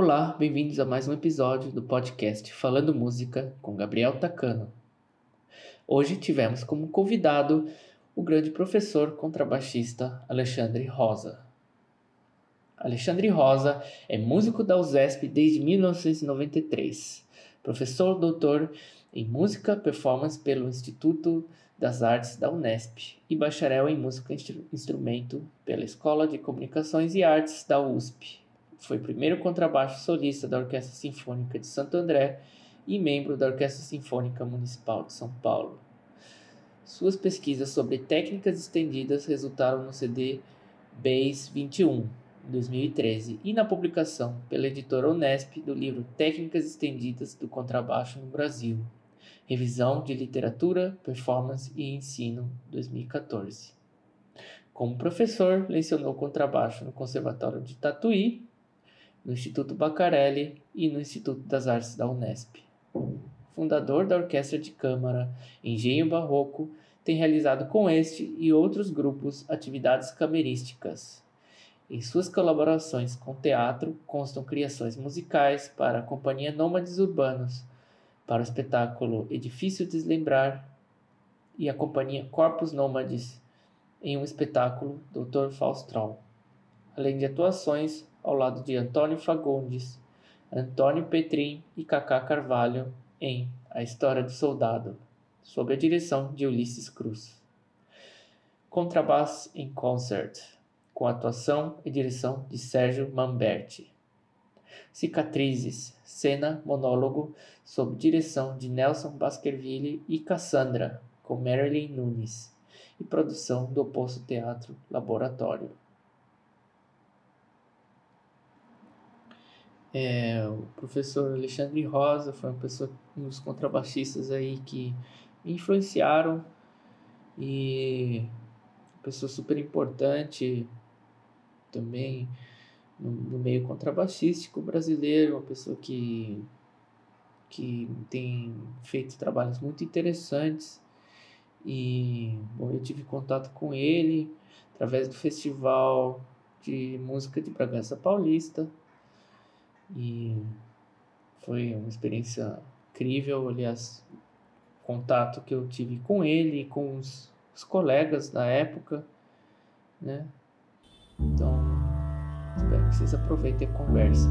Olá, bem-vindos a mais um episódio do podcast Falando Música com Gabriel Tacano. Hoje tivemos como convidado o grande professor contrabaixista Alexandre Rosa. Alexandre Rosa é músico da USESP desde 1993, professor doutor em música performance pelo Instituto das Artes da Unesp e bacharel em música instrumento pela Escola de Comunicações e Artes da USP. Foi primeiro contrabaixo solista da Orquestra Sinfônica de Santo André e membro da Orquestra Sinfônica Municipal de São Paulo. Suas pesquisas sobre técnicas estendidas resultaram no CD Bass 21, 2013, e na publicação pela editora Unesp do livro Técnicas Estendidas do Contrabaixo no Brasil, Revisão de Literatura, Performance e Ensino, 2014. Como professor, lecionou contrabaixo no Conservatório de Tatuí, no Instituto Bacarelli e no Instituto das Artes da Unesp. Fundador da Orquestra de Câmara Engenho Barroco, tem realizado com este e outros grupos atividades camerísticas. Em suas colaborações com teatro constam criações musicais para a Companhia Nômades Urbanos, para o espetáculo Edifício Deslembrar e a companhia Corpus Nômades em um espetáculo Dr. Faustral, além de atuações ao lado de Antônio Fagundes, Antônio Petrin e Cacá Carvalho em A História do Soldado, sob a direção de Ulisses Cruz. Contrabass em Concert, com atuação e direção de Sérgio Mamberti. Cicatrizes, cena monólogo sob direção de Nelson Baskerville e Cassandra, com Marilyn Nunes, e produção do Oposto Teatro Laboratório. É, o professor Alexandre Rosa foi uma pessoa, um dos contrabaixistas aí que me influenciaram e pessoa super importante também no, no meio contrabaixístico brasileiro, uma pessoa que, que tem feito trabalhos muito interessantes. E bom, eu tive contato com ele através do Festival de Música de Bragança Paulista. E foi uma experiência incrível, aliás, contato que eu tive com ele e com os, os colegas da época, né? Então, Espero que vocês aproveitem a conversa.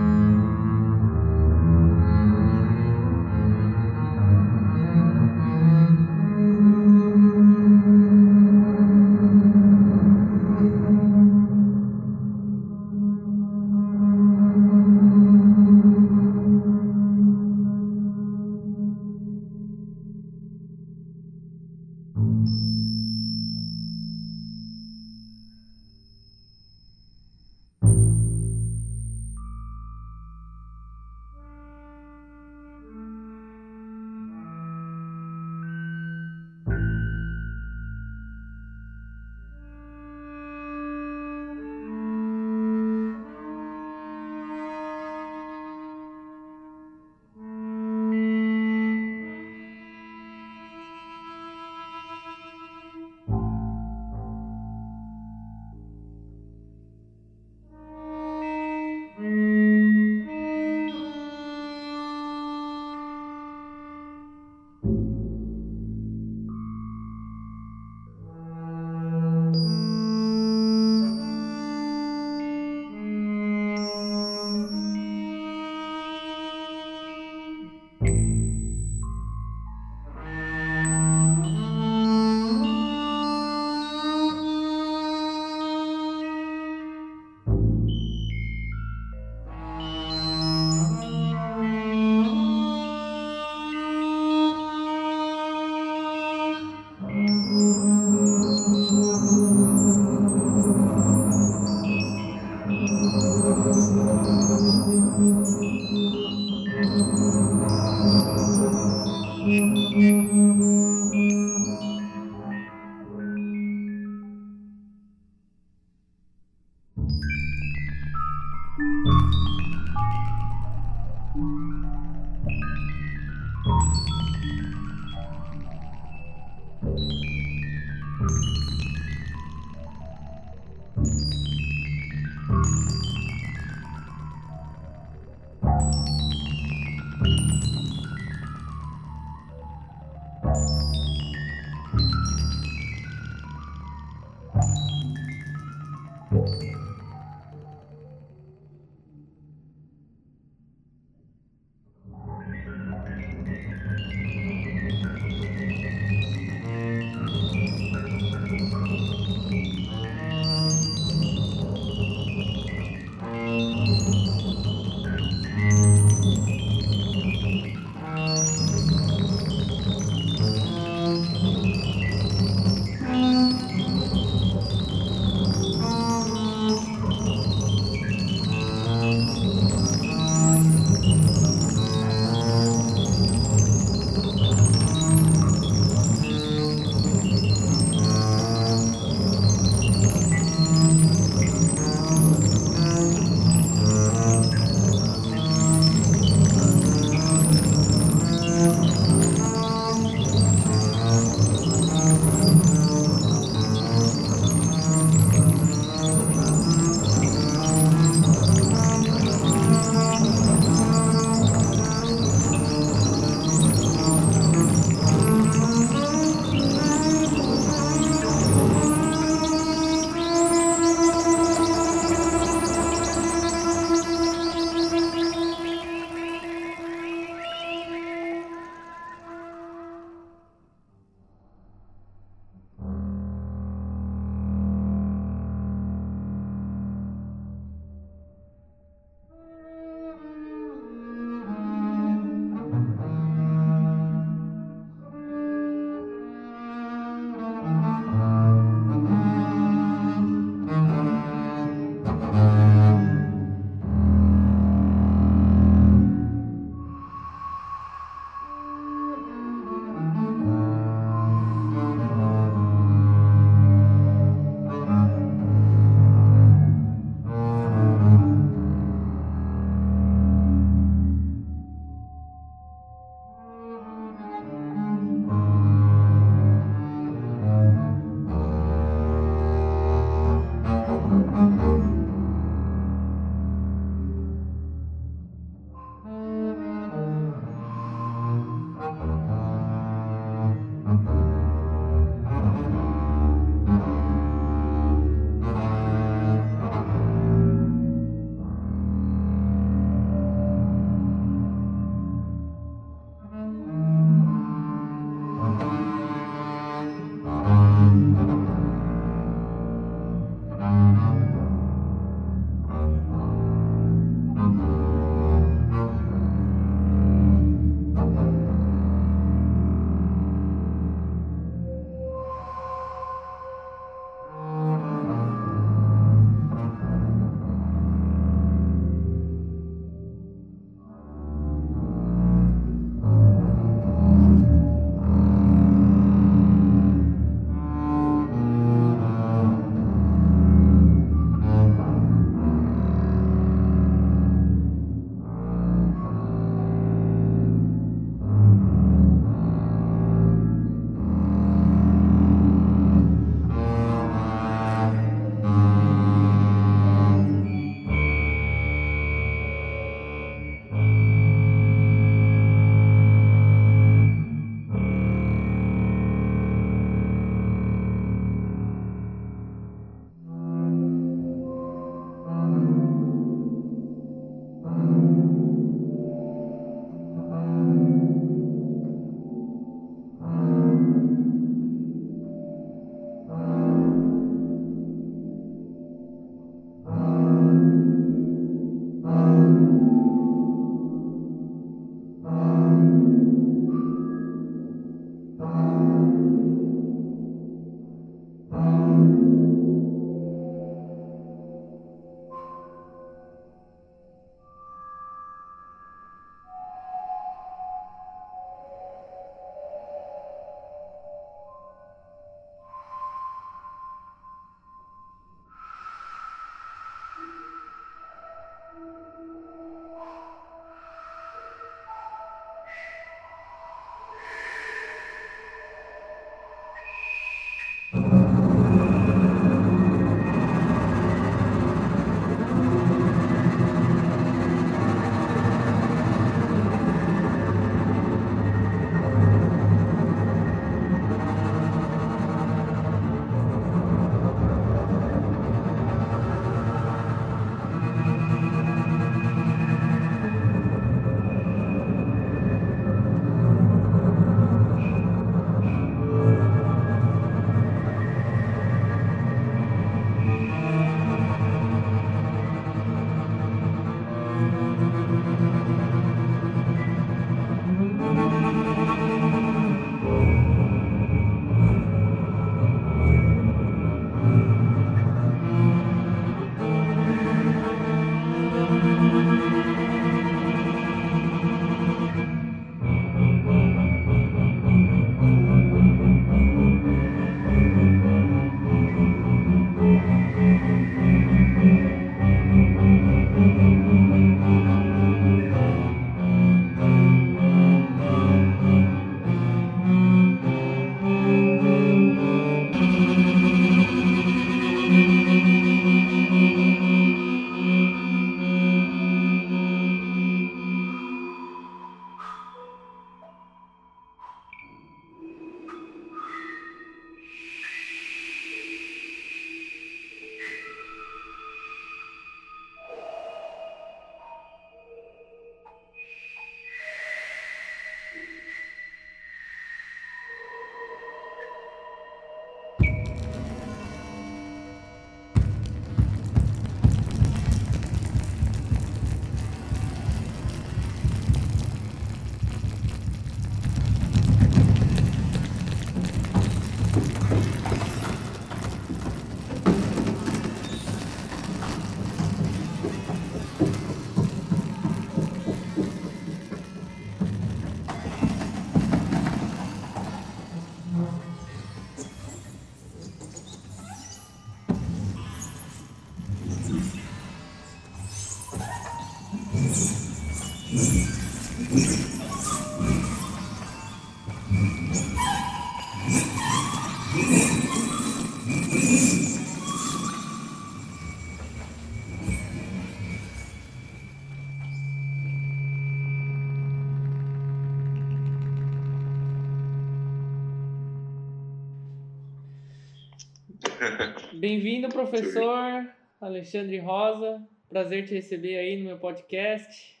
Bem-vindo, professor Alexandre Rosa. Prazer te receber aí no meu podcast.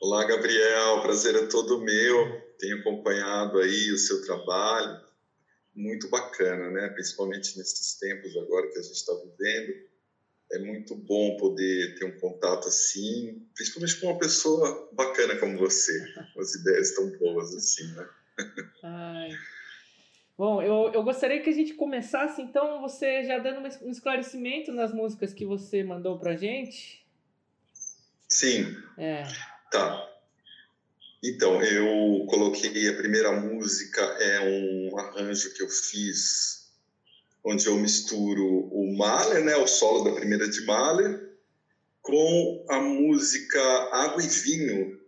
Olá, Gabriel. Prazer é todo meu. Tenho acompanhado aí o seu trabalho. Muito bacana, né? Principalmente nesses tempos agora que a gente está vivendo é muito bom poder ter um contato assim, principalmente com uma pessoa bacana como você, as ideias tão boas assim, né? Ai. Bom, eu, eu gostaria que a gente começasse, então, você já dando um esclarecimento nas músicas que você mandou pra gente. Sim. É. Tá. Então, eu coloquei a primeira música, é um arranjo que eu fiz onde eu misturo o Mahler, né, o solo da primeira de Mahler, com a música Água e Vinho,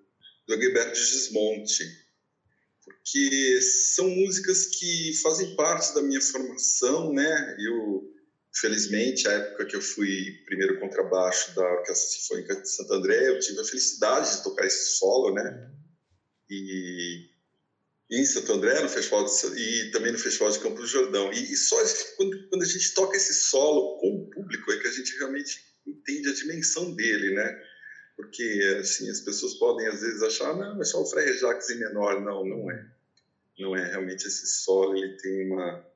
do Gilberto Gismonti, porque são músicas que fazem parte da minha formação, né? Eu, felizmente, a época que eu fui primeiro contrabaixo da Orquestra Sinfônica de Santo André, eu tive a felicidade de tocar esse solo, né? E em Santo André, no festival de, e também no Festival de Campo do Jordão. E, e só quando, quando, a gente toca esse solo com o público é que a gente realmente entende a dimensão dele, né? Porque, assim, as pessoas podem às vezes achar, não, é só o Frei Jacques em menor. Não, não é. Não é. Realmente esse solo, ele tem uma,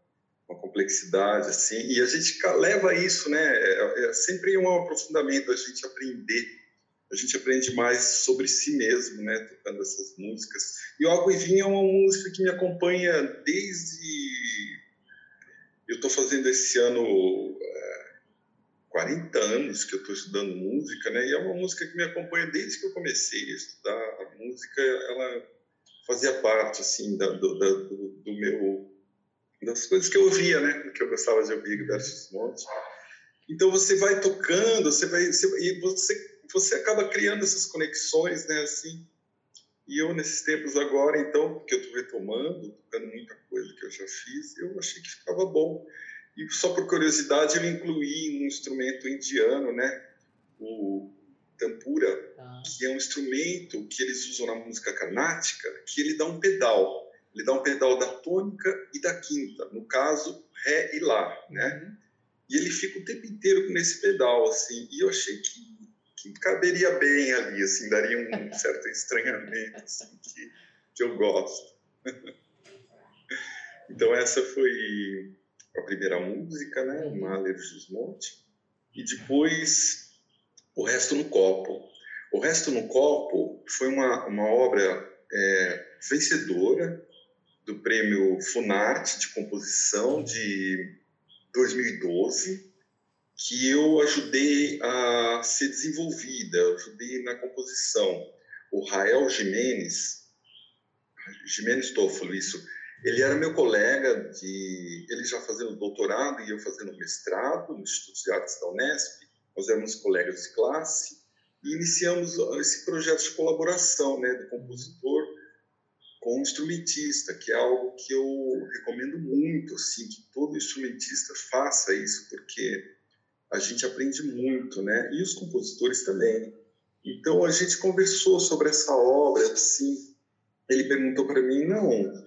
uma complexidade, assim, e a gente leva isso, né? É, é sempre um aprofundamento, a gente aprender a gente aprende mais sobre si mesmo, né, tocando essas músicas. E o Água e Vinho é uma música que me acompanha desde. Eu estou fazendo esse ano é, 40 anos que eu estou estudando música, né, e é uma música que me acompanha desde que eu comecei a estudar. A música, ela fazia parte, assim, da, do, da, do, do, meu. das coisas que eu ouvia, né, que eu gostava de ouvir, Gilberto Monte. Então você vai tocando, você vai. Você, e você você acaba criando essas conexões, né, assim. E eu, nesses tempos agora, então, que eu estou retomando, tocando muita coisa que eu já fiz, eu achei que ficava bom. E só por curiosidade, eu incluí um instrumento indiano, né, o tampura, ah. que é um instrumento que eles usam na música carnática, que ele dá um pedal. Ele dá um pedal da tônica e da quinta, no caso, ré e lá, né? Uhum. E ele fica o tempo inteiro nesse pedal, assim. E eu achei que que caberia bem ali, assim, daria um certo estranhamento, assim, que, que eu gosto. então essa foi a primeira música, né, uhum. Mahler Gismonte, e depois o resto no copo. O resto no copo foi uma, uma obra é, vencedora do prêmio Funarte de composição de 2012 que eu ajudei a ser desenvolvida, ajudei na composição. O Rael Jimenez, Jimenez Toffolo, isso, ele era meu colega de, ele já fazendo doutorado e eu fazendo mestrado no Instituto de Artes da Unesp, nós éramos colegas de classe e iniciamos esse projeto de colaboração, né, do compositor com o instrumentista, que é algo que eu recomendo muito, assim, que todo instrumentista faça isso, porque a gente aprende muito, né? E os compositores também. Então a gente conversou sobre essa obra, assim. Ele perguntou para mim, não.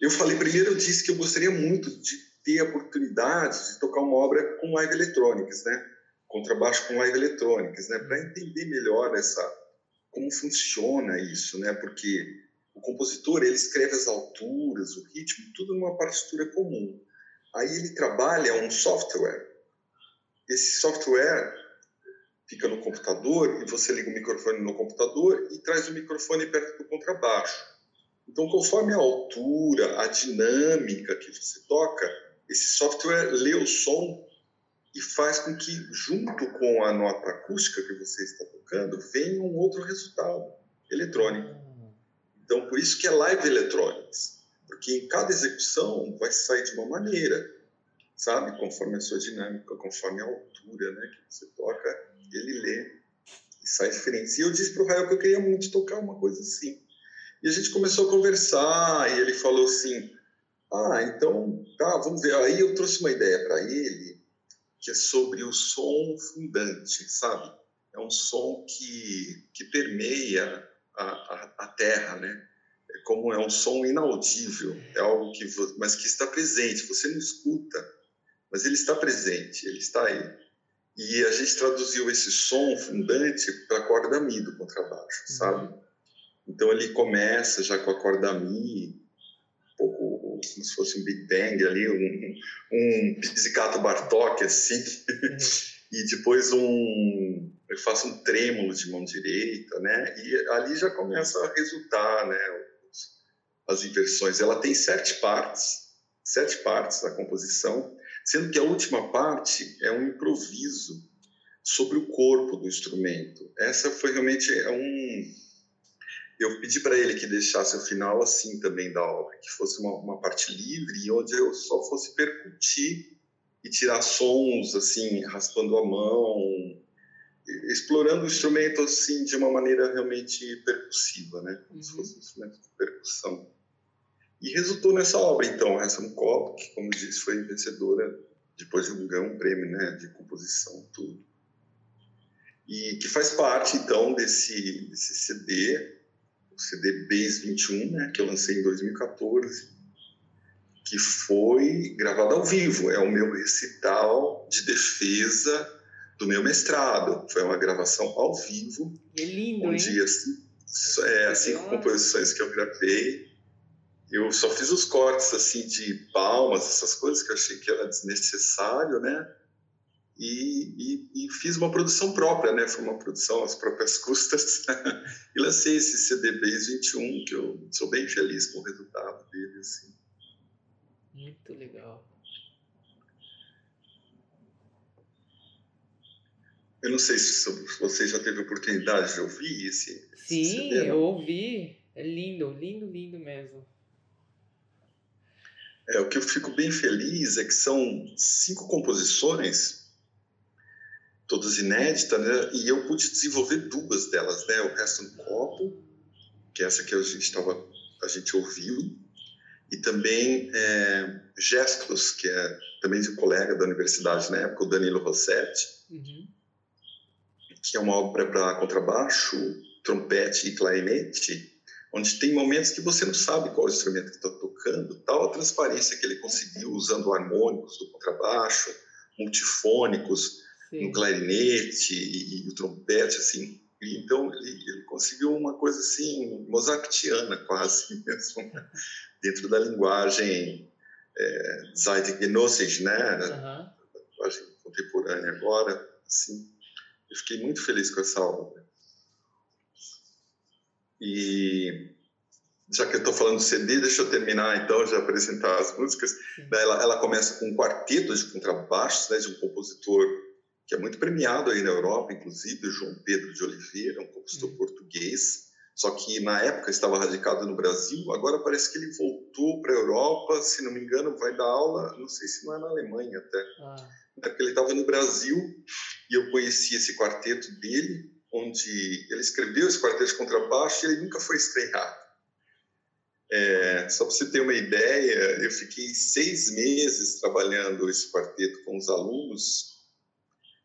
Eu falei primeiro, eu disse que eu gostaria muito de ter a oportunidade de tocar uma obra com live electronics, né? Contrabaixo com live electronics, né? Para entender melhor essa como funciona isso, né? Porque o compositor ele escreve as alturas, o ritmo, tudo numa partitura comum. Aí ele trabalha um software esse software fica no computador e você liga o microfone no computador e traz o microfone perto do contrabaixo. Então, conforme a altura, a dinâmica que você toca, esse software lê o som e faz com que, junto com a nota acústica que você está tocando, venha um outro resultado eletrônico. Então, por isso que é live electronics, porque em cada execução vai sair de uma maneira sabe? Conforme a sua dinâmica, conforme a altura né, que você toca, ele lê e sai diferente. E eu disse para o Rael que eu queria muito tocar uma coisa assim. E a gente começou a conversar e ele falou assim: Ah, então, tá, vamos ver. Aí eu trouxe uma ideia para ele que é sobre o som fundante, sabe? É um som que, que permeia a, a, a terra, né? É como é um som inaudível, é algo que mas que está presente. Você não escuta, mas ele está presente, ele está aí. E a gente traduziu esse som fundante para a corda mi do contrabaixo, uhum. sabe? Então ele começa já com a corda mi, um pouco como se fosse um Big Bang ali, um, um pizzicato Bartok assim, uhum. e depois um eu faço um trêmulo de mão direita, né? E ali já começa a resultar, né? As inversões. Ela tem sete partes, sete partes da composição sendo que a última parte é um improviso sobre o corpo do instrumento. Essa foi realmente é um eu pedi para ele que deixasse o final assim também da obra, que fosse uma, uma parte livre onde eu só fosse percutir e tirar sons assim, raspando a mão, explorando o instrumento assim de uma maneira realmente percussiva, né? Como uhum. se fosse um instrumento de percussão. E resultou nessa obra, então, Hanson Cobb, que, como eu disse, foi vencedora depois de um, ganhar um prêmio né, de composição, tudo. E que faz parte, então, desse, desse CD, o CD Base 21, né, que eu lancei em 2014, que foi gravado ao vivo. É o meu recital de defesa do meu mestrado. Foi uma gravação ao vivo. É lindo, onde, hein? Assim, é, assim, com composições que eu gravei eu só fiz os cortes assim de palmas, essas coisas que eu achei que era desnecessário, né? E, e, e, fiz uma produção própria, né? Foi uma produção às próprias custas e lancei esse CD Base 21, que eu sou bem feliz com o resultado dele, assim. Muito legal. Eu não sei se você já teve oportunidade de ouvir esse. Sim, esse CD, eu ouvi. É lindo, lindo, lindo mesmo. É, o que eu fico bem feliz é que são cinco composições, todas inéditas, né? e eu pude desenvolver duas delas, né? O resto no copo, que é essa que a gente estava, a gente ouviu, e também é, Gestos, que é também de um colega da universidade na época, o Danilo Rossetti, uhum. que é uma obra para contrabaixo, trompete e clarinete, onde tem momentos que você não sabe qual instrumento que está tocando, tal a transparência que ele conseguiu usando harmônicos do contrabaixo, multifônicos Sim. no clarinete e, e, o trompete, assim. E, então ele, ele, conseguiu uma coisa assim mozartiana quase mesmo, né? dentro da linguagem é, Zeitgenossisch, né? Uhum. linguagem contemporânea agora, assim. Eu fiquei muito feliz com essa obra. E já que eu estou falando do CD, deixa eu terminar então de apresentar as músicas. Ela, ela, começa com um quarteto de contrabaixos, né, de um compositor que é muito premiado aí na Europa, inclusive, o João Pedro de Oliveira, um compositor uhum. português. Só que na época estava radicado no Brasil, agora parece que ele voltou para a Europa, se não me engano, vai dar aula, não sei se não é na Alemanha até. Ah. É porque ele estava no Brasil e eu conheci esse quarteto dele onde ele escreveu esse quarteto de contrabaixo e ele nunca foi estreado. É, só para você ter uma ideia, eu fiquei seis meses trabalhando esse quarteto com os alunos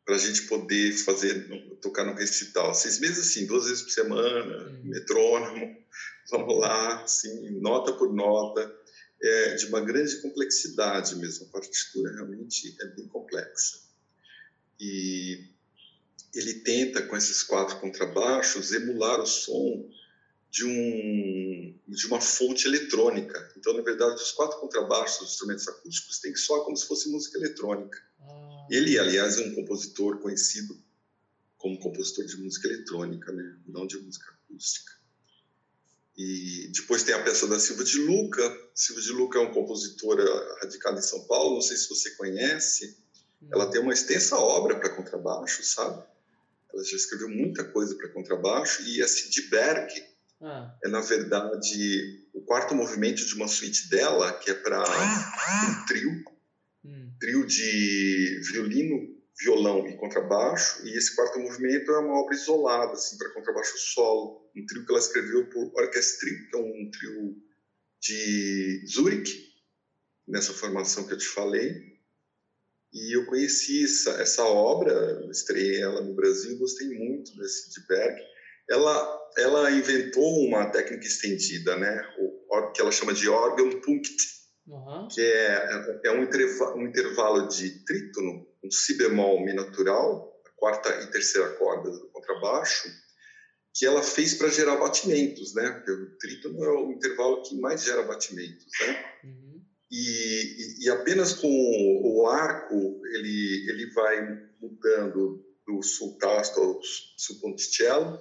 para a gente poder fazer tocar no recital. Seis meses assim, duas vezes por semana, uhum. metrônomo, vamos lá, assim, nota por nota, é, de uma grande complexidade mesmo. A partitura realmente é bem complexa. E ele tenta, com esses quatro contrabaixos, emular o som de, um, de uma fonte eletrônica. Então, na verdade, os quatro contrabaixos dos instrumentos acústicos têm que soar como se fosse música eletrônica. Ele, aliás, é um compositor conhecido como compositor de música eletrônica, né? não de música acústica. E depois tem a peça da Silva de Luca. Silva de Luca é uma compositora radicada em São Paulo, não sei se você conhece. Ela tem uma extensa obra para contrabaixo, sabe? Ela já escreveu muita coisa para contrabaixo e esse de Berg ah. é na verdade o quarto movimento de uma suíte dela que é para um trio, hum. Trio de violino, violão e contrabaixo. E esse quarto movimento é uma obra isolada assim para contrabaixo solo, um trio que ela escreveu por orquestrio, que é um trio de Zurich nessa formação que eu te falei. E eu conheci essa, essa obra, estreiei ela no Brasil, gostei muito desse de Berg. ela ela inventou uma técnica estendida, né? O, que ela chama de órgão punct, uhum. que é, é um, intervalo, um intervalo de trítono, um si bemol mi natural, a quarta e terceira corda do contrabaixo, que ela fez para gerar batimentos, né? Porque o trítono é o intervalo que mais gera batimentos, né? Uhum. E, e, apenas com o arco ele ele vai mudando do sultasto ao subponticello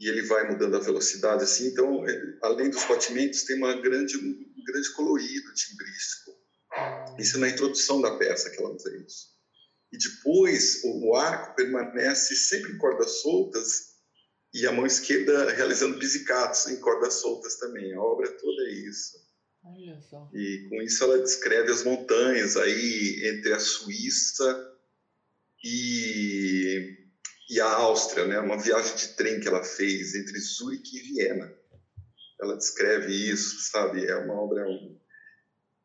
e ele vai mudando a velocidade assim. Então, além dos batimentos, tem uma grande um grande colorido timbrístico. Isso é na introdução da peça que ela usa isso. E depois o, o arco permanece sempre em cordas soltas e a mão esquerda realizando pizzicatos em cordas soltas também. A obra toda é isso. Olha só. E com isso ela descreve as montanhas aí entre a Suíça e, e a Áustria, né? Uma viagem de trem que ela fez entre Zurique e Viena. Ela descreve isso, sabe? É uma obra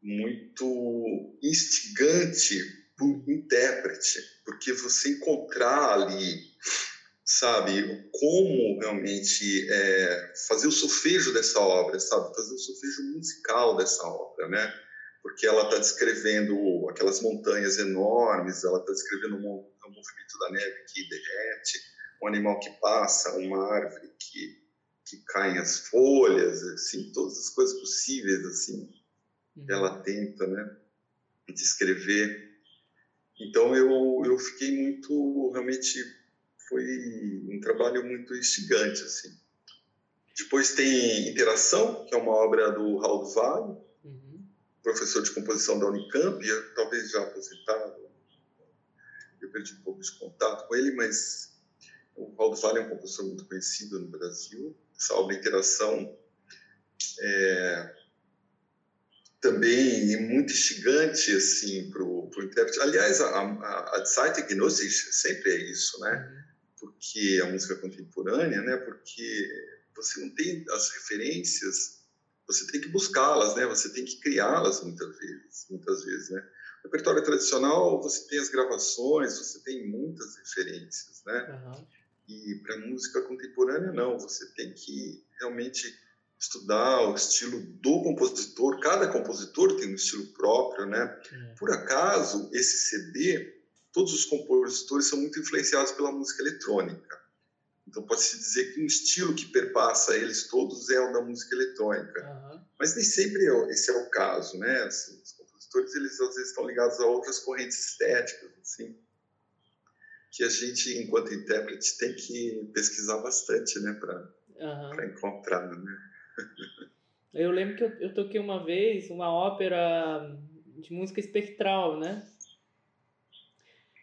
muito instigante o intérprete, porque você encontrar ali sabe, como realmente é, fazer o solfejo dessa obra, sabe, fazer o solfejo musical dessa obra, né? Porque ela está descrevendo aquelas montanhas enormes, ela está descrevendo o movimento da neve que derrete, um animal que passa, uma árvore que, que caem as folhas, assim, todas as coisas possíveis, assim, uhum. ela tenta, né, descrever. Então eu, eu fiquei muito, realmente foi um trabalho muito instigante, assim. Depois tem Interação, que é uma obra do Raul Vale, uhum. professor de composição da Unicamp, talvez já aposentado. Eu perdi um pouco de contato com ele, mas o Raul Vale é um compositor muito conhecido no Brasil. Essa obra Interação é também muito instigante assim para o intérprete. Aliás, a, a, a Zeitgenosis sempre é isso, né? Uhum porque a música contemporânea, né? Porque você não tem as referências, você tem que buscá-las, né? Você tem que criá-las muitas vezes, muitas vezes, né? No repertório tradicional você tem as gravações, você tem muitas referências, né? Uhum. E para música contemporânea não, você tem que realmente estudar o estilo do compositor. Cada compositor tem um estilo próprio, né? Uhum. Por acaso esse CD todos os compositores são muito influenciados pela música eletrônica. Então pode-se dizer que um estilo que perpassa eles todos é o da música eletrônica. Uhum. Mas nem sempre é esse é o caso, né? Assim, os compositores eles às vezes estão ligados a outras correntes estéticas, assim, que a gente enquanto intérprete tem que pesquisar bastante, né, para uhum. encontrar, né? Eu lembro que eu, eu toquei uma vez uma ópera de música espectral, né?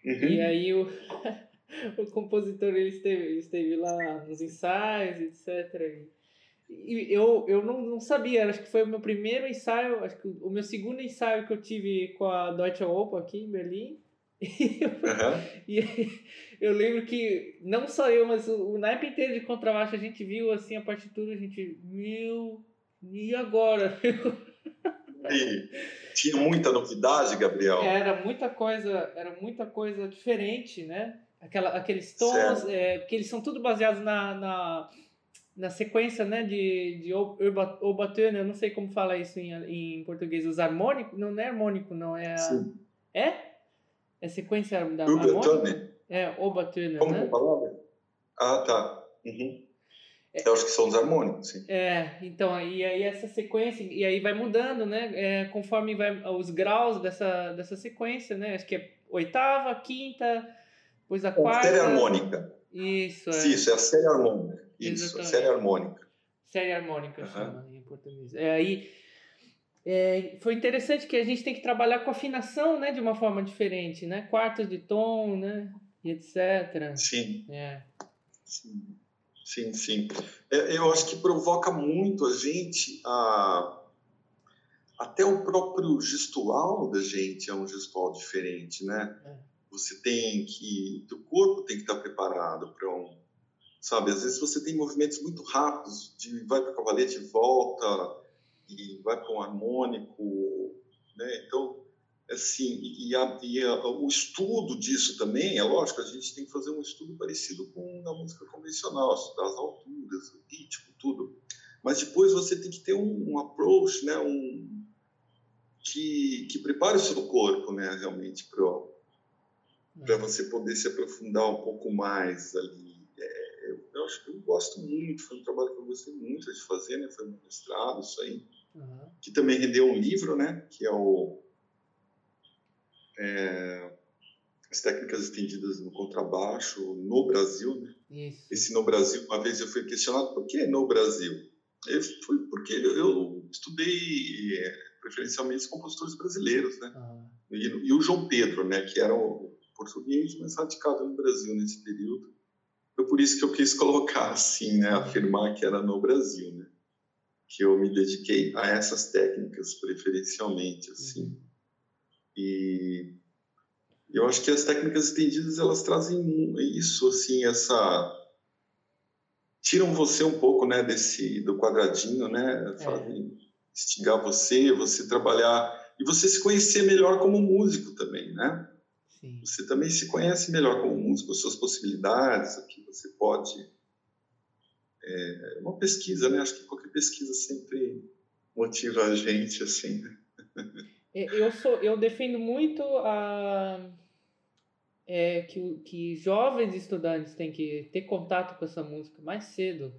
Uhum. E aí o, o compositor ele esteve, esteve lá nos ensaios, etc. E eu, eu não, não sabia, acho que foi o meu primeiro ensaio, acho que o meu segundo ensaio que eu tive com a Deutsche Oper aqui em Berlim. Uhum. e eu lembro que não só eu, mas o, o naipe inteiro de contrabaixo a gente viu assim a partitura, a gente viu e agora? E tinha muita novidade, Gabriel? Era muita coisa, era muita coisa diferente, né? Aquela, aqueles tons, é, porque eles são tudo baseados na, na, na sequência, né, de, de Obatana, eu não sei como fala isso em, em português, os harmônicos, não, não é harmônico, não, é... Sim. É? É sequência da harmônica? É, Obatana, Como né? Como Ah, tá. Uhum. É, Eu acho que são os harmônicos, sim. É, então, e aí essa sequência, e aí vai mudando, né? É, conforme vai os graus dessa, dessa sequência, né? Acho que é oitava, quinta, depois a quarta. Série harmônica. Isso, é. Isso, é a série harmônica. Isso, Exatamente. a série harmônica. Série harmônica, uhum. chama em português. É, aí, é, foi interessante que a gente tem que trabalhar com afinação, né? De uma forma diferente, né? Quartos de tom, né? E etc. Sim. É. Sim. Sim, sim. É, eu acho que provoca muito a gente a até o próprio gestual da gente é um gestual diferente, né? É. Você tem que o corpo tem que estar preparado para um, sabe? Às vezes você tem movimentos muito rápidos, de vai para o cavalete, volta e vai para um harmônico, né? Então assim, e, a, e a, o estudo disso também, é lógico, a gente tem que fazer um estudo parecido com a música convencional, estudar as alturas, o ritmo, tudo. Mas depois você tem que ter um, um approach, né, um, que, que prepare o seu corpo, né, realmente, para você poder se aprofundar um pouco mais ali. É, eu, eu, acho que eu gosto muito, foi um trabalho que eu gostei muito de fazer, né, foi um mestrado, isso aí, uhum. que também rendeu um livro, né, que é o é, as técnicas estendidas no contrabaixo no Brasil, né? Isso. Esse no Brasil, uma vez eu fui questionado por que no Brasil? Eu fui porque eu estudei é, preferencialmente os compositores brasileiros, né? Ah. E, e, o João Pedro, né? Que era o português mais radicado no Brasil nesse período. Foi por isso que eu quis colocar assim, né? Afirmar que era no Brasil, né? Que eu me dediquei a essas técnicas preferencialmente, assim. Uhum. E eu acho que as técnicas estendidas elas trazem isso, assim, essa tiram você um pouco, né, desse do quadradinho, né, é. fazem instigar você, você trabalhar e você se conhecer melhor como músico também, né? Sim. Você também se conhece melhor como músico, as suas possibilidades, o que você pode. É uma pesquisa, né? Acho que qualquer pesquisa sempre motiva a gente, assim. Né? É, eu sou, eu defendo muito a é, que, que jovens estudantes têm que ter contato com essa música mais cedo,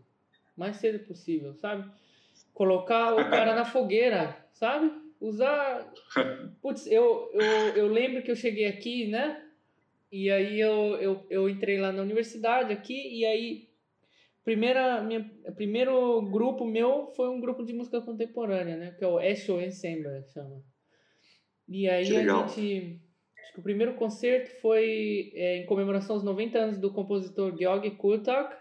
mais cedo possível, sabe? Colocar o cara na fogueira, sabe? Usar. Putz, eu, eu, eu lembro que eu cheguei aqui, né? E aí eu, eu, eu entrei lá na universidade aqui, e aí primeira minha primeiro grupo meu foi um grupo de música contemporânea, né, que é o Echo Ensemble, chama. E aí a gente. Acho que o primeiro concerto foi é, em comemoração aos 90 anos do compositor Georg Kurtak.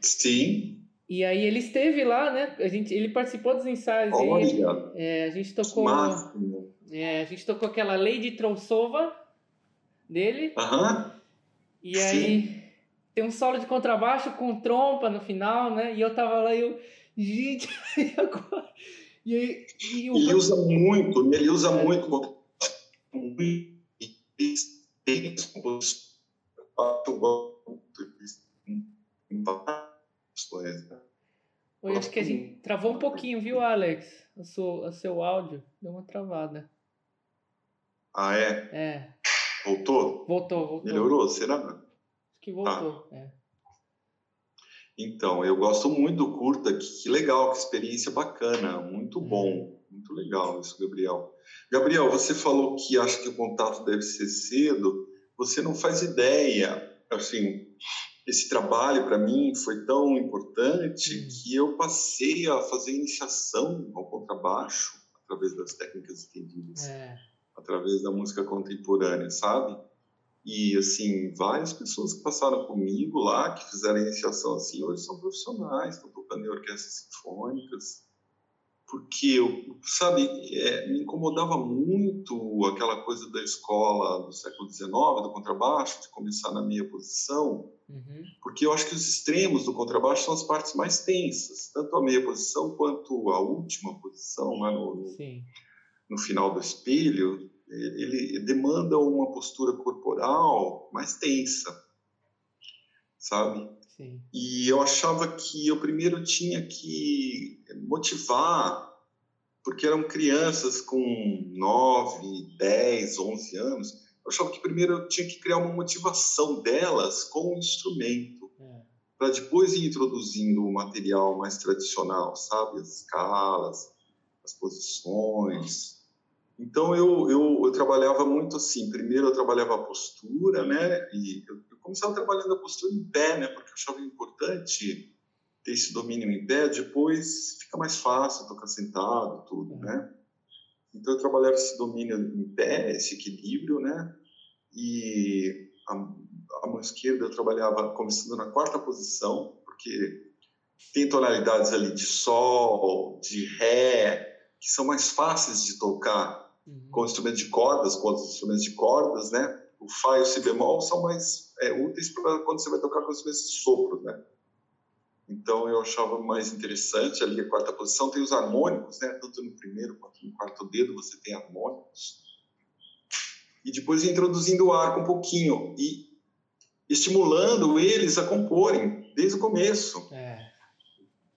Sim. E aí ele esteve lá, né? A gente, ele participou dos ensaios. Olha. é, a gente tocou. É, a gente tocou aquela Lady Troussova dele. Aham. Uh -huh. E aí Sim. Tem um solo de contrabaixo com trompa no final, né? E eu tava lá e eu. Gente, e agora? E, aí, e o... Ele usa muito, ele usa é. muito. Oi, acho que a gente travou um pouquinho, viu, Alex? O seu, o seu áudio deu uma travada. Ah, é? É. Voltou? Voltou, voltou. Melhorou, será? Que voltou, ah. é. Então, eu gosto muito do curta, que, que legal, que experiência bacana, muito uhum. bom, muito legal isso, Gabriel. Gabriel, você falou que acha que o contato deve ser cedo, você não faz ideia, assim, esse trabalho para mim foi tão importante uhum. que eu passei a fazer iniciação ao contrabaixo através das técnicas estendidas, é. através da música contemporânea, sabe? E, assim, várias pessoas que passaram comigo lá, que fizeram iniciação assim, hoje são profissionais, estão tocando em orquestras sinfônicas. Porque, eu, sabe, é, me incomodava muito aquela coisa da escola do século XIX, do contrabaixo, de começar na meia posição, uhum. porque eu acho que os extremos do contrabaixo são as partes mais tensas, tanto a meia posição quanto a última posição, lá no, no, no final do espelho, ele demanda uma postura corporal mais tensa, sabe? Sim. E eu achava que eu primeiro tinha que motivar, porque eram crianças com 9, 10, 11 anos. Eu achava que primeiro eu tinha que criar uma motivação delas com o instrumento, é. para depois ir introduzindo o material mais tradicional, sabe? As escalas, as posições então eu, eu, eu, trabalhava muito assim. Primeiro eu trabalhava a postura, né? E eu, eu, começava trabalhando a postura em pé, né? Porque eu achava importante ter esse domínio em pé. Depois fica mais fácil tocar sentado, tudo, né? Então eu trabalhava esse domínio em pé, esse equilíbrio, né? E a, a mão esquerda eu trabalhava começando na quarta posição, porque tem tonalidades ali de sol, de ré, que são mais fáceis de tocar uhum. com instrumentos de cordas, com os instrumentos de cordas, né? O Fá e o Si bemol são mais é, úteis para quando você vai tocar com instrumentos de sopro, né? Então eu achava mais interessante ali a quarta posição. Tem os harmônicos, né? Tanto no primeiro quanto no quarto dedo você tem harmônicos. e depois introduzindo o arco um pouquinho e estimulando eles a comporem desde o começo. É.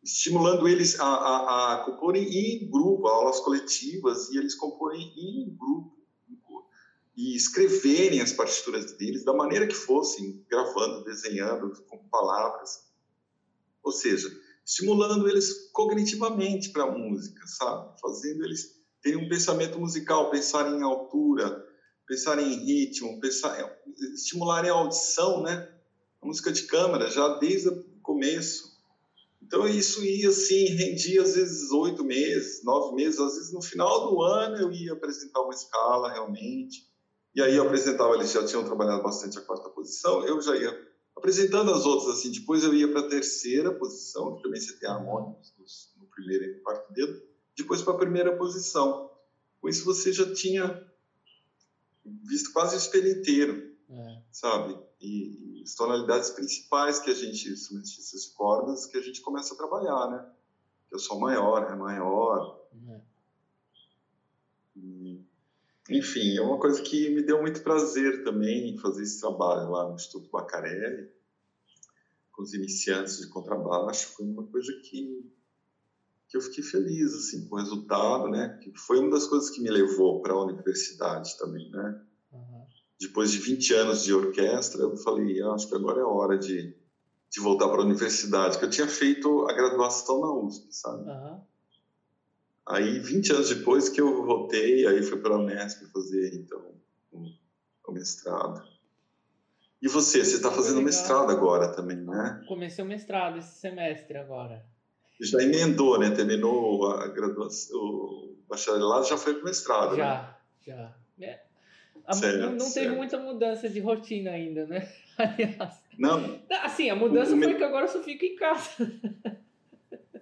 Estimulando eles a, a, a comporem em grupo, aulas coletivas, e eles comporem em grupo e escreverem as partituras deles da maneira que fossem, gravando, desenhando, com palavras. Ou seja, estimulando eles cognitivamente para a música, sabe? Fazendo eles terem um pensamento musical, pensar em altura, pensar em ritmo, pensar, estimularem a audição, né? A música de câmara já desde o começo. Então isso ia assim, rendia às vezes oito meses, nove meses, às vezes no final do ano eu ia apresentar uma escala realmente. E aí eu apresentava, eles já tinham trabalhado bastante a quarta posição, eu já ia apresentando as outras assim. Depois eu ia para a terceira posição, que também você tem harmônicos no primeiro e no quarto dedo. Depois para a primeira posição. Com isso você já tinha visto quase o espelho inteiro, é. sabe? E, e, as tonalidades principais que a gente, instrumentistas de cordas, que a gente começa a trabalhar, né? Que é sol maior, é maior. E, enfim, é uma coisa que me deu muito prazer também fazer esse trabalho lá no Instituto Bacarelli, com os iniciantes de contrabaixo. Foi uma coisa que que eu fiquei feliz assim com o resultado, né? Que foi uma das coisas que me levou para a universidade também, né? Depois de 20 anos de orquestra, eu falei, ah, acho que agora é hora de, de voltar para a universidade, que eu tinha feito a graduação na USP, sabe? Uhum. Aí, 20 anos depois que eu voltei, aí fui para a Unesp fazer, então, o, mestrado. E você, você está fazendo mestrado agora também, né? Comecei o mestrado esse semestre agora já emendou, né? Terminou a graduação, o bacharelado, já foi para o mestrado, já, né? Já, é. Não, não teve muita mudança de rotina ainda, né? Aliás. Não. Assim, a mudança o, foi que agora eu só fico em casa.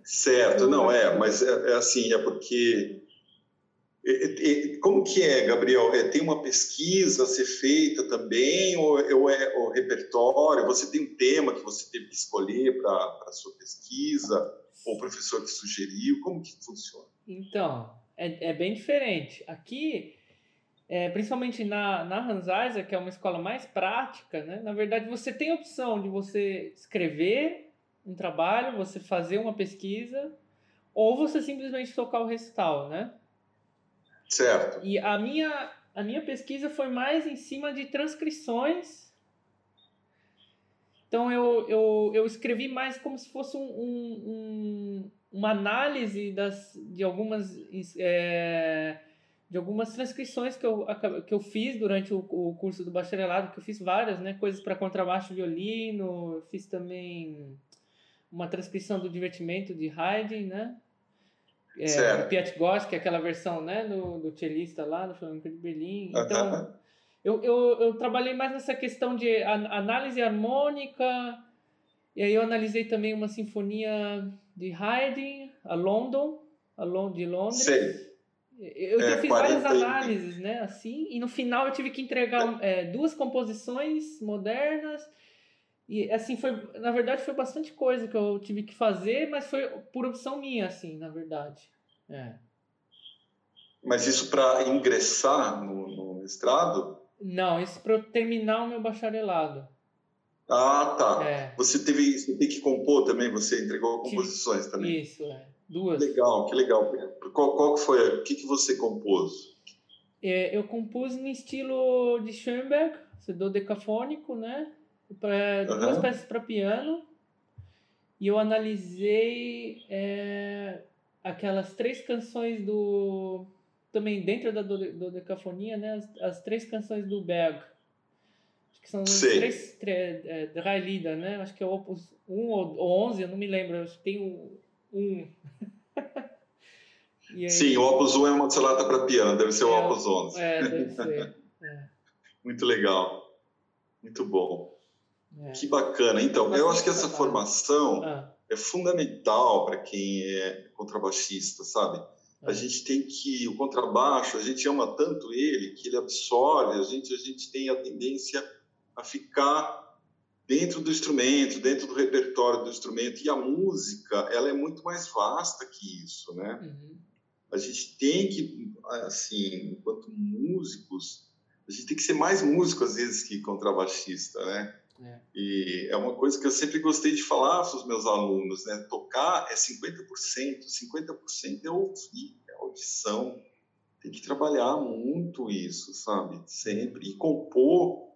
Certo, não é, mas é, é assim, é porque como que é, Gabriel? É, tem uma pesquisa a ser feita também, ou, ou é o repertório? Você tem um tema que você teve que escolher para a sua pesquisa? Ou o professor que sugeriu? Como que funciona? Então, é, é bem diferente. Aqui, é, principalmente na, na Hans Isaac, que é uma escola mais prática, né? na verdade você tem a opção de você escrever um trabalho, você fazer uma pesquisa, ou você simplesmente tocar o recital, né? Certo. E a minha, a minha pesquisa foi mais em cima de transcrições então eu, eu, eu escrevi mais como se fosse um, um, uma análise das, de, algumas, é, de algumas transcrições que eu, que eu fiz durante o, o curso do bacharelado, que eu fiz várias, né? Coisas para contrabaixo violino, fiz também uma transcrição do divertimento de Haydn, né? É, do Piet Goss, que é aquela versão né, do, do cellista lá, do Flamengo de Berlim. Então, eu, eu, eu trabalhei mais nessa questão de análise harmônica, e aí eu analisei também uma sinfonia de Haydn, a London, a London de Londres. Sei. Eu, é, fiz 40... várias análises, né, assim, e no final eu tive que entregar é, duas composições modernas, e assim, foi, na verdade foi bastante coisa que eu tive que fazer, mas foi por opção minha, assim, na verdade. É. Mas isso para ingressar no, no mestrado? Não, isso para terminar o meu bacharelado. Ah, tá. É. Você teve você tem que compor também, você entregou composições também. Isso, é. Duas. Legal, que legal. Qual, qual foi? O que, que você compôs? É, eu compus no estilo de Schoenberg, do decafônico, né? Pra, uhum. Duas peças para piano. E eu analisei é, aquelas três canções do também dentro da dodecafonia, né, as, as, três canções do Berg. Acho que são Sim. três, três é, né? Acho que é o Opus 1 ou, ou 11, eu não me lembro. Acho que tem o 1. aí... Sim, o Opus 1 é uma sonata para piano, deve ser é, o Opus 11. É, deve ser. É. Muito legal. Muito bom. É. Que bacana. Então, eu acho que essa formação ah. é fundamental para quem é contrabaixista, sabe? A gente tem que o contrabaixo, a gente ama tanto ele que ele absorve, a gente a gente tem a tendência a ficar dentro do instrumento, dentro do repertório do instrumento e a música, ela é muito mais vasta que isso, né? Uhum. A gente tem que assim, enquanto músicos, a gente tem que ser mais músico às vezes que contrabaixista, né? É. E é uma coisa que eu sempre gostei de falar para os meus alunos, né? Tocar é 50%, 50% é ouvir, é audição. Tem que trabalhar muito isso, sabe? Sempre. E compor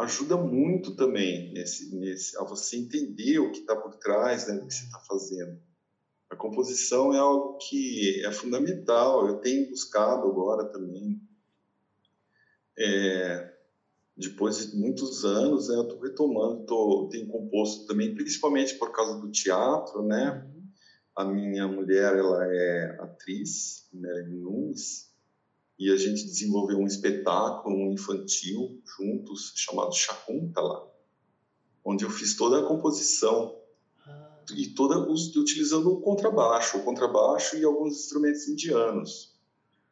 ajuda muito também nesse, nesse, a você entender o que está por trás né, do que você está fazendo. A composição é algo que é fundamental. Eu tenho buscado agora também. É, depois de muitos anos, né, eu estou retomando, tô, tenho composto também, principalmente por causa do teatro, né? Uhum. A minha mulher, ela é atriz, Melanie Nunes, e a gente desenvolveu um espetáculo infantil juntos, chamado Shakuntala, onde eu fiz toda a composição ah. e toda utilizando o contrabaixo, o contrabaixo e alguns instrumentos indianos.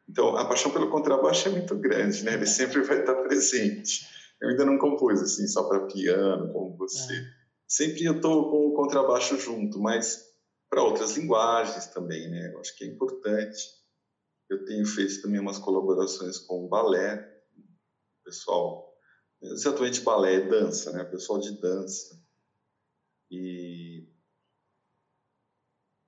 Então, a paixão pelo contrabaixo é muito grande, né? Ele sempre vai estar presente. Eu ainda não compus assim só para piano, como você. É. Sempre eu estou com o contrabaixo junto, mas para outras linguagens também, né? Eu acho que é importante. Eu tenho feito também umas colaborações com o balé, pessoal, exatamente balé, é dança, né? Pessoal de dança. E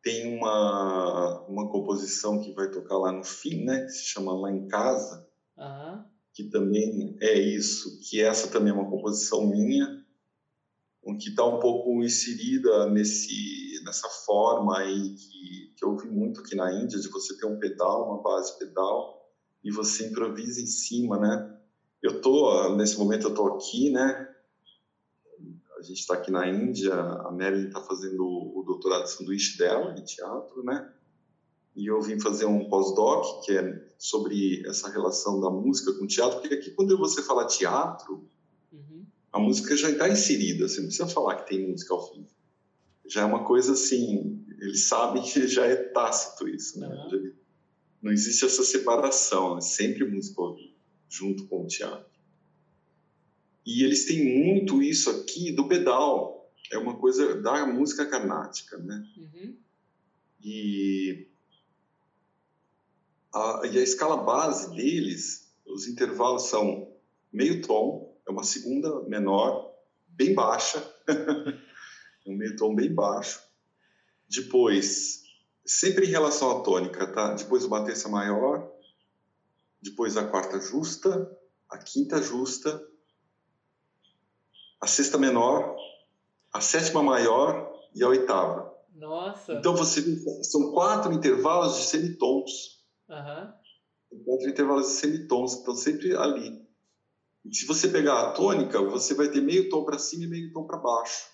tem uma, uma composição que vai tocar lá no fim, né? Que se chama Lá em Casa. Uhum que também é isso, que essa também é uma composição minha, que está um pouco inserida nesse, nessa forma aí que, que eu vi muito aqui na Índia, de você ter um pedal, uma base pedal, e você improvisa em cima, né? Eu tô, nesse momento eu tô aqui, né? A gente está aqui na Índia, a Marilyn está fazendo o doutorado de sanduíche dela, de teatro, né? e eu vim fazer um pós-doc que é sobre essa relação da música com o teatro, porque aqui quando você fala teatro. A música já está inserida, você não precisa falar que tem música ao vivo. Já é uma coisa assim, eles sabem que já é tácito isso, né? Uhum. Não existe essa separação, é sempre música ao vivo, junto com o teatro. E eles têm muito isso aqui do pedal, é uma coisa da música carnática, né? Uhum. E a, e a escala base deles, os intervalos são meio tom, é uma segunda menor, bem baixa, um meio tom bem baixo. Depois, sempre em relação à tônica, tá? Depois uma terça maior, depois a quarta justa, a quinta justa, a sexta menor, a sétima maior e a oitava. Nossa! Então você são quatro intervalos de semitons. Uhum. Encontra intervalos de semitons que estão sempre ali. Se você pegar a tônica, você vai ter meio tom para cima e meio tom para baixo.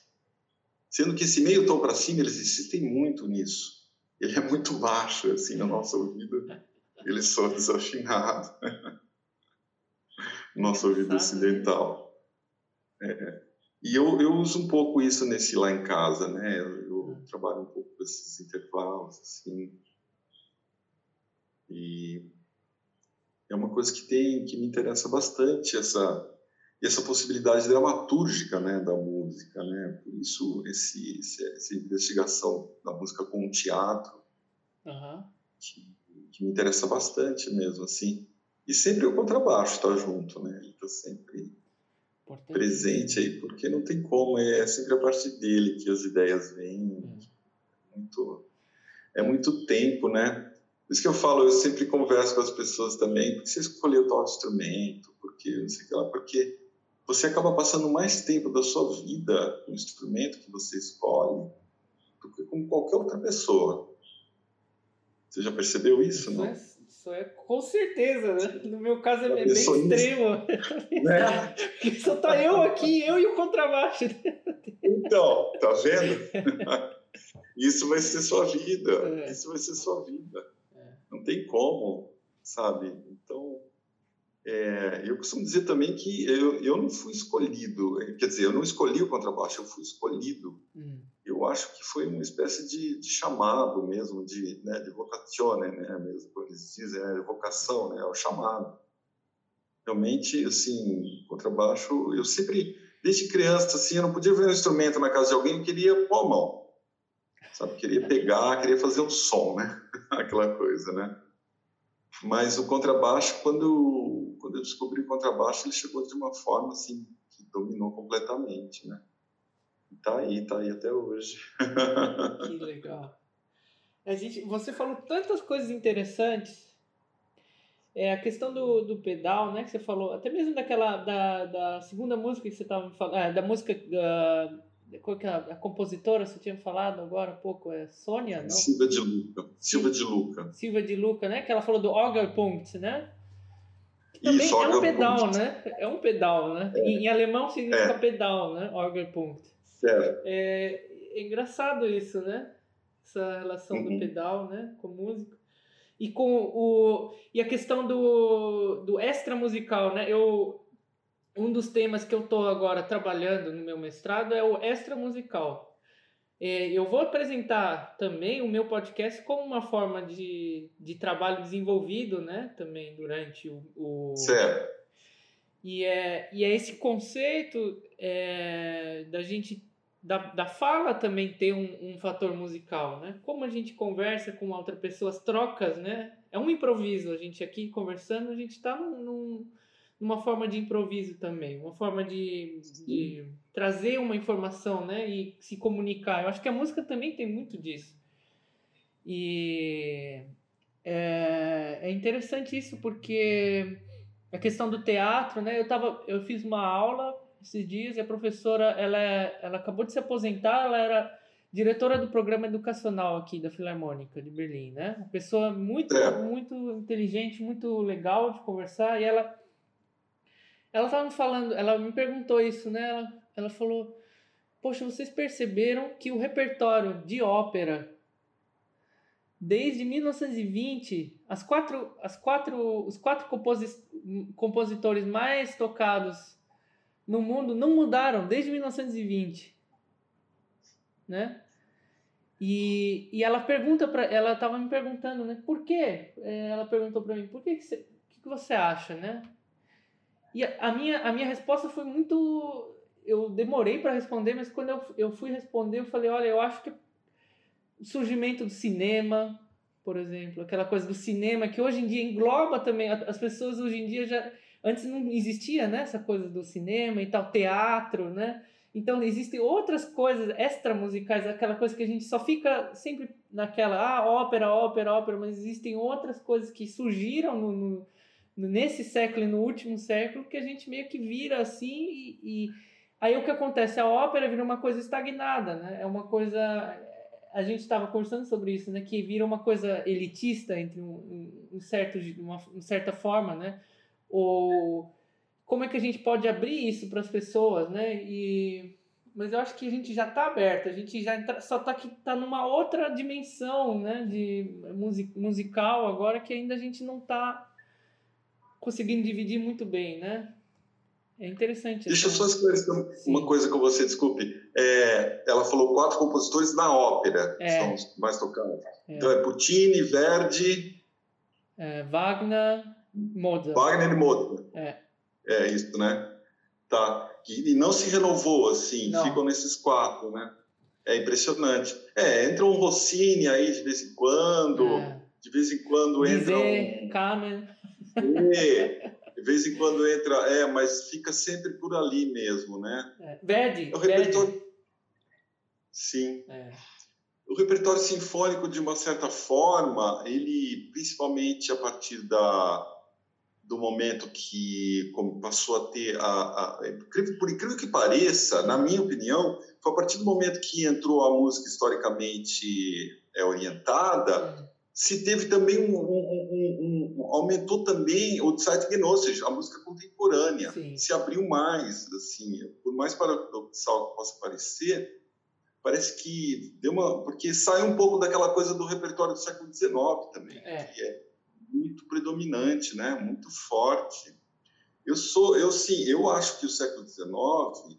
Sendo que esse meio tom para cima, eles insistem muito nisso. Ele é muito baixo, assim, no nosso ouvido. Ele soa desafinado. nosso ouvido ocidental. É. E eu, eu uso um pouco isso nesse lá em casa, né? Eu, eu hum. trabalho um pouco com esses intervalos, assim. E é uma coisa que tem que me interessa bastante essa essa possibilidade dramatúrgica, né, da música, né? Por isso esse, esse essa investigação da música com o teatro uhum. que, que, me interessa bastante mesmo, assim. E sempre o contrabaixo está junto, né? Ele está sempre presente aí, porque não tem como, é sempre a partir dele que as ideias vêm. Hum. Muito, é muito tempo, né? Por isso que eu falo, eu sempre converso com as pessoas também, por que você escolheu tal instrumento, porque não sei o que lá, porque você acaba passando mais tempo da sua vida com o instrumento que você escolhe do que com qualquer outra pessoa. Você já percebeu isso, não? É, isso é com certeza, né? No meu caso é bem extremo. Né? Porque só tá eu aqui, eu e o contrabaixo. Então, tá vendo? Isso vai ser sua vida. É. Isso vai ser sua vida não tem como, sabe? Então, é, eu costumo dizer também que eu, eu não fui escolhido, quer dizer, eu não escolhi o contrabaixo, eu fui escolhido. Hum. Eu acho que foi uma espécie de, de chamado mesmo, de, né, de vocazione, né, mesmo como eles dizem, né, vocação, né, é o chamado. Realmente, assim, contrabaixo, eu sempre, desde criança, assim, eu não podia ver um instrumento na casa de alguém, eu queria pôr a mão sabe? Queria pegar, queria fazer um som, né? Aquela coisa, né? Mas o contrabaixo, quando, quando eu descobri o contrabaixo, ele chegou de uma forma assim que dominou completamente, né? Tá aí, tá aí até hoje. Que legal. A gente, você falou tantas coisas interessantes. É, a questão do, do pedal, né, que você falou, até mesmo daquela, da, da segunda música que você estava falando, é, da música da, é a, a, compositora, você tinha falado agora há pouco, é Sônia, não? Silva de Luca. Silva de Luca. Silva de Luca, né, que ela falou do Augerpunkt, né? Que também Isso, é um pedal, né? É um pedal, né? É. Em, em, alemão significa é. pedal, né? Augerpunkt. Certo. É, é engraçado isso, né? Essa relação uhum. do pedal, né? Com música. E com o e a questão do, do extra musical, né? Eu um dos temas que eu estou agora trabalhando no meu mestrado é o extra musical. É, eu vou apresentar também o meu podcast como uma forma de, de trabalho desenvolvido, né? Também durante o, o... Certo. E é, e é esse conceito é, da gente da, da fala também ter um, um fator musical, né? Como a gente conversa com outra pessoa, as trocas, né? É um improviso. A gente aqui conversando, a gente está num, num, numa forma de improviso também, uma forma de, de trazer uma informação, né? E se comunicar. Eu acho que a música também tem muito disso. E é, é interessante isso porque a questão do teatro, né? Eu tava, eu fiz uma aula esses dias e a professora, ela, ela acabou de se aposentar, ela era diretora do programa educacional aqui da Filarmônica de Berlim, né? Uma pessoa muito, é. muito inteligente, muito legal de conversar e ela ela estava me falando, ela me perguntou isso, né? Ela, ela falou: "Poxa, vocês perceberam que o repertório de ópera desde 1920, as quatro, as quatro, os quatro compositores mais tocados no mundo não mudaram desde 1920, né? E, e ela pergunta para ela estava me perguntando, né? Por quê? É, ela perguntou para mim, por que que você, que, que você acha, né? E a, minha a minha resposta foi muito eu demorei para responder, mas quando eu, eu fui responder, eu falei, olha, eu acho que o surgimento do cinema, por exemplo, aquela coisa do cinema que hoje em dia engloba também as pessoas hoje em dia já Antes não existia né, essa coisa do cinema e tal, teatro, né? Então existem outras coisas extra musicais, aquela coisa que a gente só fica sempre naquela ah, ópera, ópera, ópera, mas existem outras coisas que surgiram no, no, nesse século e no último século que a gente meio que vira assim e, e aí o que acontece? A ópera vira uma coisa estagnada, né? É uma coisa a gente estava conversando sobre isso, né? Que vira uma coisa elitista entre um, um certo, uma, uma certa forma, né? ou como é que a gente pode abrir isso para as pessoas, né? E mas eu acho que a gente já está aberto, a gente já entra, só está que tá numa outra dimensão, né, de music, musical agora que ainda a gente não está conseguindo dividir muito bem, né? É interessante. Deixa eu só esclarecer uma coisa com você, desculpe. É, ela falou quatro compositores na ópera, é. são os mais tocados. É. Então é Puccini, Verdi, é, Wagner, Mozart. Wagner e Mozart. É. É isso, né? Tá. E, e não se renovou, assim, não. ficam nesses quatro, né? É impressionante. É, entra um Rossini aí de vez em quando, é. de vez em quando entra um... Carmen. É, de vez em quando entra, é, mas fica sempre por ali mesmo, né? É. Verdi. É o repertório... Sim. É o repertório sinfônico, de uma certa forma, ele, principalmente a partir da, do momento que passou a ter, a, a, por incrível que pareça, na minha opinião, foi a partir do momento que entrou a música historicamente é, orientada, se teve também um, um aumentou também o zeitgenössisch, a música contemporânea, Sim. se abriu mais, assim, por mais paradoxal que possa parecer, parece que deu uma. Porque sai um pouco daquela coisa do repertório do século XIX também, é. que é muito predominante, né? muito forte. Eu sou, eu sim, eu acho que o século XIX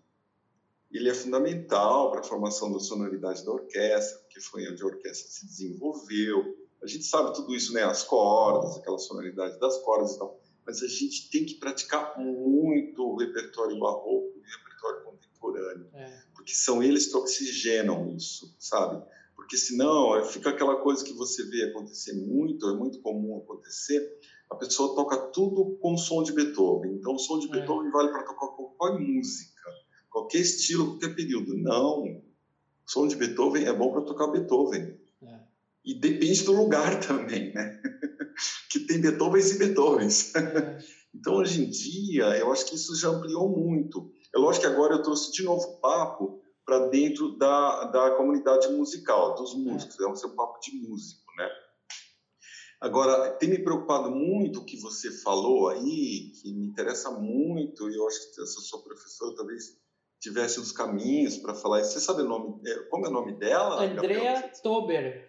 ele é fundamental para a formação da sonoridade da orquestra, porque foi onde a orquestra se desenvolveu. A gente sabe tudo isso, né? As cordas, aquela sonoridade das cordas e tal. Mas a gente tem que praticar muito o repertório barroco, o repertório contemporâneo. É porque são eles que oxigenam isso, sabe? porque senão fica aquela coisa que você vê acontecer muito, é muito comum acontecer, a pessoa toca tudo com som de Beethoven. Então, o som de é. Beethoven vale para tocar qualquer música, qualquer estilo, qualquer período. Não, o som de Beethoven é bom para tocar Beethoven. É. E depende do lugar também, né? que tem Beethovens e Beethovens. É. então, hoje em dia, eu acho que isso já ampliou muito. É lógico que agora eu trouxe de novo o papo para dentro da, da comunidade musical, dos músicos, é um seu papo de músico, né? Agora, tem me preocupado muito o que você falou aí, que me interessa muito, e eu acho que essa sua professora talvez tivesse os caminhos para falar isso. Você sabe o nome, é, como é o nome dela? Andrea Tober.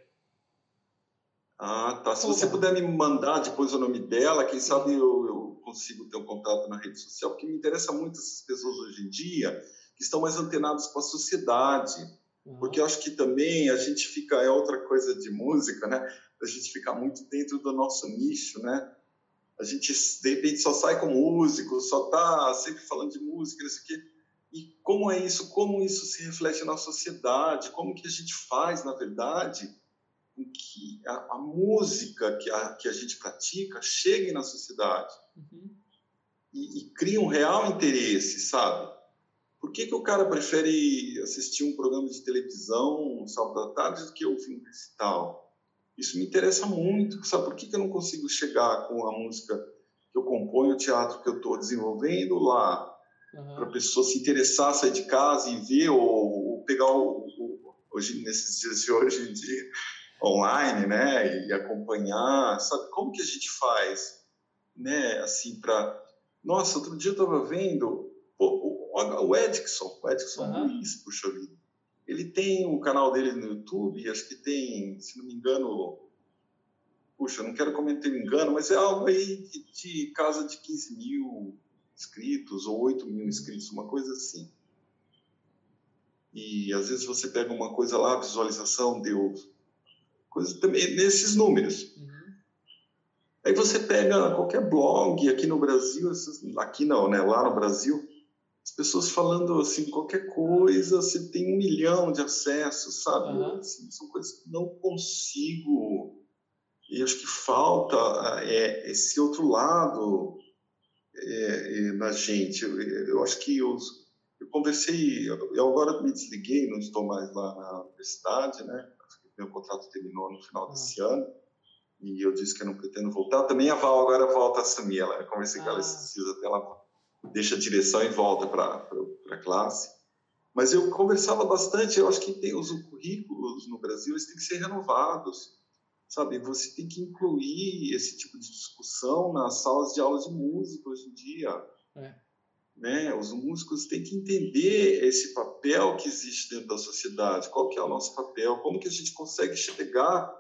Ah, tá. Se você puder me mandar depois o nome dela, quem sabe eu, eu consigo ter um contato na rede social, porque me interessa muito essas pessoas hoje em dia, que estão mais antenados com a sociedade. Uhum. Porque eu acho que também a gente fica, é outra coisa de música, né? A gente fica muito dentro do nosso nicho, né? A gente, de repente, só sai como músico, só tá sempre falando de música, isso aqui. E como é isso? Como isso se reflete na sociedade? Como que a gente faz, na verdade, com que a, a música que a, que a gente pratica chegue na sociedade? Uhum. E, e cria um real interesse, sabe? Por que, que o cara prefere assistir um programa de televisão sábado à tarde do que ouvir um recital? Isso me interessa muito. Sabe por que, que eu não consigo chegar com a música que eu componho, o teatro que eu estou desenvolvendo lá, uhum. para a pessoa se interessar, sair de casa e ver, ou, ou pegar o, o, hoje, nesses dias de hoje em dia, online, né, e acompanhar, sabe? Como que a gente faz, né, assim, para... Nossa, outro dia eu estava vendo, pô, o Edson, o Edson uhum. Luiz, puxa vida. Ele tem o canal dele no YouTube, acho que tem, se não me engano, puxa, não quero cometer um engano, mas é algo aí de, de casa de 15 mil inscritos ou 8 mil inscritos, uma coisa assim. E às vezes você pega uma coisa lá, visualização deu coisa também nesses números. Uhum. Aí você pega qualquer blog aqui no Brasil, aqui não, né? Lá no Brasil, as pessoas falando assim, qualquer coisa, você tem um milhão de acessos, sabe? Uhum. Assim, são coisas que não consigo. E acho que falta é, esse outro lado é, é, na gente. Eu, eu acho que eu, eu conversei, eu agora me desliguei, não estou mais lá na universidade, né? Meu contrato terminou no final desse ano e eu disse que eu não pretendo voltar. Também a Val agora volta a assumir. Ela, eu conversei com ela esses dias até ela deixa a direção e volta para a classe. Mas eu conversava bastante, eu acho que tem os currículos no Brasil, eles têm que ser renovados, sabe? Você tem que incluir esse tipo de discussão nas salas de aulas de música hoje em dia. É. Né? Os músicos têm que entender esse papel que existe dentro da sociedade, qual que é o nosso papel, como que a gente consegue chegar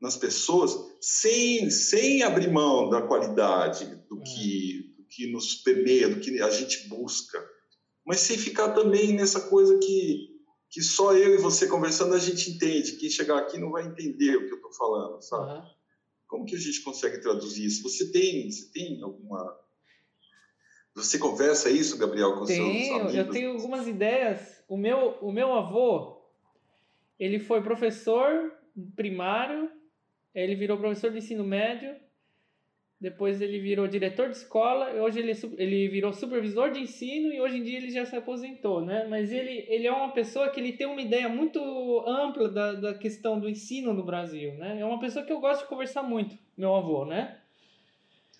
nas pessoas sem, sem abrir mão da qualidade do é. que que nos permeia, do que a gente busca, mas sem ficar também nessa coisa que, que só eu e você conversando a gente entende. Quem chegar aqui não vai entender o que eu estou falando, sabe? Uhum. Como que a gente consegue traduzir isso? Você tem, você tem alguma você conversa isso, Gabriel, com tenho, seus amigos? Eu tenho algumas ideias. O meu, o meu avô, ele foi professor primário, ele virou professor de ensino médio, depois ele virou diretor de escola, hoje ele, ele virou supervisor de ensino e hoje em dia ele já se aposentou, né? Mas ele, ele é uma pessoa que ele tem uma ideia muito ampla da, da questão do ensino no Brasil, né? É uma pessoa que eu gosto de conversar muito, meu avô, né?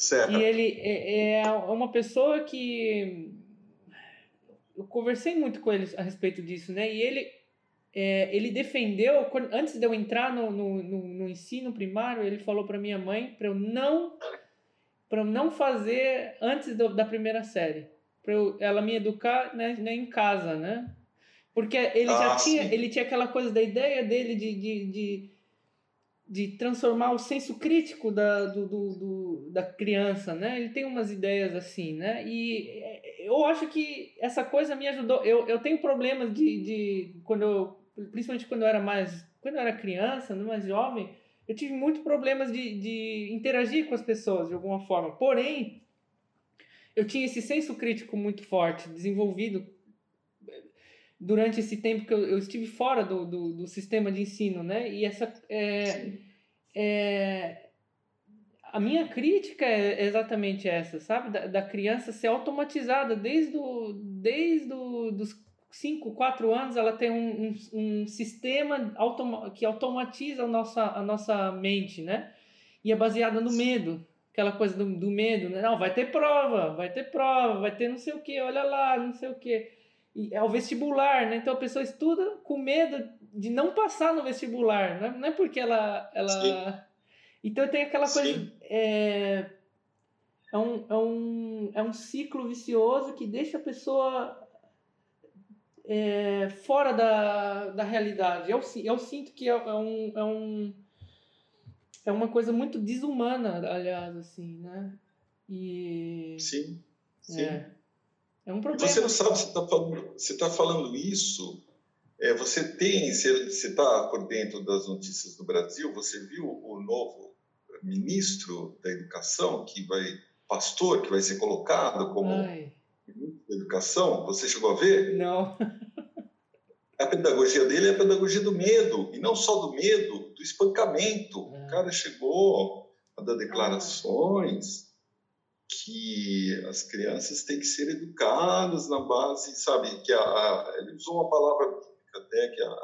Certo. E ele é, é uma pessoa que eu conversei muito com ele a respeito disso, né? E ele é, ele defendeu, antes de eu entrar no, no, no, no ensino primário, ele falou para minha mãe para eu não para não fazer antes do, da primeira série, para ela me educar né, né, em casa, né? Porque ele ah, já tinha, ele tinha aquela coisa da ideia dele de, de, de, de transformar o senso crítico da, do, do, do, da criança, né? Ele tem umas ideias assim, né? E é, eu acho que essa coisa me ajudou. Eu, eu tenho problemas de, de quando eu, principalmente quando eu era mais, quando eu era criança, né, mais jovem, eu tive muitos problemas de, de interagir com as pessoas de alguma forma. Porém, eu tinha esse senso crítico muito forte, desenvolvido durante esse tempo que eu, eu estive fora do, do, do, sistema de ensino, né? E essa é, é, a minha crítica é exatamente essa, sabe? Da, da criança ser automatizada desde, do, desde do, dos 5, 4 anos, ela tem um, um, um sistema automa que automatiza a nossa, a nossa mente, né? E é baseada no medo, aquela coisa do, do medo, né? Não, vai ter prova, vai ter prova, vai ter não sei o que, olha lá, não sei o que é o vestibular, né? Então a pessoa estuda com medo de não passar no vestibular, né? não é porque ela. ela... Então tem aquela coisa. É, é, um, é, um, é um ciclo vicioso que deixa a pessoa é, fora da, da realidade. Eu, eu sinto que é, é, um, é, um, é uma coisa muito desumana, aliás, assim, né? E, sim, sim. É. É um problema. Você não sabe, você está falando, tá falando isso. É, você tem, você está por dentro das notícias do Brasil. Você viu o novo ministro da Educação que vai, pastor, que vai ser colocado como Ai. ministro da Educação? Você chegou a ver? Não. A pedagogia dele é a pedagogia do medo e não só do medo, do espancamento. Ah. O cara chegou a dar declarações que as crianças têm que ser educadas na base, sabe, que a, a ele usou uma palavra bíblica até, que a,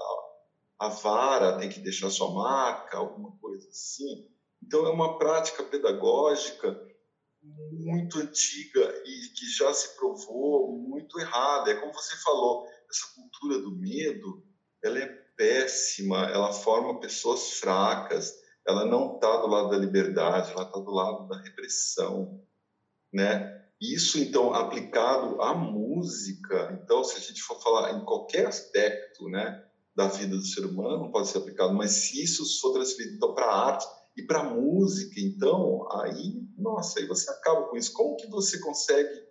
a vara tem que deixar sua marca, alguma coisa assim. Então, é uma prática pedagógica muito antiga e que já se provou muito errada. É como você falou, essa cultura do medo, ela é péssima, ela forma pessoas fracas, ela não está do lado da liberdade, ela está do lado da repressão né? Isso, então, aplicado à música, então, se a gente for falar em qualquer aspecto, né, da vida do ser humano, pode ser aplicado, mas se isso for transferido então, para a arte e para a música, então, aí, nossa, aí você acaba com isso. Como que você consegue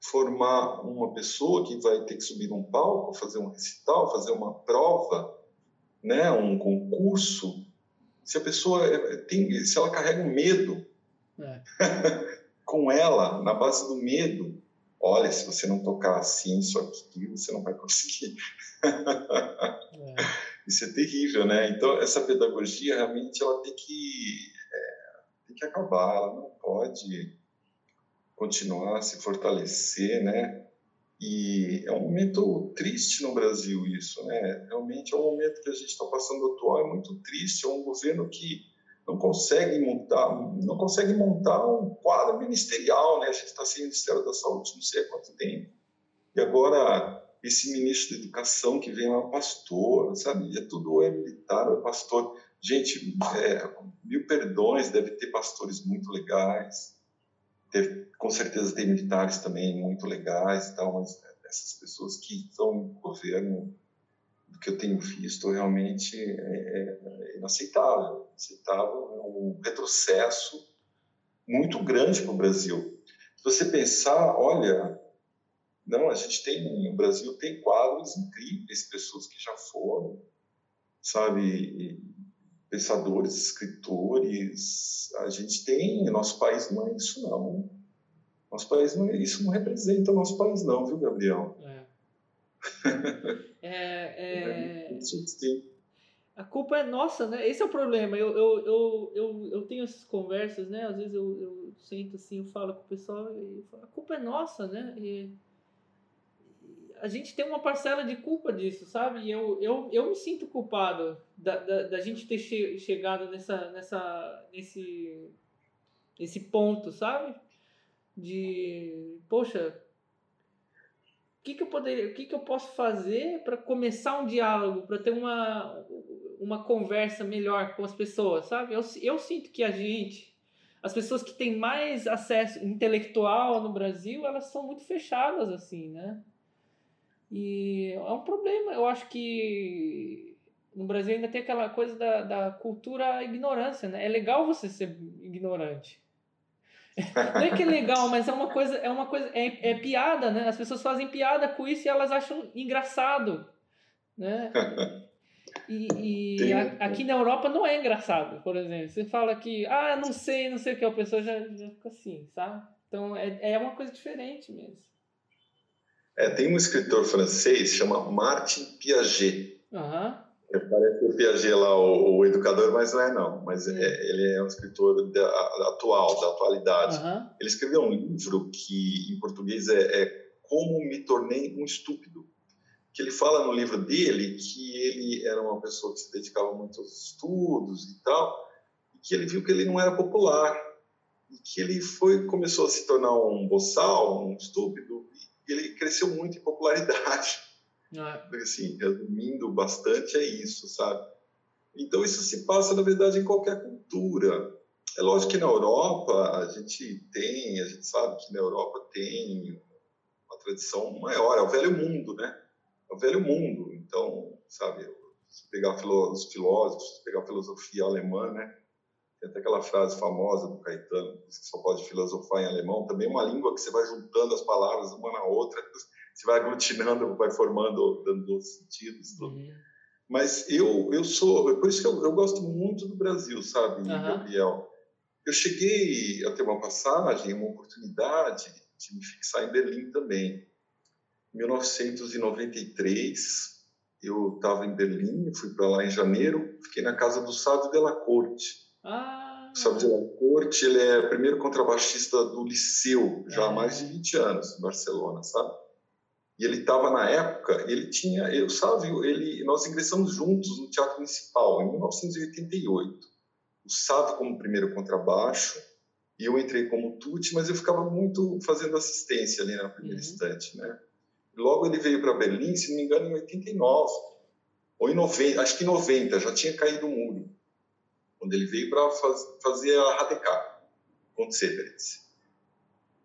formar uma pessoa que vai ter que subir num palco, fazer um recital, fazer uma prova, né, um concurso, se a pessoa é, tem, se ela carrega um medo, é. com ela, na base do medo. Olha, se você não tocar assim, isso aqui, você não vai conseguir. É. Isso é terrível, né? Então, essa pedagogia realmente ela tem que, é, tem que acabar, ela não pode continuar a se fortalecer, né? E é um momento triste no Brasil isso, né? Realmente é um momento que a gente está passando atual, é muito triste, é um governo que não consegue montar, não consegue montar um quadro ministerial, né? A gente está sem Ministério da Saúde não sei há quanto tempo. E agora esse ministro da Educação que vem lá pastor, sabe? É tudo é militar, é pastor. Gente, é, mil perdões, deve ter pastores muito legais, com certeza tem militares também muito legais e tal, mas essas pessoas que estão no governo do que eu tenho visto realmente é, é inaceitável. Inaceitável, é um retrocesso muito grande para o Brasil. Se você pensar, olha, não, a gente tem, o Brasil tem quadros incríveis, pessoas que já foram, sabe, pensadores, escritores, a gente tem, nosso país não é isso não. Nosso país não é isso, não representa o nosso país não, viu, Gabriel? É. É, é... A culpa é nossa, né? Esse é o problema. Eu, eu, eu, eu, eu tenho essas conversas, né? Às vezes eu, eu sento assim, eu falo com o pessoal e falo, a culpa é nossa, né? E a gente tem uma parcela de culpa disso, sabe? E eu, eu, eu me sinto culpado da, da, da gente ter che chegado nessa, nessa, nesse, nesse ponto, sabe? De, poxa, que, que eu poderia, o que, que eu posso fazer para começar um diálogo, para ter uma, uma conversa melhor com as pessoas, sabe? Eu, eu sinto que a gente, as pessoas que têm mais acesso intelectual no Brasil, elas são muito fechadas assim, né? E é um problema. Eu acho que no Brasil ainda tem aquela coisa da, da cultura ignorância, né? É legal você ser ignorante. Não é que é legal, mas é uma coisa, é uma coisa, é, é piada, né? As pessoas fazem piada com isso e elas acham engraçado, né? E, e a, aqui na Europa não é engraçado, por exemplo. Você fala que, ah, não sei, não sei o que, a pessoa já, já fica assim, sabe? Então é, é uma coisa diferente mesmo. É, tem um escritor francês chama Martin Piaget. Uhum. Parece o Piaget lá, o, o, educador, mas não é não. Mas é, ele é um escritor da, atual, da atualidade. Uhum. Ele escreveu um livro que, em português, é, é Como Me Tornei um Estúpido. Que ele fala no livro dele que ele era uma pessoa que se dedicava muito aos estudos e tal, e que ele viu que ele não era popular. E que ele foi começou a se tornar um boçal, um estúpido, e ele cresceu muito em popularidade. É. Assim, resumindo bastante, é isso, sabe? Então, isso se passa, na verdade, em qualquer cultura. É lógico que na Europa a gente tem, a gente sabe que na Europa tem uma tradição maior, é o velho mundo, né? É o velho mundo. Então, sabe, se pegar os filósofos, se pegar a filosofia alemã, né? Tem até aquela frase famosa do Caetano, que só pode filosofar em alemão. Também é uma língua que você vai juntando as palavras uma na outra, você vai aglutinando, vai formando, dando outros sentidos. Uhum. Mas eu, eu sou, por isso que eu, eu gosto muito do Brasil, sabe, uhum. Gabriel? Eu cheguei a ter uma passagem, uma oportunidade de me fixar em Berlim também. Em 1993, eu estava em Berlim, fui para lá em janeiro, fiquei na casa do Sávio Della Corte ah. Sabe de Corte, ele é o primeiro contrabaixista do Liceu, já há é. mais de 20 anos, em Barcelona, sabe? E ele estava na época, ele tinha, eu Sávio, ele, nós ingressamos juntos no Teatro Municipal em 1988. O Sávio como primeiro contrabaixo e eu entrei como tutti, mas eu ficava muito fazendo assistência ali na primeira uhum. instante, né? Logo ele veio para Berlim, se não me engano, em 89 ou em 90, acho que em 90 já tinha caído o muro quando ele veio para faz, fazer a Radekar com Severitz.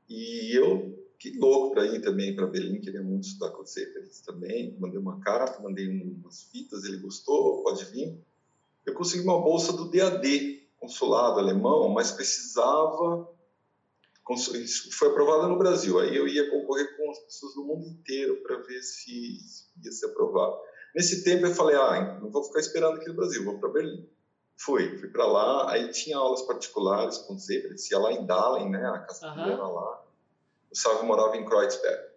E eu, que louco para ir também para Berlim, queria muito estudar com Severitz também. Mandei uma carta, mandei umas fitas, ele gostou, pode vir. Eu consegui uma bolsa do DAD, consulado alemão, mas precisava. Foi aprovada no Brasil. Aí eu ia concorrer com as pessoas do mundo inteiro para ver se ia ser aprovado. Nesse tempo eu falei: ah, não vou ficar esperando aqui no Brasil, vou para Berlim. Fui, fui para lá, aí tinha aulas particulares com Zebra, ia lá em Dahlen, né, a casa uhum. era lá. O Sávio morava em Kreuzberg.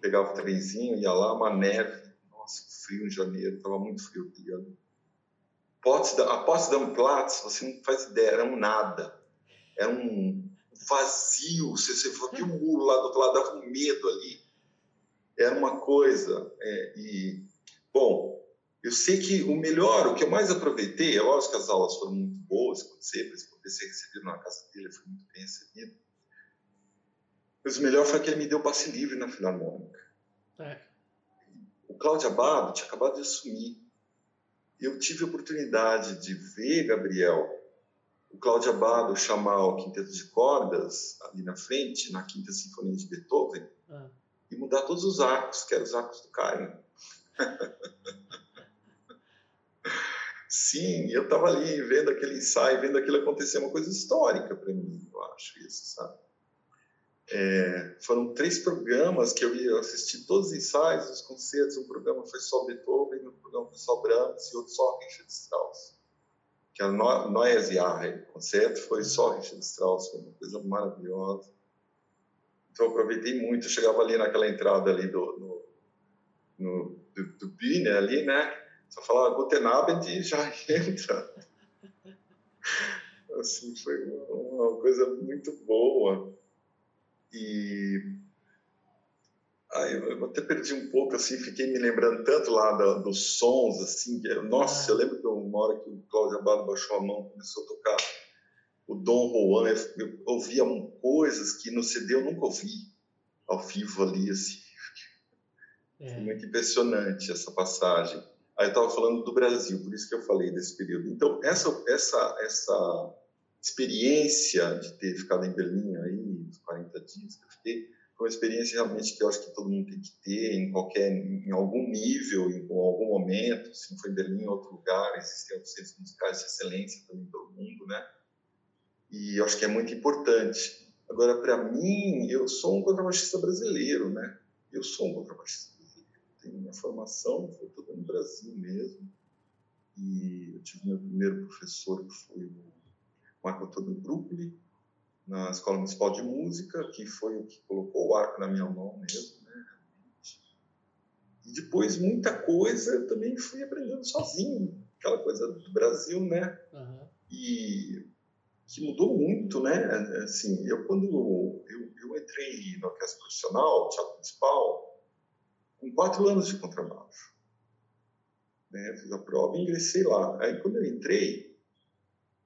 Pegava o trenzinho, ia lá, uma neve, nossa, frio em janeiro, tava muito frio aquele ano. A Potsdam Platz, você não faz ideia, era um nada. Era um vazio, você, você via o muro lá do outro lado, dava um medo ali. Era uma coisa, é, e, bom, eu sei que o melhor, o que eu mais aproveitei, é lógico que as aulas foram muito boas, quando sempre poder ser recebido na casa dele, foi muito bem recebido. Mas o melhor foi que ele me deu passe livre na Filarmônica. É. O Cláudio Abado tinha acabado de assumir. Eu tive a oportunidade de ver, Gabriel, o Cláudio Abado chamar o quinteto de cordas ali na frente, na Quinta Sinfonia de Beethoven, ah. e mudar todos os arcos, que eram os arcos do Caio. Sim, eu estava ali vendo aquele ensaio, vendo aquilo acontecer, uma coisa histórica para mim, eu acho isso, sabe? É, foram três programas que eu ia assistir todos os ensaios, os concertos. Um programa foi só Beethoven, um programa foi só Brahms e outro só Richard Strauss. Que a Neues Jahre, o concerto foi só Richard Strauss, foi uma coisa maravilhosa. Então eu aproveitei muito. Eu chegava ali naquela entrada ali do, no, no do, do Bine, ali, né? Só falar Guten Abend e já entra. Assim, foi uma, uma coisa muito boa. E aí eu até perdi um pouco, assim, fiquei me lembrando tanto lá da, dos sons, assim, que, nossa, eu lembro que uma hora que o Cláudio Abado baixou a mão, começou a tocar o Dom Juan, eu, eu ouvia coisas que no CD eu nunca ouvi ao vivo ali, assim. É. Foi muito impressionante essa passagem. Aí eu estava falando do Brasil, por isso que eu falei desse período. Então, essa, essa, essa experiência de ter ficado em Berlim aí, os 40 dias que eu fiquei, foi uma experiência realmente que eu acho que todo mundo tem que ter em qualquer, em algum nível, em algum momento, se não foi em Berlim, em outro lugar, existem outros centros musicais de excelência também pelo mundo, né? E eu acho que é muito importante. Agora, para mim, eu sou um contrabaixista brasileiro, né? Eu sou um contrabaixista minha formação foi toda no Brasil mesmo. E eu tive meu primeiro professor, que foi o Marco Antônio Brooklyn, na Escola Municipal de Música, que foi o que colocou o arco na minha mão mesmo, né? E depois, muita coisa eu também fui aprendendo sozinho, aquela coisa do Brasil, né? Uhum. E que mudou muito, né? Assim, eu quando eu, eu entrei na orquestra profissional, teatro municipal, com quatro anos de contrabaixo. Né? Fiz a prova e ingressei lá. Aí quando eu entrei,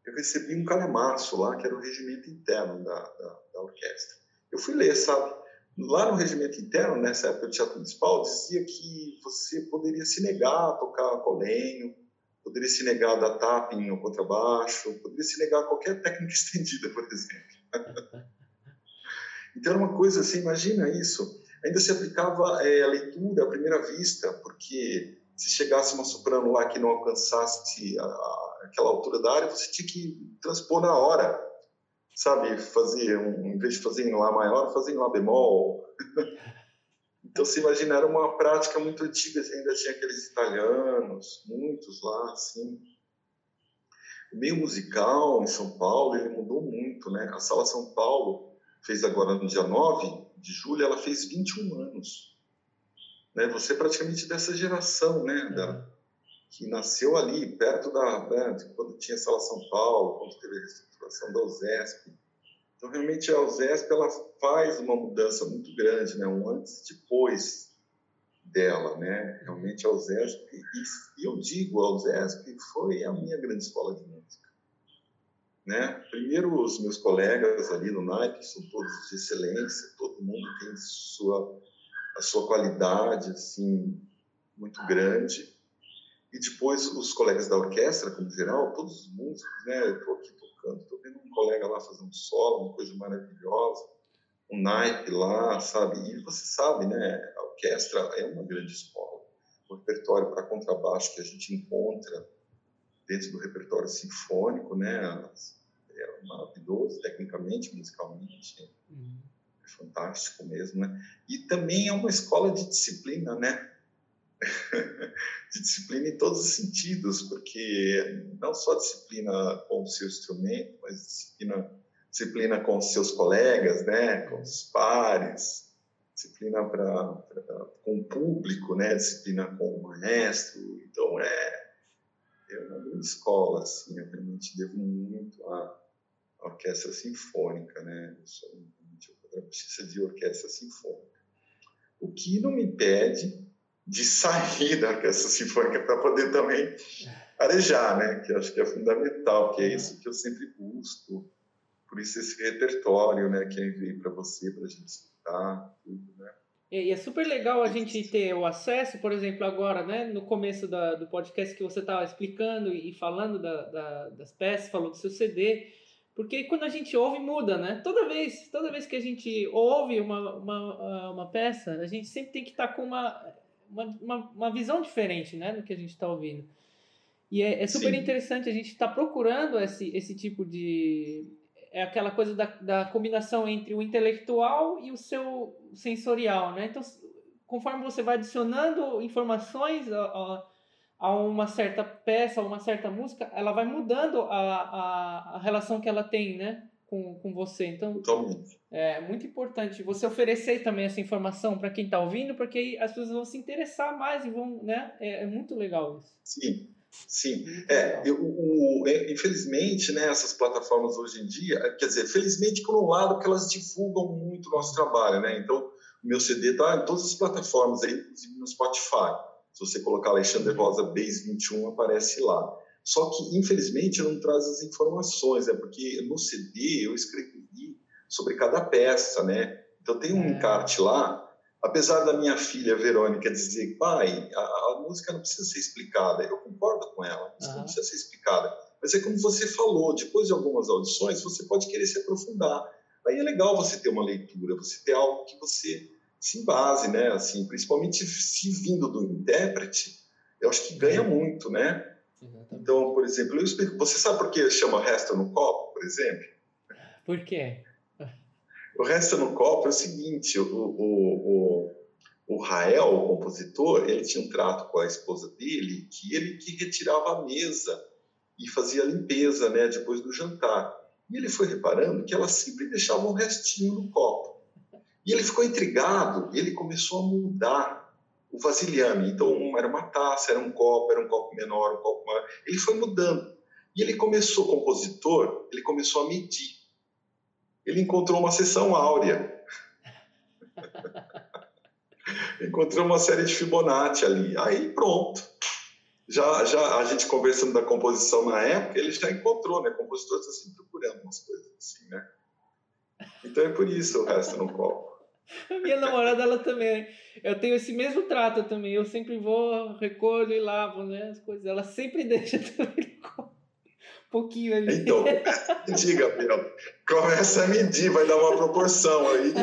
eu recebi um calhamaço lá, que era o regimento interno da, da, da orquestra. Eu fui ler, sabe? Lá no regimento interno, nessa época do teatro municipal, dizia que você poderia se negar a tocar colenho, poderia se negar a dar tapping no contrabaixo, poderia se negar a qualquer técnica estendida, por exemplo. então era uma coisa assim, imagina isso. Ainda se aplicava é, a leitura à primeira vista, porque se chegasse uma soprano lá que não alcançasse a, a, aquela altura da área, você tinha que transpor na hora, sabe? Fazer, um, em vez de fazer em Lá maior, fazer em Lá bemol. Então, se imagina, era uma prática muito antiga, ainda tinha aqueles italianos, muitos lá, assim. O meio musical em São Paulo, ele mudou muito, né? A Sala São Paulo fez agora no dia 9 de julho, ela fez 21 anos. Né? Você é praticamente dessa geração, né? Da, que nasceu ali, perto da... Né? quando tinha Sala São Paulo, quando teve a reestruturação da USESP. Então, realmente, a USESP ela faz uma mudança muito grande, né? um antes e depois dela. Né? Realmente, a USESP, e, eu digo, a USESP foi a minha grande escola de música. Né? Primeiro, os meus colegas ali no NAIP, são todos de excelência, todo mundo tem sua, a sua qualidade assim, muito grande. E depois, os colegas da orquestra, como geral, todos os músicos, né? eu estou aqui tocando, estou vendo um colega lá fazendo solo, uma coisa maravilhosa, um naipe lá, sabe? E você sabe, né? A orquestra é uma grande escola. O repertório para contrabaixo que a gente encontra dentro do repertório sinfônico, né? É maravilhoso, tecnicamente, musicalmente. Uhum. É fantástico mesmo, né? E também é uma escola de disciplina, né? de disciplina em todos os sentidos, porque não só disciplina com o seu instrumento, mas disciplina, disciplina com os seus colegas, né, com os pares, disciplina pra, pra, com o público, né, disciplina com o maestro. Então é, é uma grande escola, assim, eu realmente devo muito à, orquestra sinfônica, né, eu sou um contrabaixista de orquestra sinfônica. O que não me impede de sair da orquestra sinfônica para poder também arejar, né? Que acho que é fundamental, que é isso que eu sempre busco. Por isso esse repertório, né? Que eu enviei para você, para a gente escutar, tudo, né? E é super legal a gente ter o acesso, por exemplo, agora, né, no começo da, do podcast que você estava explicando e falando da, da, das peças, falou do seu CD, porque quando a gente ouve, muda, né? Toda vez, toda vez que a gente ouve uma, uma, uma peça, a gente sempre tem que estar tá com uma uma, uma, uma visão diferente né, do que a gente está ouvindo. E é, é super Sim. interessante a gente estar tá procurando esse, esse tipo de. É aquela coisa da, da combinação entre o intelectual e o seu sensorial, né? Então, conforme você vai adicionando informações a, a, a uma certa peça, a uma certa música, ela vai mudando a, a, a relação que ela tem, né? Com, com você. Então, Totalmente. é muito importante você oferecer também essa informação para quem está ouvindo, porque as pessoas vão se interessar mais e vão, né? É, é muito legal isso. Sim. Sim, é, eu, o, é, infelizmente, né, essas plataformas hoje em dia, quer dizer, felizmente por um lado, porque elas divulgam muito o nosso trabalho, né? Então, o meu CD está em todas as plataformas, aí, inclusive no Spotify. Se você colocar Alexandre Rosa Base 21, aparece lá. Só que, infelizmente, não traz as informações, né? porque no CD eu escrevi sobre cada peça, né? Então tem um é. encarte lá, apesar da minha filha Verônica dizer, pai, a, a música não precisa ser explicada, eu concordo com ela, a música uhum. não precisa ser explicada. Mas é como você falou, depois de algumas audições, você pode querer se aprofundar. Aí é legal você ter uma leitura, você ter algo que você se base, né? Assim, principalmente se vindo do intérprete, eu acho que ganha muito, né? Exatamente. Então, por exemplo, eu explico. Você sabe por que chama Resta no Copo, por exemplo? Por quê? O Resta no Copo é o seguinte: o, o, o, o Rael, o compositor, ele tinha um trato com a esposa dele que ele que retirava a mesa e fazia a limpeza né, depois do jantar. E ele foi reparando que ela sempre deixava um restinho no copo. E ele ficou intrigado, ele começou a mudar o vasilhame. Então, era uma taça, era um copo, era um copo menor, um copo maior. Ele foi mudando. E ele começou, compositor, ele começou a medir. Ele encontrou uma seção áurea. encontrou uma série de Fibonacci ali. Aí pronto. Já, já a gente conversando da composição na época, ele já encontrou, né? Compositores assim procurando umas coisas assim, né? Então é por isso o resto no copo. A minha namorada, ela também. Eu tenho esse mesmo trato também. Eu sempre vou, recolho e lavo, né? As coisas. Ela sempre deixa também um pouquinho ali. Então, diga, Gabriel. Começa a medir, vai dar uma proporção aí.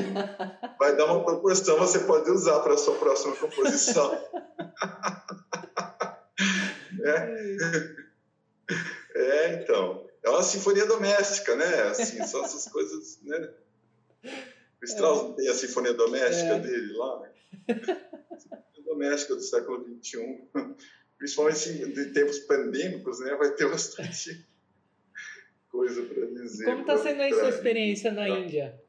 Vai dar uma proporção, você pode usar para a sua próxima composição. é. é, então. É uma sinfonia doméstica, né? Assim, são essas coisas, né? O Strauss é. tem a sinfonia doméstica é. dele lá, né? sinfonia doméstica do século XXI, principalmente em tempos pandêmicos, né? Vai ter bastante coisa para dizer. Como está sendo a sua experiência na Índia?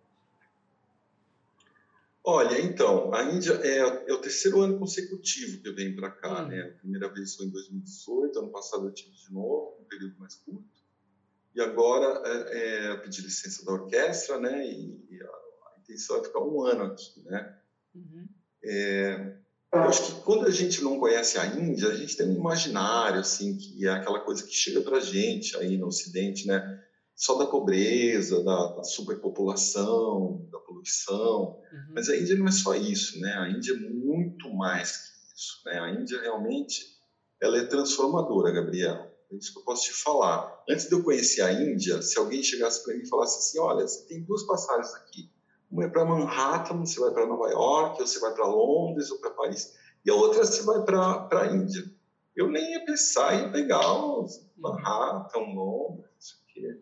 Olha, então, a Índia é, é, o terceiro ano consecutivo que eu venho para cá, hum. né? A primeira vez foi em 2018, ano passado eu tive de novo, um período mais curto. E agora é, é pedir licença da orquestra, né? E, e a, intenção é ficar um ano aqui, né? Uhum. É, eu acho que quando a gente não conhece a Índia, a gente tem um imaginário, assim, que é aquela coisa que chega para a gente aí no Ocidente, né? Só da pobreza, da, da superpopulação, da poluição. Uhum. Mas a Índia não é só isso, né? A Índia é muito mais que isso, né? A Índia realmente ela é transformadora, Gabriel. É isso que eu posso te falar. Antes de eu conhecer a Índia, se alguém chegasse para mim e falasse assim, olha, você tem duas passagens aqui uma é para Manhattan, você vai para Nova York, ou você vai para Londres ou para Paris, e a outra você vai para a Índia. Eu nem ia pensar em pegar Manhattan, Londres, não sei o quê.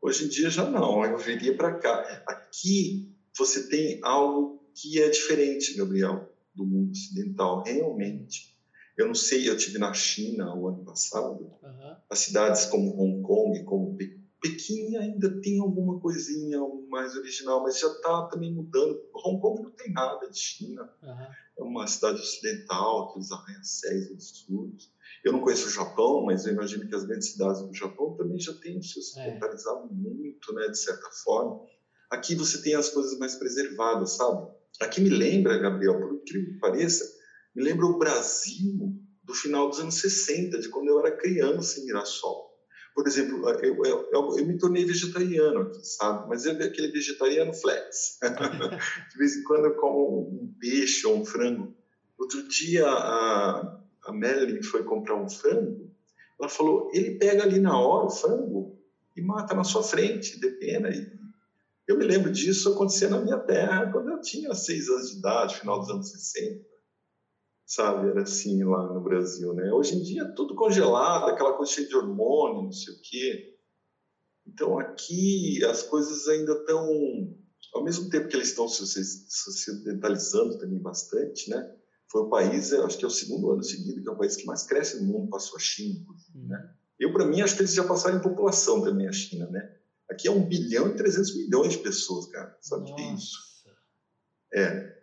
Hoje em dia já não, eu viria para cá. Aqui você tem algo que é diferente, Gabriel, do mundo ocidental, realmente. Eu não sei, eu tive na China o ano passado, uhum. as cidades como Hong Kong, como Pequim, ainda tem alguma coisinha mais original, mas já está também mudando. Hong Kong não tem nada de China. Uhum. É uma cidade ocidental, aqueles arranha-céus absurdos. Eu não conheço o Japão, mas eu imagino que as grandes cidades do Japão também já têm se ocidentalizado é. muito, né, de certa forma. Aqui você tem as coisas mais preservadas, sabe? Aqui me lembra, Gabriel, por incrível que pareça, me lembra o Brasil do final dos anos 60, de quando eu era criança em Mirassol por exemplo, eu, eu, eu, eu, me tornei vegetariano aqui, sabe? Mas é aquele vegetariano flex. de vez em quando eu como um peixe ou um frango. Outro dia a, a Melanie foi comprar um frango. Ela falou: ele pega ali na hora o frango e mata na sua frente, depena. E eu me lembro disso acontecer na minha terra quando eu tinha seis anos de idade, final dos anos 60 sabe? Era assim lá no Brasil, né? Hoje em dia tudo congelado, aquela coisa cheia de hormônio, não sei o quê. Então aqui as coisas ainda estão, ao mesmo tempo que eles estão se ocidentalizando também bastante, né? Foi o país, acho que é o segundo ano seguido que é o país que mais cresce no mundo, passou a China, né? Uhum. Eu para mim acho que eles já passaram em população também a China, né? Aqui é 1 bilhão e 300 milhões de pessoas, cara. Sabe o que é isso? É.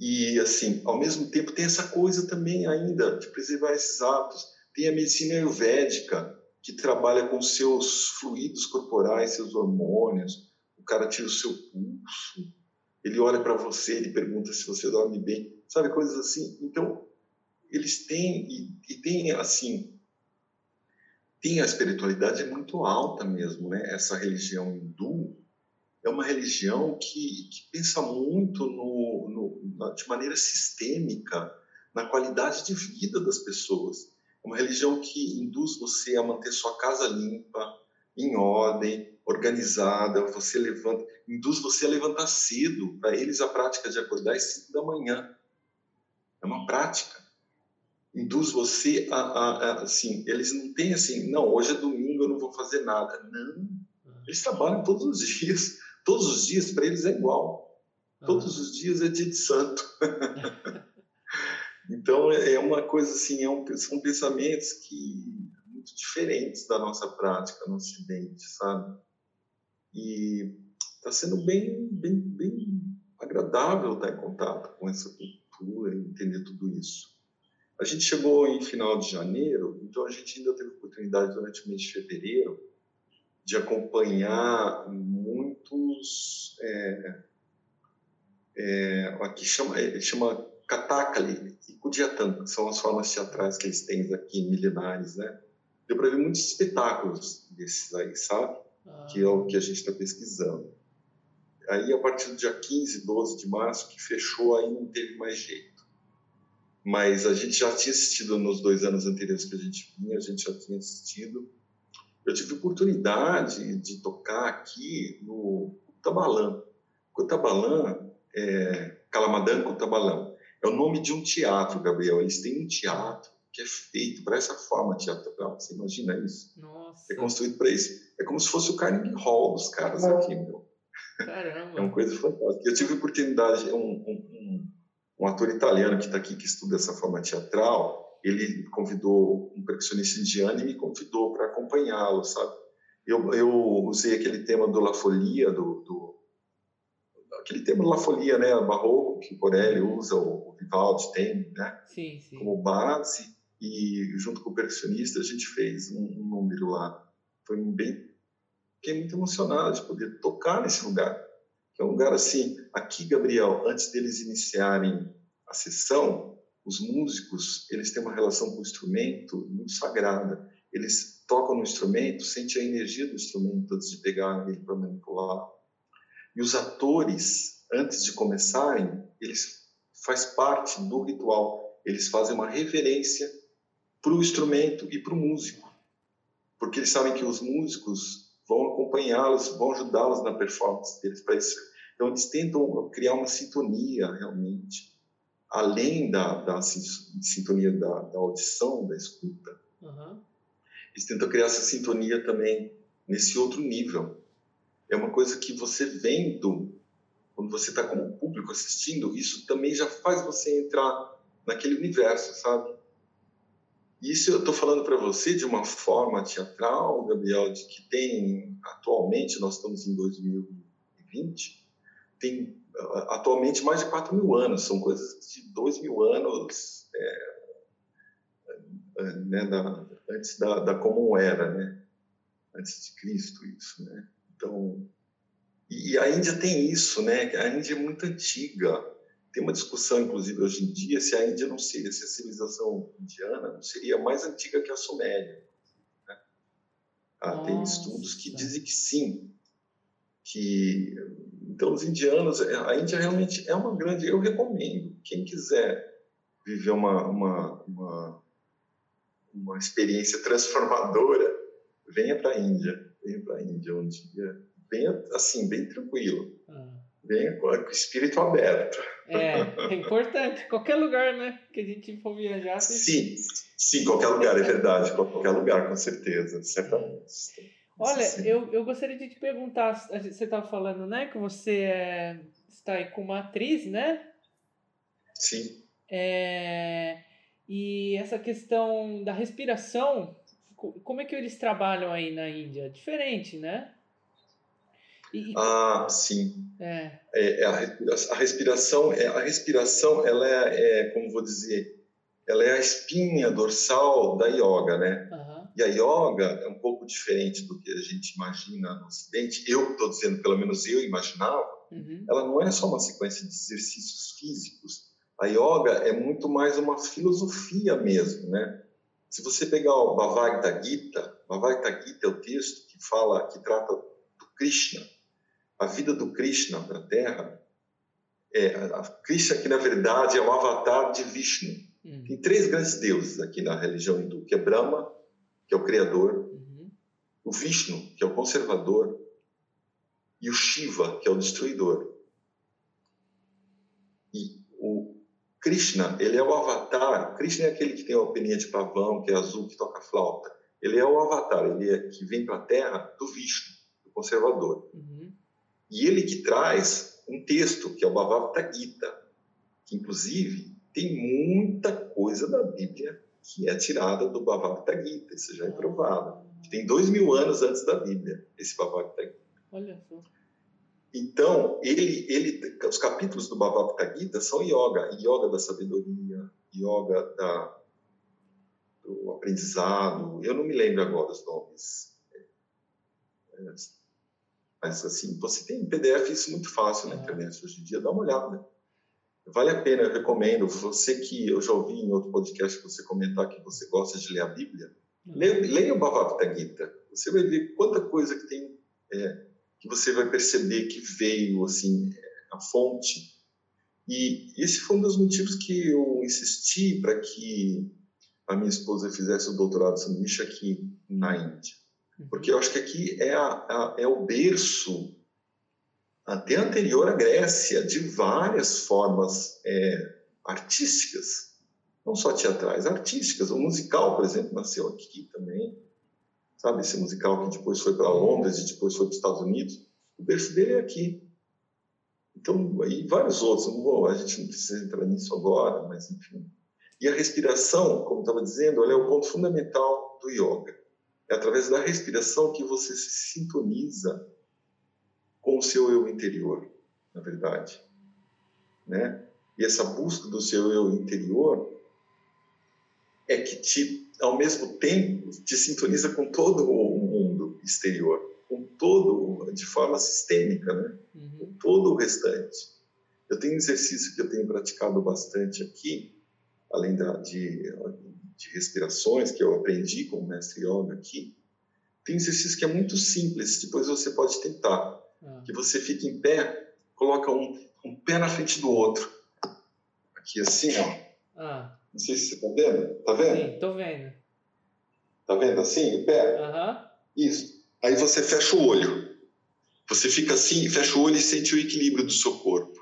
E, assim, ao mesmo tempo, tem essa coisa também ainda de preservar esses hábitos. Tem a medicina ayurvédica, que trabalha com seus fluidos corporais, seus hormônios. O cara tira o seu pulso, ele olha para você, ele pergunta se você dorme bem, sabe, coisas assim. Então, eles têm, e, e tem, assim, tem a espiritualidade muito alta mesmo, né? Essa religião hindu, é uma religião que, que pensa muito no, no, na, de maneira sistêmica na qualidade de vida das pessoas. É uma religião que induz você a manter sua casa limpa, em ordem, organizada. Você levanta, induz você a levantar cedo. Para eles, a prática de acordar é cinco da manhã. É uma prática. Induz você a, a, a assim. Eles não têm assim, não. Hoje é domingo, eu não vou fazer nada. Não. Eles trabalham todos os dias Todos os dias para eles é igual. Todos os dias é dia de santo. então é, é uma coisa assim, é um, são pensamentos que muito diferentes da nossa prática no Ocidente, sabe? E está sendo bem, bem, bem agradável estar em contato com essa cultura cultura, entender tudo isso. A gente chegou em final de janeiro, então a gente ainda teve oportunidade durante o mês de fevereiro de acompanhar muitos é, é, aqui chama ele chama Katakali e Kudiatan, que são as formas teatrais que eles têm aqui milenares, né? Deu para ver muitos espetáculos desses aí, sabe? Ah. Que é o que a gente está pesquisando. Aí, a partir do dia 15, 12 de março, que fechou, aí não teve mais jeito mas a gente já tinha assistido nos dois anos anteriores que a gente vinha, a gente já tinha assistido. Eu tive oportunidade de tocar aqui no Tabalã. Cotabalã, é, Calamadan Cotabalã, é o nome de um teatro, Gabriel. Eles têm um teatro que é feito para essa forma teatral. Você imagina isso? Nossa. É construído para isso. É como se fosse o Carnegie Hall dos caras aqui, meu. Caramba. É uma coisa fantástica. Eu tive oportunidade, um, um, um ator italiano que está aqui, que estuda essa forma teatral, ele convidou um percussionista indiano e me convidou para acompanhá-lo, sabe? Eu, eu usei aquele tema do La Folia, do, do aquele tema do La Folia, né, barroco, que o Corelli usa, o, o Vivaldi tem, né, sim, sim. como base, e junto com o percussionista a gente fez um, um número lá. Foi bem, fiquei muito emocionado de poder tocar nesse lugar é um lugar assim, aqui, Gabriel, antes deles iniciarem a sessão, os músicos, eles têm uma relação com o instrumento muito sagrada. Eles tocam no instrumento, sentem a energia do instrumento antes de pegar ele para manipular. E os atores, antes de começarem, eles faz parte do ritual. Eles fazem uma reverência para o instrumento e para o músico, porque eles sabem que os músicos vão acompanhá-los, vão ajudá-los na performance deles para isso então, eles tentam criar uma sintonia realmente, além da, da sintonia da, da, audição, da escuta. Uhum. Eles tentam criar essa sintonia também nesse outro nível. É uma coisa que você vendo, quando você está como público assistindo, isso também já faz você entrar naquele universo, sabe? Isso eu estou falando para você de uma forma teatral, Gabriel, de que tem atualmente, nós estamos em 2020, tem atualmente mais de 4 mil anos, são coisas de 2 mil anos é, é, né, da, antes da, da Comum Era, né? antes de Cristo, isso. Né? Então, e a Índia tem isso, né? a Índia é muito antiga. Tem uma discussão, inclusive, hoje em dia, se a Índia não seria, se a civilização indiana não seria mais antiga que a Suméria. Né? Ah, tem estudos que dizem que sim, que então, os indianos, é, a Índia realmente é uma grande. Eu recomendo. Quem quiser viver uma, uma, uma, uma experiência transformadora, venha para a Índia. Venha para a Índia um dia. Venha, assim, bem tranquilo. Ah. Venha com o espírito aberto. É, é importante. Qualquer lugar, né? Que a gente for viajar. Sim, sim, qualquer lugar, é verdade. Qualquer lugar, com certeza, certamente. Olha, eu, eu gostaria de te perguntar, você estava falando, né, que você é, está aí com uma atriz, né? Sim. É, e essa questão da respiração, como é que eles trabalham aí na Índia? Diferente, né? E, ah, sim. É. é, é a, respiração, a respiração, é, a respiração, ela é, é, como vou dizer, ela é a espinha dorsal da yoga, né? Uhum. E a yoga é um pouco diferente do que a gente imagina no Ocidente. Eu estou dizendo, pelo menos eu imaginava, uhum. ela não é só uma sequência de exercícios físicos. A yoga é muito mais uma filosofia mesmo, né? Se você pegar o Bhagavad Gita, Bhagavad Gita é o texto que fala, que trata do Krishna, a vida do Krishna para a Terra. É, a Krishna que na verdade é o avatar de Vishnu. Uhum. Tem três grandes deuses aqui na religião hindu, que é Brahma, que é o criador, uhum. o Vishnu, que é o conservador, e o Shiva, que é o destruidor. E o Krishna, ele é o avatar. Krishna é aquele que tem a peninha de pavão, que é azul, que toca flauta. Ele é o avatar, ele é que vem para a Terra do Vishnu, do conservador. Uhum. E ele que traz um texto, que é o Bhagavad Gita, que inclusive tem muita coisa da Bíblia que é tirada do Bhagavad Gita, isso já é provado. Tem dois mil anos antes da Bíblia, esse Bhagavad Gita. Olha só. Então, ele, ele, os capítulos do Bhagavad Gita são yoga, yoga da sabedoria, yoga da, do aprendizado. Eu não me lembro agora os nomes. É, mas, assim, você tem em PDF isso muito fácil na internet hoje em dia, dá uma olhada. Vale a pena, eu recomendo. Você que eu já ouvi em outro podcast você comentar que você gosta de ler a Bíblia, leia, leia o Bhagavad Gita. Você vai ver quanta coisa que tem, é, que você vai perceber que veio, assim, a fonte. E esse foi um dos motivos que eu insisti para que a minha esposa fizesse o doutorado sanduíche aqui na Índia. Uhum. Porque eu acho que aqui é, a, a, é o berço até anterior à Grécia, de várias formas é, artísticas, não só teatrais, artísticas. O musical, por exemplo, nasceu aqui também, sabe? Esse musical que depois foi para Londres e depois foi para os Estados Unidos, o berço dele é aqui. Então, e vários outros, vou, a gente não precisa entrar nisso agora, mas enfim. E a respiração, como estava dizendo, é o ponto fundamental do yoga. É através da respiração que você se sintoniza com o seu eu interior, na verdade, né? E essa busca do seu eu interior é que te, ao mesmo tempo, te sintoniza com todo o mundo exterior, com todo, de forma sistêmica, né? Uhum. Com todo o restante. Eu tenho um exercício que eu tenho praticado bastante aqui, além da, de, de respirações que eu aprendi com o mestre yoga aqui, tem um exercício que é muito simples, depois você pode tentar ah. que você fica em pé, coloca um, um pé na frente do outro. Aqui assim, ó. Ah. Não sei se você está vendo. Tá vendo? Sim, tô vendo. Tá vendo assim, o pé? Aham. Isso. Aí você fecha o olho. Você fica assim, fecha o olho e sente o equilíbrio do seu corpo.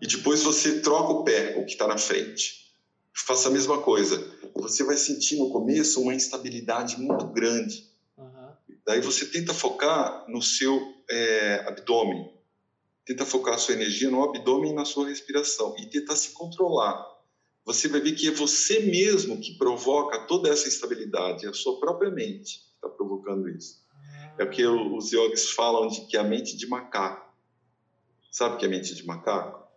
E depois você troca o pé, o que está na frente. Faça a mesma coisa. Você vai sentir no começo uma instabilidade muito grande. Daí você tenta focar no seu é, abdômen. Tenta focar a sua energia no abdômen e na sua respiração e tenta se controlar. Você vai ver que é você mesmo que provoca toda essa instabilidade, é a sua própria mente que está provocando isso. É o que os yogis falam de que é a mente de macaco. Sabe o que é a mente de macaco?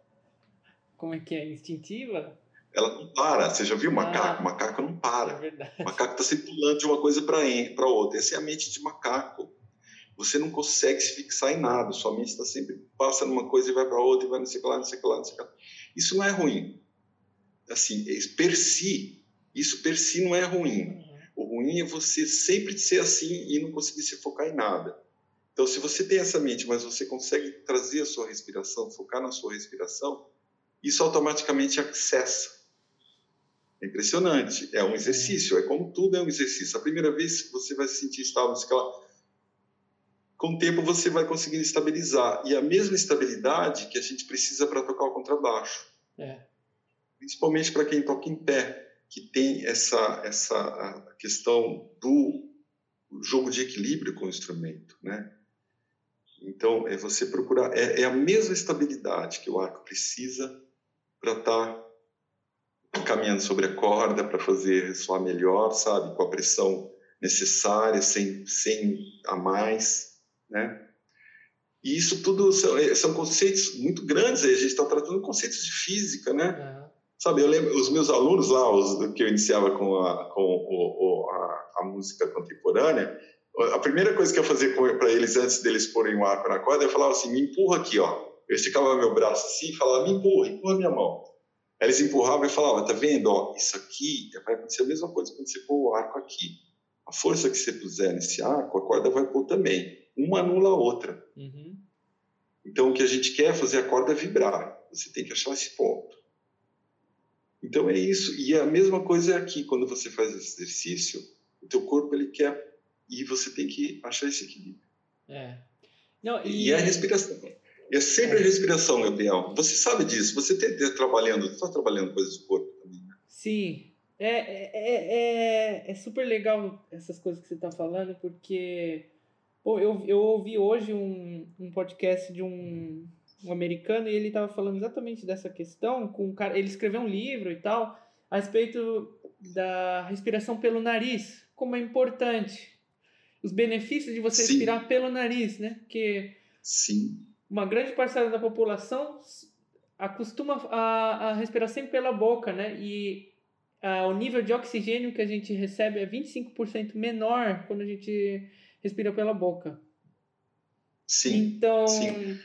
Como é que é? Instintiva? Ela não para. Você já viu macaco? Ah, macaco não para. É. O macaco está sempre pulando de uma coisa para outra. Essa é a mente de macaco você não consegue se fixar em nada, sua mente está sempre passa numa coisa e vai para outra, e vai não sei o que lá, não sei o que lá, não sei o que lá. Isso não é ruim. Assim, é, per si, isso per si não é ruim. O ruim é você sempre ser assim e não conseguir se focar em nada. Então, se você tem essa mente, mas você consegue trazer a sua respiração, focar na sua respiração, isso automaticamente acessa. É impressionante. É um exercício. É como tudo é um exercício. A primeira vez você vai se sentir estável, fala, com o tempo você vai conseguindo estabilizar. E a mesma estabilidade que a gente precisa para tocar o contrabaixo. É. Principalmente para quem toca em pé, que tem essa, essa questão do jogo de equilíbrio com o instrumento, né? Então, é você procurar... É, é a mesma estabilidade que o arco precisa para estar tá caminhando sobre a corda, para fazer ressoar melhor, sabe? Com a pressão necessária, sem, sem a mais né? E isso tudo são, é, são conceitos muito grandes, a gente está tratando conceitos de física, né? Uhum. Sabe, eu lembro, os meus alunos lá, os que eu iniciava com a, com o, a, a música contemporânea, a primeira coisa que eu fazia para eles antes deles porem o arco na corda, eu falava assim, me empurra aqui, ó. Eu esticava meu braço assim e falava, me empurra, empurra minha mão. Eles empurravam e falavam, tá vendo, ó, isso aqui vai acontecer a mesma coisa quando você pôr o arco aqui. A força que você puser nesse arco, a corda vai pôr também uma anula a outra. Uhum. Então, o que a gente quer é fazer a corda vibrar. Você tem que achar esse ponto. Então, é isso. E a mesma coisa é aqui, quando você faz esse exercício, o teu corpo, ele quer... E você tem que achar esse equilíbrio. É. Não, e... e a respiração. É sempre a respiração, Gabriel. Você sabe disso. Você está trabalhando, está trabalhando coisas do corpo também, né? Sim. É, é, é, é, é super legal essas coisas que você está falando, porque Pô, eu, eu ouvi hoje um, um podcast de um, um americano e ele estava falando exatamente dessa questão. Com um cara, ele escreveu um livro e tal a respeito da respiração pelo nariz, como é importante. Os benefícios de você Sim. respirar pelo nariz, né? Porque Sim. Uma grande parcela da população acostuma a, a respirar sempre pela boca, né? E a, o nível de oxigênio que a gente recebe é 25% menor quando a gente respira pela boca. Sim. Então, sim.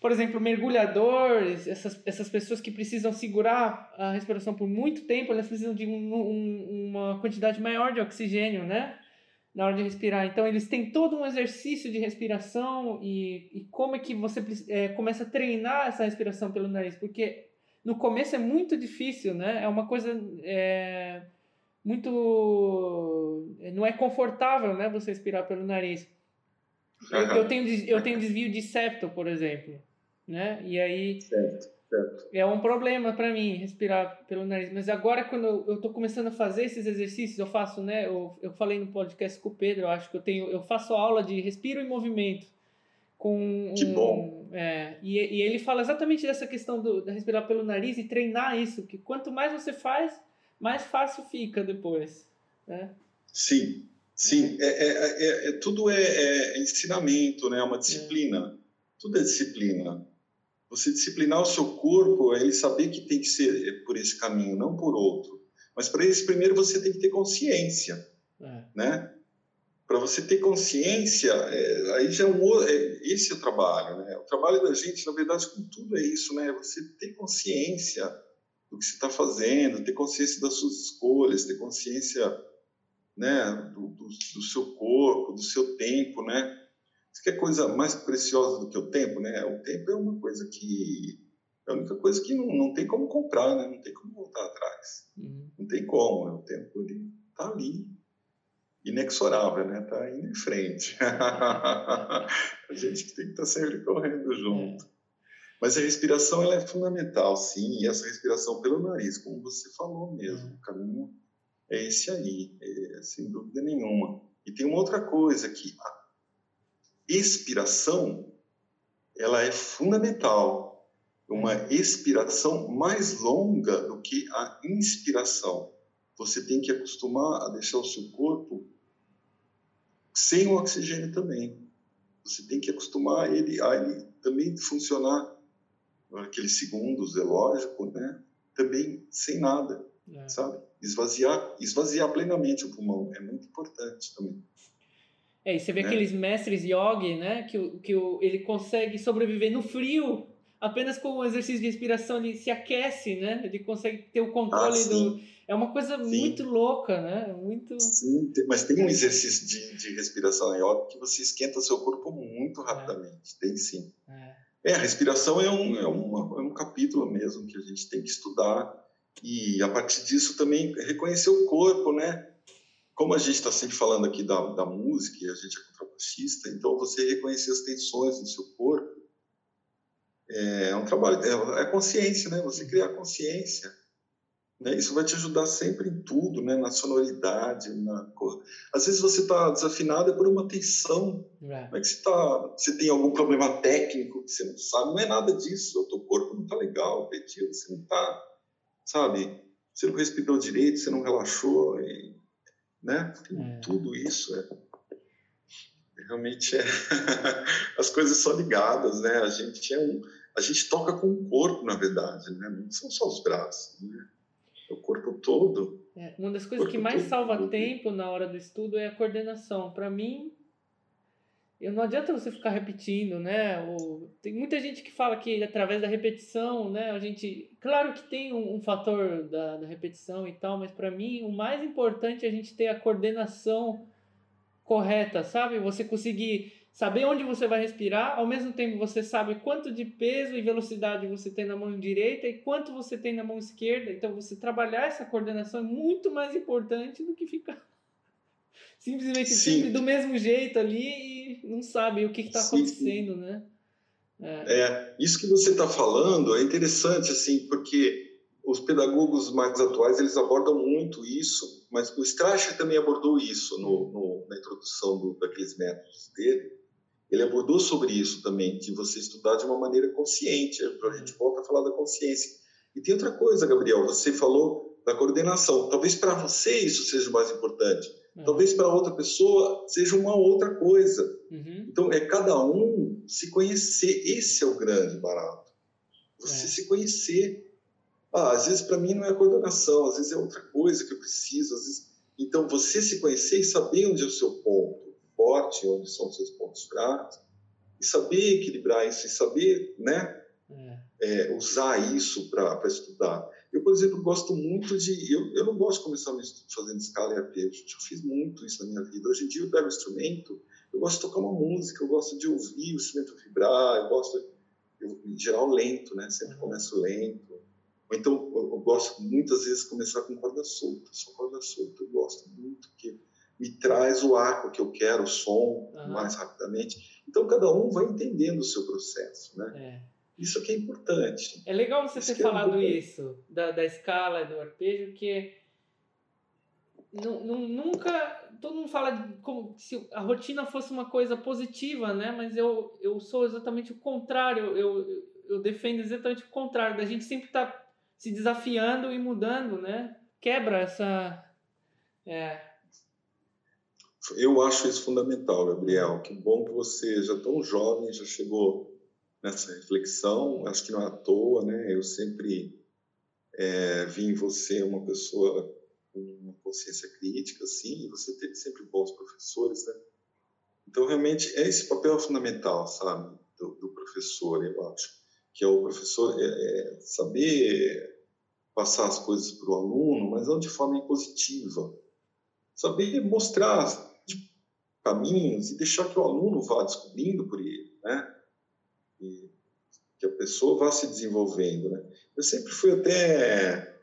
por exemplo, mergulhadores, essas, essas pessoas que precisam segurar a respiração por muito tempo, elas precisam de um, um, uma quantidade maior de oxigênio, né? Na hora de respirar. Então, eles têm todo um exercício de respiração e, e como é que você é, começa a treinar essa respiração pelo nariz. Porque no começo é muito difícil, né? É uma coisa é, muito... Não é confortável, né? Você respirar pelo nariz. Eu, eu, tenho, eu tenho desvio de septo, por exemplo, né? E aí certo. É um problema para mim respirar pelo nariz. Mas agora quando eu estou começando a fazer esses exercícios, eu faço, né? Eu, eu falei no podcast com o Pedro, eu acho que eu tenho, eu faço aula de respiro e movimento com que bom. É, e, e ele fala exatamente dessa questão do, de respirar pelo nariz e treinar isso, que quanto mais você faz, mais fácil fica depois, né? Sim, Sim, é, é, é, é tudo é, é, ensinamento, né? É uma disciplina. Tudo é disciplina. Você disciplinar o seu corpo é ele saber que tem que ser por esse caminho, não por outro. Mas para isso, primeiro você tem que ter consciência, né? Para você ter consciência, aí já é um esse é o trabalho, né? O trabalho da gente, na verdade, com tudo é isso, né? Você ter consciência do que você está fazendo, ter consciência das suas escolhas, ter consciência né, do, do, do, seu corpo, do seu tempo, né? Isso que é coisa mais preciosa do que o tempo, né? O tempo é uma coisa que é a única coisa que não, não tem como comprar, né? Não tem como voltar atrás. Uhum. Não tem como, né? o tempo ele tá ali, inexorável, né? Tá indo em frente. a gente que tem que estar tá sempre correndo junto. É. Mas a respiração ela é fundamental, sim, e essa respiração pelo nariz, como você falou mesmo, uhum. o caminho é esse aí, é, sem dúvida nenhuma. E tem uma outra coisa que a expiração ela é fundamental. Uma expiração mais longa do que a inspiração. Você tem que acostumar a deixar o seu corpo sem o oxigênio também. Você tem que acostumar ele a ele também funcionar aqueles segundos, é lógico, né? Também sem nada, é. sabe? esvaziar, esvaziar plenamente o pulmão é muito importante também. É, e você vê né? aqueles mestres yogi, né, que, que o, ele consegue sobreviver no frio apenas com o exercício de respiração, ele se aquece, né? Ele consegue ter o controle ah, do. É uma coisa sim. muito louca, né? Muito. Sim, mas tem um exercício de, de respiração yoga que você esquenta seu corpo muito rapidamente. É. Tem sim. É. é. a respiração é um, é, uma, é um capítulo mesmo que a gente tem que estudar e a partir disso também reconhecer o corpo, né? Como a gente está sempre falando aqui da, da música e a gente é contrabaixista, então você reconhecer as tensões no seu corpo é um trabalho, é, é consciência, né? Você criar consciência. Né? Isso vai te ajudar sempre em tudo, né? Na sonoridade, na cor. Às vezes você está desafinado é por uma tensão. É. Não é que você, tá, você tem algum problema técnico que você não sabe, não é nada disso. O teu corpo não está legal, pedido, você não está sabe? Você não respirou direito, você não relaxou, e, né? É. Tudo isso é realmente é as coisas são ligadas, né? A gente é um, a gente toca com o corpo, na verdade, né? Não são só os braços, né? É o corpo todo. É, uma das coisas que mais salva tempo na hora do estudo é a coordenação. Para mim, eu não adianta você ficar repetindo, né? Ou, tem muita gente que fala que através da repetição, né? A gente, claro que tem um, um fator da, da, repetição e tal, mas para mim o mais importante é a gente ter a coordenação correta, sabe? Você conseguir saber onde você vai respirar, ao mesmo tempo você sabe quanto de peso e velocidade você tem na mão direita e quanto você tem na mão esquerda. Então você trabalhar essa coordenação é muito mais importante do que ficar simplesmente sempre do mesmo jeito ali e não sabe o que está acontecendo, né? É. é. isso que você está falando é interessante, assim, porque os pedagogos mais atuais eles abordam muito isso, mas o Strasser também abordou isso no, no, na introdução do, daqueles métodos dele. Ele abordou sobre isso também, de você estudar de uma maneira consciente. A gente volta a falar da consciência. E tem outra coisa, Gabriel, você falou da coordenação. Talvez para você isso seja o mais importante É. Talvez para outra pessoa seja uma outra coisa. Uhum. Então, é cada um se conhecer. Esse é o grande barato. Você é. se conhecer. Ah, às vezes para mim não é coordenação, às vezes é outra coisa que eu preciso. Às vezes... Então, você se conhecer e saber onde é o seu ponto forte, onde são os seus pontos fracos, e saber equilibrar isso, e saber né, é. É, usar isso para estudar. Eu, por exemplo, gosto muito de. Eu, eu não gosto de começar fazendo escala e arpejo. Eu fiz muito isso na minha vida. Hoje em dia eu pego o instrumento, eu gosto de tocar uma música, eu gosto de ouvir o instrumento vibrar, eu gosto, eu, em geral, lento, né? Sempre uhum. começo lento. Ou então, eu, eu gosto muitas vezes começar com corda solta. Só corda solta eu gosto muito, porque me traz o arco que eu quero, o som, uhum. mais rapidamente. Então, cada um vai entendendo o seu processo, né? É. Isso que é importante. É legal você isso ter é falado é isso, da, da escala, do arpejo, que nunca todo mundo fala como se a rotina fosse uma coisa positiva, né? Mas eu, eu sou exatamente o contrário. Eu, eu defendo exatamente o contrário. Da gente sempre estar tá se desafiando e mudando, né? Quebra essa. É. Eu acho isso fundamental, Gabriel. Que bom que você já tão jovem já chegou nessa reflexão. Acho que não é à toa, né? Eu sempre é, vi em você uma pessoa com uma consciência crítica, assim, e você teve sempre bons professores, né? Então, realmente, é esse papel fundamental, sabe, do, do professor, eu acho, que é o professor é, é saber passar as coisas para o aluno, mas não de forma positiva. Saber mostrar tipo, caminhos e deixar que o aluno vá descobrindo por ele, né? Que a pessoa vá se desenvolvendo, né? Eu sempre fui até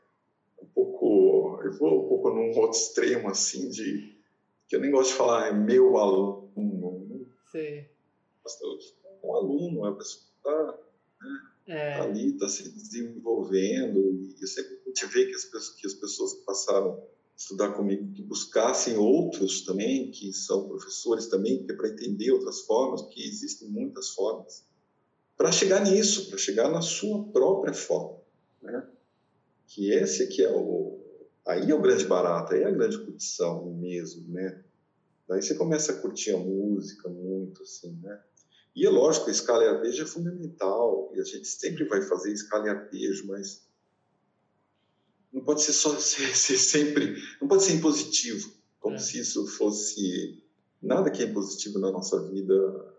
um pouco, eu vou um pouco num outro extremo assim de que eu nem gosto de falar é meu aluno, né? Sim. Um aluno, é a pessoa está né? é. tá ali, está se desenvolvendo e eu sempre vê que as pessoas que as pessoas que passaram a estudar comigo que buscassem outros também que são professores também que é para entender outras formas, porque existem muitas formas para chegar nisso, para chegar na sua própria forma, né? Que esse aqui é o aí é o grande barato, aí é a grande curtição mesmo, né? Daí você começa a curtir a música muito, assim, né? E é lógico, a escala e arpejo é fundamental, e a gente sempre vai fazer escala e arpejo, mas não pode ser só ser, ser sempre, não pode ser impositivo, como é. se isso fosse nada que é impositivo na nossa vida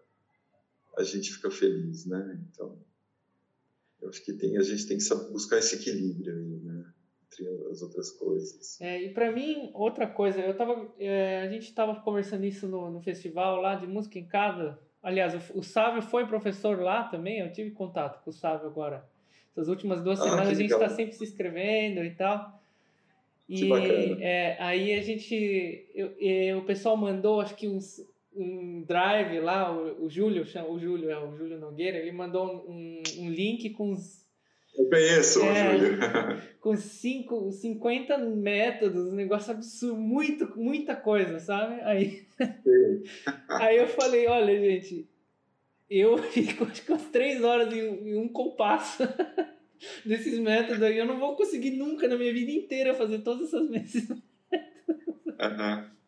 a gente fica feliz, né? Então, eu acho que tem, a gente tem que buscar esse equilíbrio aí, né? Entre as outras coisas. É, e para mim, outra coisa, eu tava, é, a gente estava conversando isso no, no festival lá de música em casa. Aliás, o, o Sávio foi professor lá também, eu tive contato com o Sávio agora. Essas últimas duas ah, semanas a gente está sempre se inscrevendo e tal. E é, aí a gente, eu, eu, o pessoal mandou acho que uns um drive lá, o, o Júlio, o Júlio, é o Júlio Nogueira, ele mandou um, um link com os. Eu conheço é, o Júlio. com cinco, 50 métodos, um negócio absurdo, muito, muita coisa, sabe? Aí, aí eu falei, olha, gente, eu fico acho que umas três horas em, em um compasso desses métodos aí, eu não vou conseguir nunca na minha vida inteira fazer todos esses métodos. Uhum.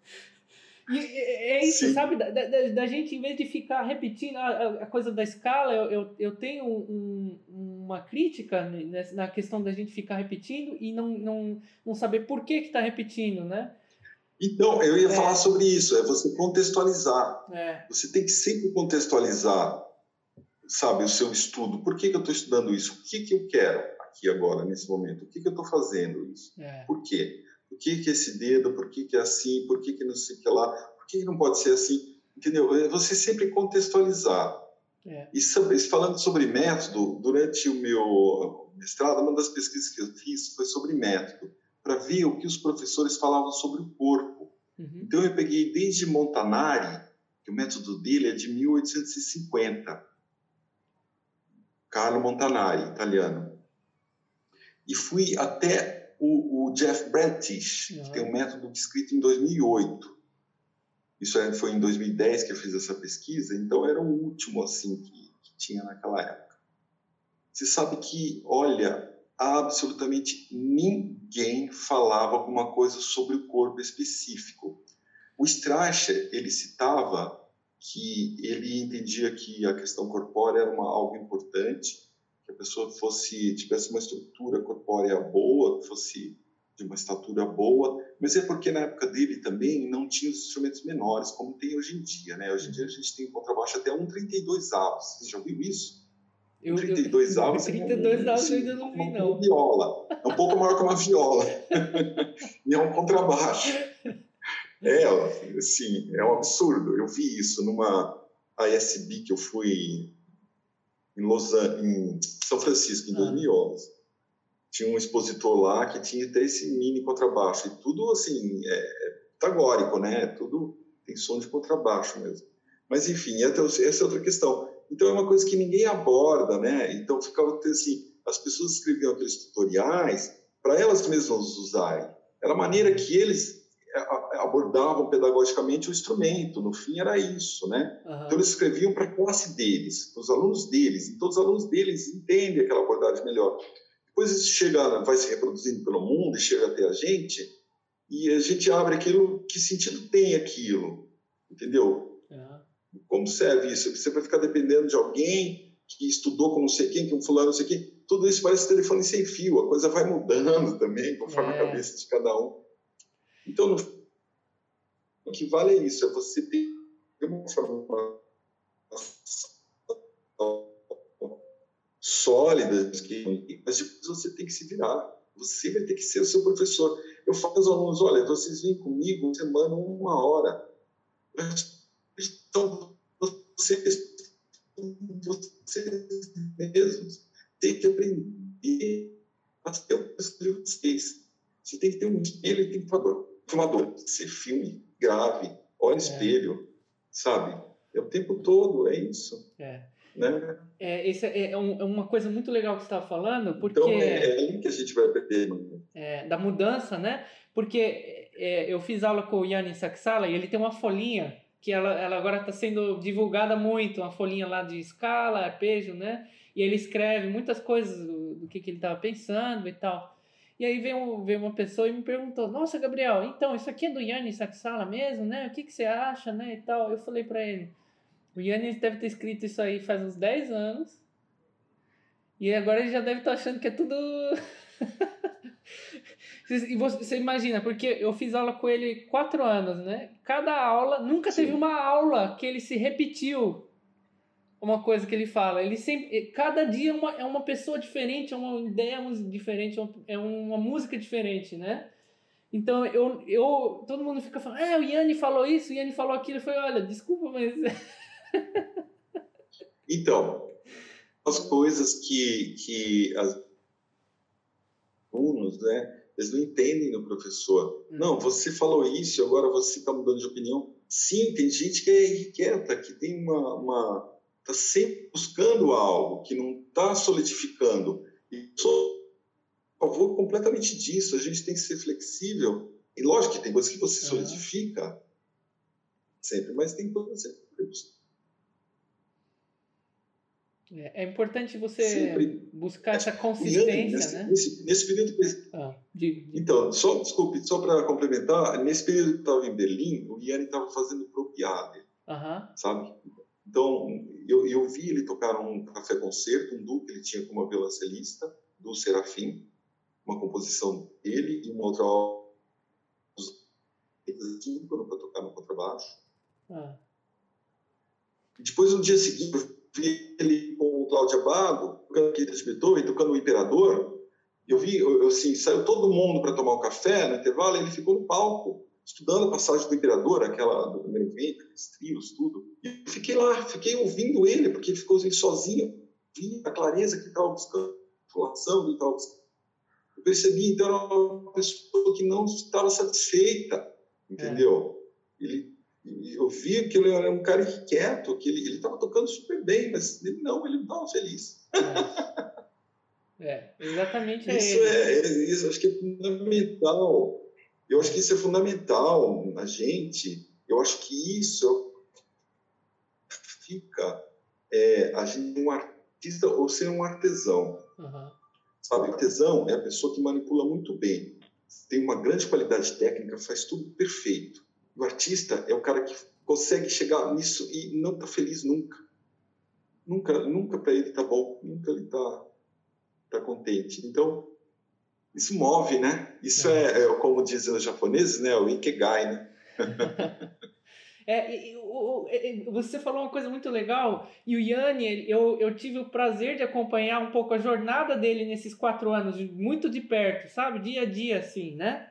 E é isso, Sim. sabe? Da, da, da, gente, em vez de ficar repetindo a, a coisa da escala, eu, eu, eu tenho um, uma crítica na questão da gente ficar repetindo e não, não, não saber por que está repetindo, né? Então, eu ia é. falar sobre isso, é você contextualizar. É. Você tem que sempre contextualizar, sabe, o seu estudo. Por que, que eu estou estudando isso? O que, que eu quero aqui agora, nesse momento? O que, que eu estou fazendo isso? É. Por quê? Por que, que esse dedo? Por que, que é assim? Por que, que não sei o que lá? Por que, que não pode ser assim? Entendeu? É você sempre contextualizar. É. E falando sobre método, durante o meu mestrado, uma das pesquisas que eu fiz foi sobre método, para ver o que os professores falavam sobre o corpo. Uhum. Então eu peguei desde Montanari, que o método dele é de 1850, Carlo Montanari, italiano, e fui até o, o Jeff Brentish, uhum. que tem um método escrito em 2008. Isso é, foi em 2010 que eu fiz essa pesquisa, então era o último assim que, que tinha naquela época. Você sabe que, olha, absolutamente ninguém falava alguma coisa sobre o corpo específico. O Strasser, ele citava que ele entendia que a questão corpórea era uma, algo importante, que a pessoa fosse tivesse uma estrutura corpórea boa, fosse de uma estatura boa, mas é porque na época dele também não tinha os instrumentos menores, como tem hoje em dia, né? Hoje em dia a gente tem contrabaixo até 1,32 avos. Você já viu isso? Eu, 32 eu, avos. 32 avos eu ainda não vi, não. Uma viola. É um pouco maior que uma viola. e é um contrabaixo. É, assim, é um absurdo. Eu vi isso numa ASB que eu fui em, Los em São Francisco, em 2011. Ah. Tinha um expositor lá que tinha até esse mini contrabaixo. E tudo, assim, é, é tagórico, né? Tudo tem som de contrabaixo mesmo. Mas, enfim, essa é outra questão. Então, é uma coisa que ninguém aborda, né? Então, ficava assim, as pessoas escreviam aqueles tutoriais para elas mesmas usarem. Era a maneira que eles abordavam pedagogicamente o instrumento, no fim era isso, né? Uhum. Então eles escreviam para a classe deles, para os alunos deles, então os alunos deles entendem aquela abordagem melhor. Depois isso chega, vai se reproduzindo pelo mundo e chega até a gente, e a gente abre aquilo, que sentido tem aquilo, entendeu? Uhum. Como serve isso? Você vai ficar dependendo de alguém que estudou com não sei quem, que um fulano não sei quem, tudo isso parece telefone sem fio, a coisa vai mudando também, conforme é. a cabeça de cada um. Então, no o que vale é isso, é você ter uma formação sólida, mas depois você tem que se virar. Você vai ter que ser o seu professor. Eu falo aos alunos, olha, vocês vêm comigo semana, uma hora. Então, vocês, vocês mesmos têm que aprender a ser o professor de vocês. Você tem que ter um espelho e tem que ter formador. Você filme, grave, olha é. espelho, sabe? É o tempo todo, é isso. É. Né? É, esse é, é, um, é uma coisa muito legal que você estava falando, porque... Então, é, é aí que a gente vai aprender. É, da mudança, né? Porque é, eu fiz aula com o Yanni Saksala e ele tem uma folhinha que ela, ela agora está sendo divulgada muito, uma folhinha lá de escala, arpejo, né? E ele escreve muitas coisas do, do que, que ele estava pensando e tal. E aí veio, veio uma pessoa e me perguntou: Nossa, Gabriel, então isso aqui é do Yannis Saksala mesmo, né? O que, que você acha, né? E tal. Eu falei para ele: O Yannis deve ter escrito isso aí faz uns 10 anos. E agora ele já deve estar tá achando que é tudo. e você, imagina, porque eu fiz aula com ele quatro anos, né? Cada aula, nunca Sim. teve uma aula que ele se repetiu uma coisa que ele fala. Ele sempre, cada dia é uma, é uma pessoa diferente, é uma ideia diferente, é uma música diferente, né? Então eu, eu todo mundo fica falando, ah, o Yanni falou isso, o Yanni falou aquilo. Eu falei, olha, desculpa, mas. então, as coisas que, que as alunos, né? Eles não entendem no professor. Hum. Não, você falou isso, agora você está mudando de opinião. Sim, tem gente que é irrequieta, que tem uma, uma está sempre buscando algo, que não está solidificando. E sou a favor completamente disso. A gente tem que ser flexível. E lógico que tem coisas que você solidifica sempre, mas tem coisas que você busca. É, é importante você Sempre. buscar essa consistência, nesse, né? Nesse, nesse período. Ah, Então, só, desculpe, só para complementar, nesse período que eu estava em Berlim, o Yanni estava fazendo propiade, uh -huh. sabe? Então, eu, eu vi ele tocar um café-concerto, um duo que ele tinha como violoncelista, do Serafim, uma composição dele e uma outra tímpano para tocar no contrabaixo. Ah. Depois, no dia seguinte, eu vi ele com o Cláudio Abado, tocando de Beethoven, tocando o Imperador. Eu vi, eu, assim, saiu todo mundo para tomar um café no intervalo e ele ficou no palco estudando a passagem do Imperador, aquela do primeiro vento, aqueles trios, tudo. E fiquei lá, fiquei ouvindo ele, porque ele ficou assim, sozinho, vi a clareza que ele estava buscando, a formação que ele estava buscando. Eu percebi, então, era uma pessoa que não estava satisfeita, entendeu? É. Ele, eu vi que ele era um cara inquieto, que ele estava tocando super bem, mas ele não, ele não estava feliz. É, é exatamente isso. É, é, isso acho que é fundamental eu acho que isso é fundamental na gente. Eu acho que isso fica é, a gente um artista ou ser um artesão. Uhum. Sabe, artesão é a pessoa que manipula muito bem, tem uma grande qualidade técnica, faz tudo perfeito. o artista é o cara que consegue chegar nisso e não tá feliz nunca. Nunca, nunca para ele tá bom, nunca ele tá, tá contente. Então, isso move, né? Isso é, é como dizem os japoneses, né? O ikigai, né? É, você falou uma coisa muito legal, e o Yanni, eu, eu tive o prazer de acompanhar um pouco a jornada dele nesses quatro anos, muito de perto, sabe? Dia a dia, assim, né?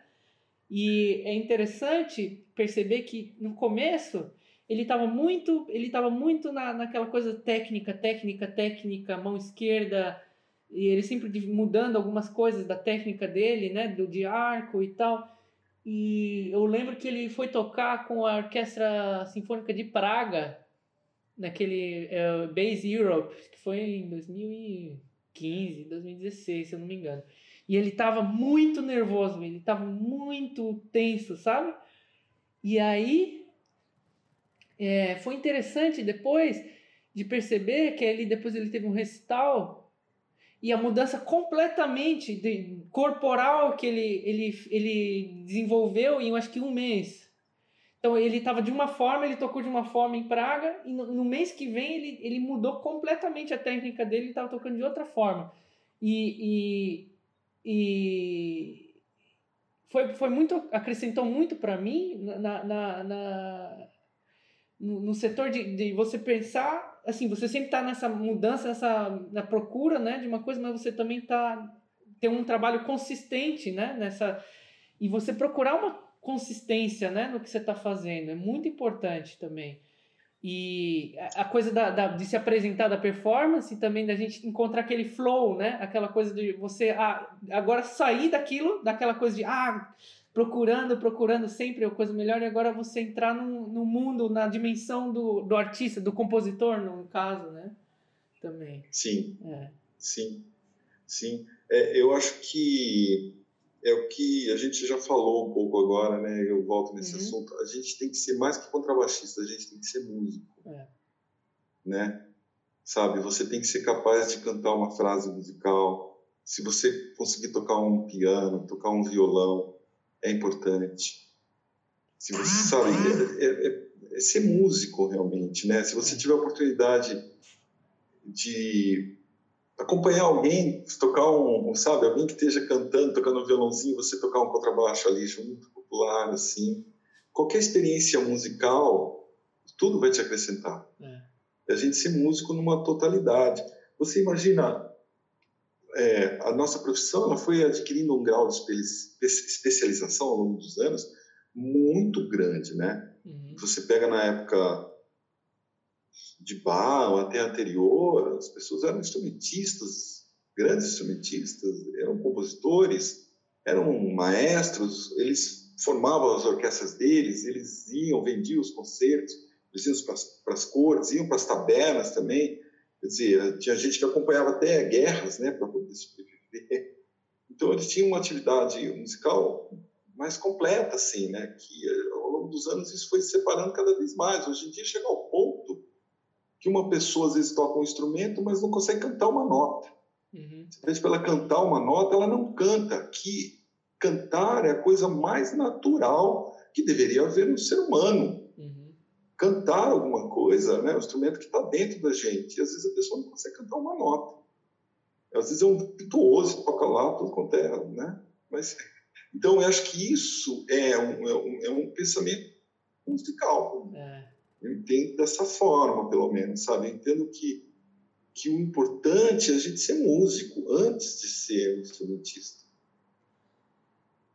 E é interessante perceber que no começo ele estava muito, ele estava muito na, naquela coisa técnica, técnica, técnica, mão esquerda, e ele sempre mudando algumas coisas da técnica dele, né, do de arco e tal. E eu lembro que ele foi tocar com a Orquestra Sinfônica de Praga, naquele uh, Base Europe, que foi em 2015, 2016, se eu não me engano. E ele estava muito nervoso, ele estava muito tenso, sabe? E aí é, foi interessante depois de perceber que ele depois ele teve um recital e a mudança completamente de, corporal que ele, ele, ele desenvolveu em acho que um mês. Então ele estava de uma forma, ele tocou de uma forma em Praga, e no, no mês que vem ele, ele mudou completamente a técnica dele, ele estava tocando de outra forma. E, e, e, foi, foi muito, acrescentou muito para mim na, na, na, no, no setor de, de você pensar assim, você sempre está nessa mudança, nessa na procura, né, de uma coisa, mas você também está tem um trabalho consistente, né, nessa e você procurar uma consistência, né, no que você está fazendo é muito importante também. E a coisa da, da, de se apresentar da performance também da gente encontrar aquele flow, né? Aquela coisa de você ah, agora sair daquilo, daquela coisa de ah, procurando, procurando sempre a coisa melhor, e agora você entrar no, no mundo, na dimensão do, do artista, do compositor, no caso, né? Também. Sim. É. Sim. Sim. É, eu acho que é o que a gente já falou um pouco agora, né? Eu volto nesse uhum. assunto. A gente tem que ser mais que contrabaixista, a gente tem que ser músico. É. Né? Sabe, você tem que ser capaz de cantar uma frase musical. Se você conseguir tocar um piano, tocar um violão, é importante. Se você sabe, é, é, é, é, ser músico realmente, né? Se você tiver a oportunidade de acompanhar alguém, tocar um, sabe, alguém que esteja cantando, tocando um violãozinho, você tocar um contrabaixo ali junto, popular, assim. Qualquer experiência musical, tudo vai te acrescentar. É. A gente ser músico numa totalidade. Você imagina é, a nossa profissão ela foi adquirindo um grau de especialização ao longo dos anos muito grande, né? Uhum. Você pega na época de bar ou até anterior, as pessoas eram instrumentistas, grandes instrumentistas, eram compositores, eram maestros, eles formavam as orquestras deles, eles iam, vendiam os concertos, eles iam para as cortes, iam para as tabernas também, Quer dizer, tinha gente que acompanhava até guerras, né, para poder sobreviver. Então, eles tinham uma atividade musical mais completa, assim, né, que eh, ao longo dos anos isso foi se separando cada vez mais. Hoje em dia chega ao ponto que uma pessoa às vezes toca um instrumento, mas não consegue cantar uma nota. Uhum. Pede para ela cantar uma nota, ela não canta. Que cantar é a coisa mais natural que deveria haver no ser humano cantar alguma coisa, né? O instrumento que está dentro da gente. E às vezes a pessoa não consegue cantar uma nota. Às vezes é um virtuoso, toca lá, tudo quanto é, né? Mas, então, eu acho que isso é um, é um, é um pensamento musical. É. Eu entendo dessa forma, pelo menos, sabe? Eu entendo que, que o importante é a gente ser músico antes de ser um instrumentista.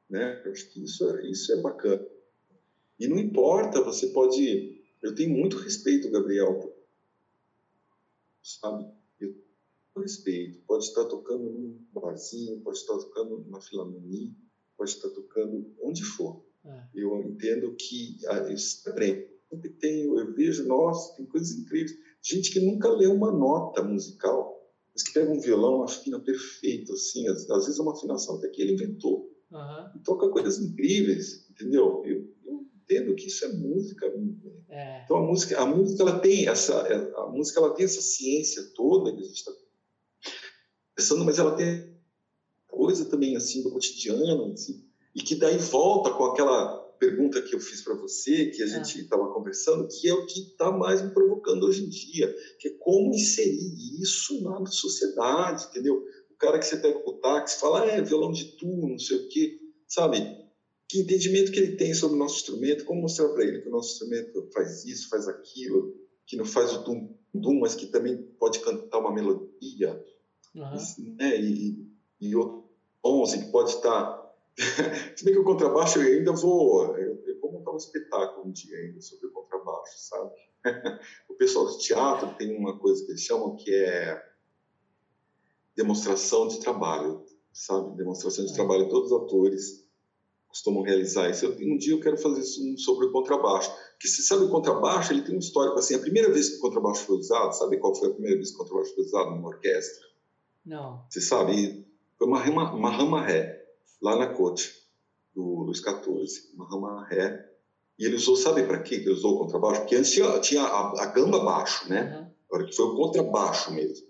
Né? Eu acho que isso é, isso é bacana. E não importa, você pode eu tenho muito respeito, Gabriel. Sabe? Eu respeito. Pode estar tocando num barzinho, pode estar tocando numa filarmonia, pode estar tocando onde for. É. Eu entendo que ah, eu sempre tenho, eu vejo, nossa, tem coisas incríveis. Gente que nunca leu uma nota musical, mas que pega um violão, afina perfeito, assim, às, às vezes é uma afinação até que ele inventou. Uhum. E toca coisas incríveis, entendeu? Eu, eu entendo que isso é música, é. Então a música, a música ela tem essa, a música ela tem essa ciência toda que a gente está pensando, mas ela tem coisa também assim do cotidiano, assim, e que daí volta com aquela pergunta que eu fiz para você, que a gente estava ah. conversando, que é o que está mais me provocando hoje em dia, que é como inserir isso na sociedade, entendeu? O cara que você pega o táxi fala, ah, é violão de tu, não sei o quê, sabe? Que entendimento que ele tem sobre o nosso instrumento, como mostrar para ele que o nosso instrumento faz isso, faz aquilo, que não faz o dum, dum mas que também pode cantar uma melodia, uhum. né? E, e outro tom, assim, que pode estar Se bem que o contrabaixo eu ainda vou. Eu, eu, vou montar um espetáculo um dia ainda sobre o contrabaixo, sabe? o pessoal do teatro tem uma coisa que eles chamam que é demonstração de trabalho, sabe? Demonstração de é. trabalho. Todos os atores costumam realizar isso. um dia eu quero fazer isso sobre o contrabaixo. Porque você sabe o contrabaixo, ele tem um histórico assim. A primeira vez que o contrabaixo foi usado, sabe qual foi a primeira vez que o contrabaixo foi usado numa orquestra? Não. Você sabe? Foi uma, uma, uma rama ré lá na corte do Luiz XIV, uma rama ré. E ele usou, sabe para quê que ele usou o contrabaixo? Porque antes tinha, tinha a, a, gamba baixo, né? Uhum. Que foi o contrabaixo mesmo.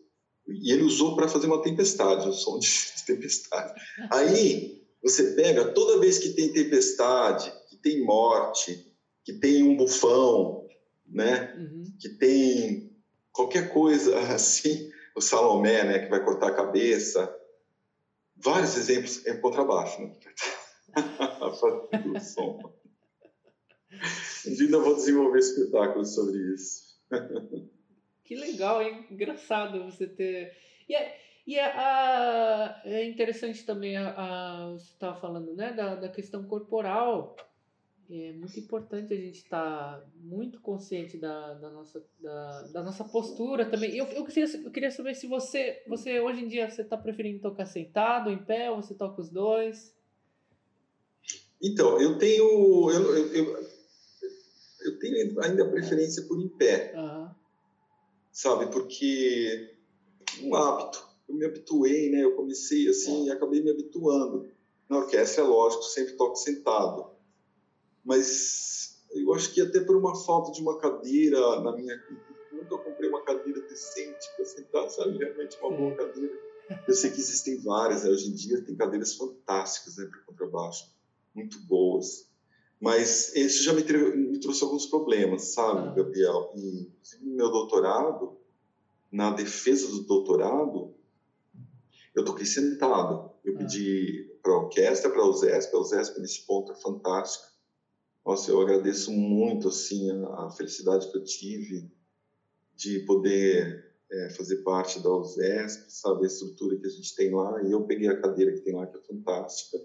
E ele usou para fazer uma tempestade, um som de tempestade. Aí você pega, toda vez que tem tempestade, que tem morte, que tem um bufão, né? Uhum. Que tem qualquer coisa assim, o Salomé, né? Que vai cortar a cabeça vários exemplos em contrabaixo, né? a som. Ainda vou desenvolver espetáculos sobre isso. que legal, hein? Engraçado você ter. E é, e é, a, é interessante também, a, a você estava falando, né, da, da questão corporal. É muito importante a gente estar tá muito consciente da, da, nossa, da, da nossa postura também. Eu, eu, queria, eu queria saber se você, você hoje em dia, você está preferindo tocar sentado, em pé, ou você toca os dois? Então, eu tenho, eu, eu, eu, eu tenho ainda preferência por em pé, uhum. sabe? Porque um hábito. Eu me habituei, né? Eu comecei assim e acabei me habituando. Na orquestra, é lógico, sempre toco sentado mas eu acho que até por uma falta de uma cadeira na minha nunca comprei uma cadeira decente para sentar, sabe? Realmente uma boa cadeira. Eu sei que existem várias, né? hoje em dia tem cadeiras fantásticas né, para contrabaixo, muito boas. Mas isso já me, me trouxe alguns problemas, sabe, ah. Gabriel? E no meu doutorado, na defesa do doutorado, eu toquei sentado. Eu ah. pedi para a orquestra, para a USESP, a USESP nesse ponto é fantástica nossa, eu agradeço muito assim a, a felicidade que eu tive de poder é, fazer parte da USESP, sabe a estrutura que a gente tem lá. E eu peguei a cadeira que tem lá que é fantástica,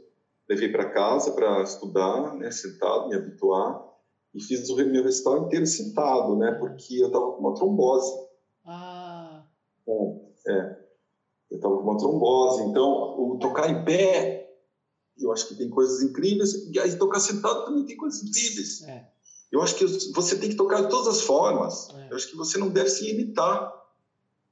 levei para casa para estudar, né, sentado, me habituar e fiz o meu recital inteiro sentado, né, porque eu estava com uma trombose. Ah. Bom, é, eu estava com uma trombose, então o tocar em pé eu acho que tem coisas incríveis, e aí tocar sentado também tem coisas incríveis. É. Eu acho que você tem que tocar de todas as formas. É. Eu acho que você não deve se limitar,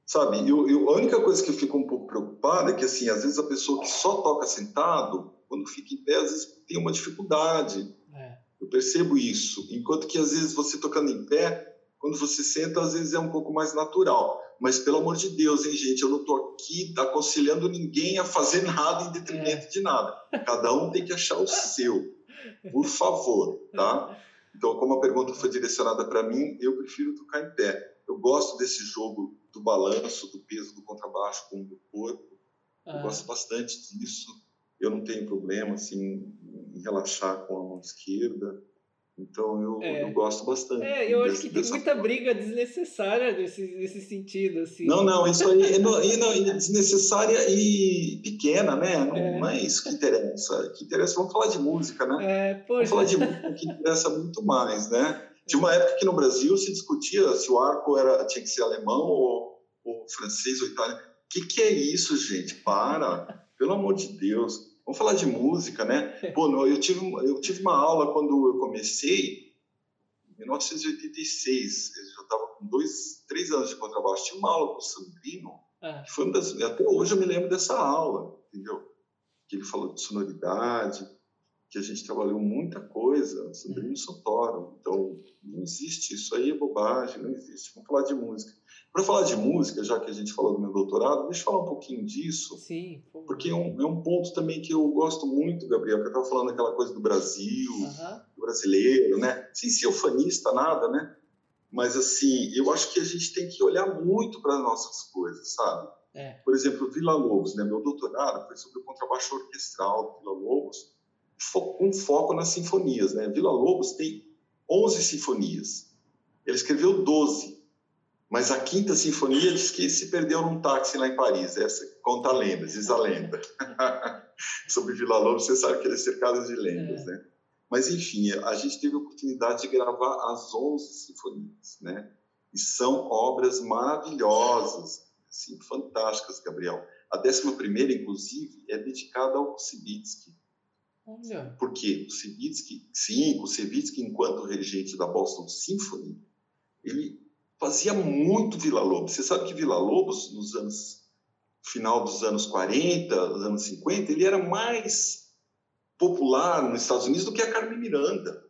sabe? Eu, eu, a única coisa que eu fico um pouco preocupado é que, assim, às vezes a pessoa que só toca sentado, quando fica em pé, às vezes tem uma dificuldade. É. Eu percebo isso. Enquanto que, às vezes, você tocando em pé, quando você senta, às vezes é um pouco mais natural. Mas, pelo amor de Deus, hein, gente, eu não estou aqui aconselhando ninguém a fazer nada em detrimento é. de nada. Cada um tem que achar o seu, por favor, tá? Então, como a pergunta foi direcionada para mim, eu prefiro tocar em pé. Eu gosto desse jogo do balanço, do peso do contrabaixo com o do corpo. Eu gosto bastante disso. Eu não tenho problema, assim, em relaxar com a mão esquerda. Então eu, é. eu gosto bastante. É, eu acho que tem muita forma. briga desnecessária nesse, nesse sentido. Assim. Não, não, isso aí é, não, é desnecessária e pequena, né? Não é. não é. isso que interessa. O que interessa, vamos falar de música, né? É, vamos falar de música que interessa muito mais, né? Tinha uma época que no Brasil se discutia se o arco era, tinha que ser alemão ou, ou francês ou italiano. O que, que é isso, gente? Para! Pelo amor de Deus. Vamos falar de música, né? Pô, eu tive, eu tive uma aula quando eu comecei, em 1986, eu já estava com dois, três anos de contrabaixo. Tinha uma aula com o Sandrino, ah. que foi uma das, até hoje eu me lembro dessa aula, entendeu? Que ele falou de sonoridade, que a gente trabalhou muita coisa, Sandrino uhum. Santoro. Então, não existe, isso aí é bobagem, não existe. Vamos falar de música. Para falar de música, já que a gente falou do meu doutorado, deixa eu falar um pouquinho disso. Sim. Porque é um, é um ponto também que eu gosto muito, Gabriel, que eu estava falando aquela coisa do Brasil. Uhum. O brasileiro, né? Sem ser ufanista, nada, né? Mas, assim, eu acho que a gente tem que olhar muito para as nossas coisas, sabe? É. Por exemplo, Vila Lobos, né? Meu doutorado foi sobre o contrabaixo orquestral do Vila Lobos, com foco nas sinfonias, né? Vila Lobos tem 11 sinfonias. Ele escreveu 12. Mas a quinta sinfonia diz que se perdeu num táxi lá em Paris. Essa conta a lenda, diz a lenda. Sobre Vila Lobos, você sabe que ele é cercado de lendas, é. né? Mas, enfim, a gente teve a oportunidade de gravar as 11 sinfonias, né? E são obras maravilhosas, assim, fantásticas, Gabriel. A 11 primeira, inclusive, é dedicada ao Kusevitsky. Olha. Porque o Kusevitsky, sim, o Kusevitsky, enquanto regente da Boston Symphony, ele fazia muito Vila Lobos. Você sabe que Vila Lobos, nos anos final dos anos 40, dos anos 50, ele era mais popular nos Estados Unidos do que a Carmen Miranda.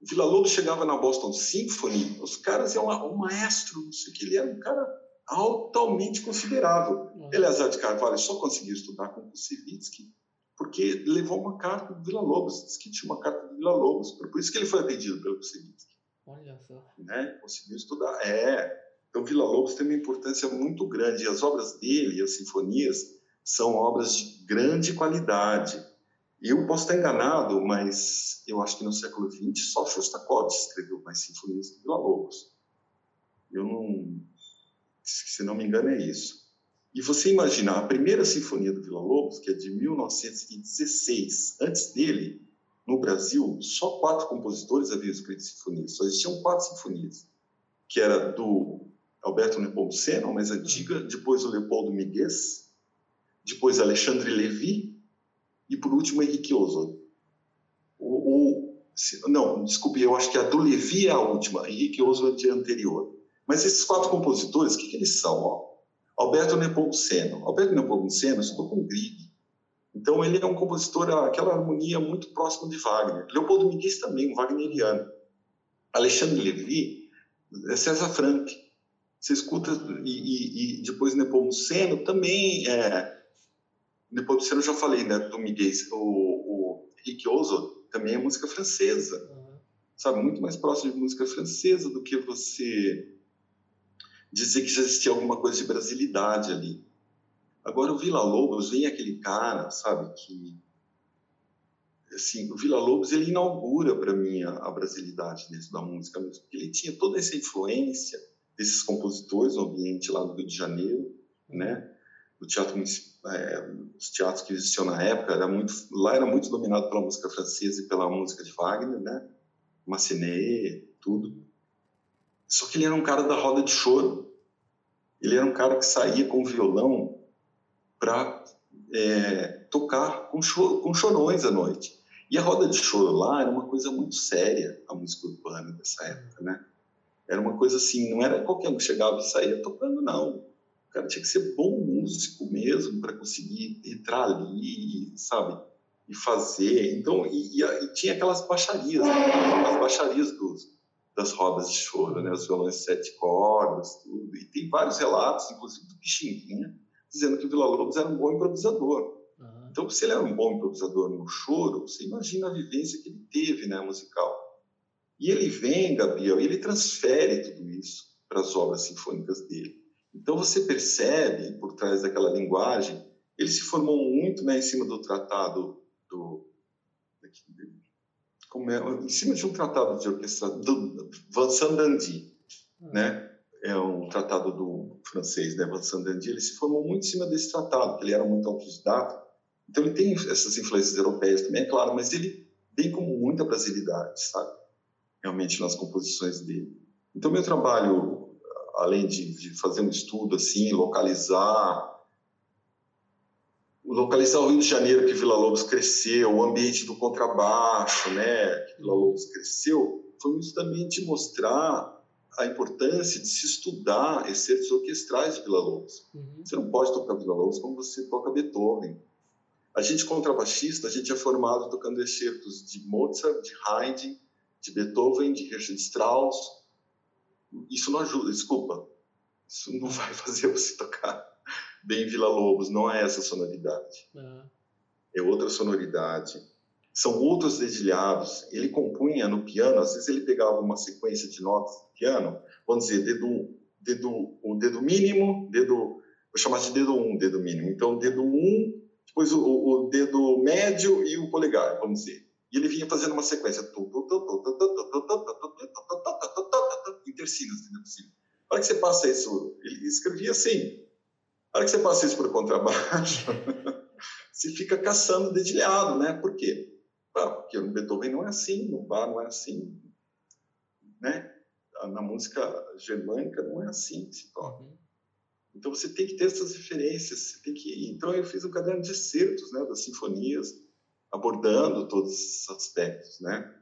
O Vila Lobos chegava na Boston Symphony, os caras iam lá, um maestro, não sei o que, ele era um cara altamente considerável. Uhum. Eleazar de Carvalho só conseguiu estudar com o Kusevitsky porque levou uma carta do Vila Lobos, disse que tinha uma carta do Vila Lobos, por isso que ele foi atendido pelo Kusevitsky. Olha só. Né? Conseguiu estudar. É. Então, Vila Lobos tem uma importância muito grande. E as obras dele, as sinfonias, são obras de grande qualidade. Eu posso estar enganado, mas eu acho que no século XX só Shostakovich escreveu mais sinfonias que Vila Lobos. Eu não, se não me engano, é isso. E você imagina, a primeira sinfonia do Vila Lobos, que é de 1916, antes dele, no Brasil, só quatro compositores haviam escrito sinfonias. Só existiam quatro sinfonias, que era do Alberto Nepomuceno, a mais antiga, depois o Leopoldo Miguez, depois Alexandre Levy e por último Henrique Oswald. O, o, não, desculpe, eu acho que a do Levi é a última, Henrique Oswald é anterior. Mas esses quatro compositores, o que, que eles são? Ó? Alberto Nepomuceno. Alberto Nepomuceno estudou com Grieg. Então ele é um compositor, aquela harmonia muito próxima de Wagner. Leopoldo Miguel também, um wagneriano. Alexandre Levy é César Franck. Você escuta, e, e, e depois Nepomuceno também é, Nepomuceno já falei, né, do Miguel, o, o Ozo também é música francesa, uhum. sabe, muito mais próximo de música francesa do que você dizer que já existia alguma coisa de brasilidade ali. Agora o Vila Lobos vem aquele cara, sabe, que assim, o Vila Lobos ele inaugura para mim a, a, brasilidade dentro da música mesmo, porque ele tinha toda essa influência desses compositores no ambiente lá do Rio de Janeiro, né? O teatro é, os teatros que existiam na época, era muito, lá era muito dominado pela música francesa e pela música de Wagner, né? Massenet, tudo. Só que ele era um cara da roda de choro. Ele era um cara que saía com violão para é, tocar com, choro, com chorões à noite. E a roda de choro lá era uma coisa muito séria, a música urbana dessa época, né? Era uma coisa assim, não era qualquer um que chegava e saía tocando, não o cara tinha que ser bom músico mesmo para conseguir entrar ali, sabe? E fazer. Então, e, e, e tinha aquelas baixarias, as baixarias dos, das rodas de choro, né? Os violões de sete cordas, tudo. E tem vários relatos, inclusive do Pixinguinha, dizendo que o Vila Lobos era um bom improvisador. Uhum. Então, se ele era um bom improvisador no choro, você imagina a vivência que ele teve, né, musical. E ele vem, Gabriel, e ele transfere tudo isso para as obras sinfônicas dele. Então você percebe, por trás daquela linguagem, ele se formou muito né, em cima do tratado do. Como é, em cima de um tratado de orquestra do Vincent Dandy, hum. né? É um tratado do francês, né? Vincent Dandy. Ele se formou muito em cima desse tratado, porque ele era muito autodidata. Então ele tem essas influências europeias também, é claro, mas ele vem com muita brasilidade, sabe? Realmente nas composições dele. Então meu trabalho além de, de fazer um estudo assim, localizar localizar o Rio de Janeiro que Vila Lobos cresceu, o ambiente do contrabaixo, né, que Vila Lobos cresceu, foi justamente mostrar a importância de se estudar excertos orquestrais de Vila Lobos. Uhum. Você não pode tocar Vila Lobos como você toca Beethoven. A gente contrabaixista, a gente é formado tocando excertos de Mozart, de Haydn, de Beethoven, de Richard Strauss, isso não ajuda, desculpa. Isso não vai fazer você tocar bem Vila Lobos, não é essa sonoridade. Uhum. É outra sonoridade. São outros dedilhados. Ele compunha no piano, às vezes ele pegava uma sequência de notas no piano, vamos dizer, dedo, dedo, o dedo mínimo, dedo, vou chamar de dedo 1, um, dedo mínimo. Então, dedo 1, um, depois o, o, dedo médio e o polegar, vamos dizer. E ele vinha fazendo uma sequência. Intercílios, intercílios. A hora que você passa isso, ele escrevia assim. A hora que você passa isso para o contrabaixo, você fica caçando dedilhado, né? Por quê? Ah, porque no Beethoven não é assim, no Bach não é assim, né? Na música germânica não é assim que se toca. Uhum. Então você tem que ter essas referências, você tem que. Então eu fiz um caderno de excertos, né, das sinfonias, abordando todos esses aspectos, né?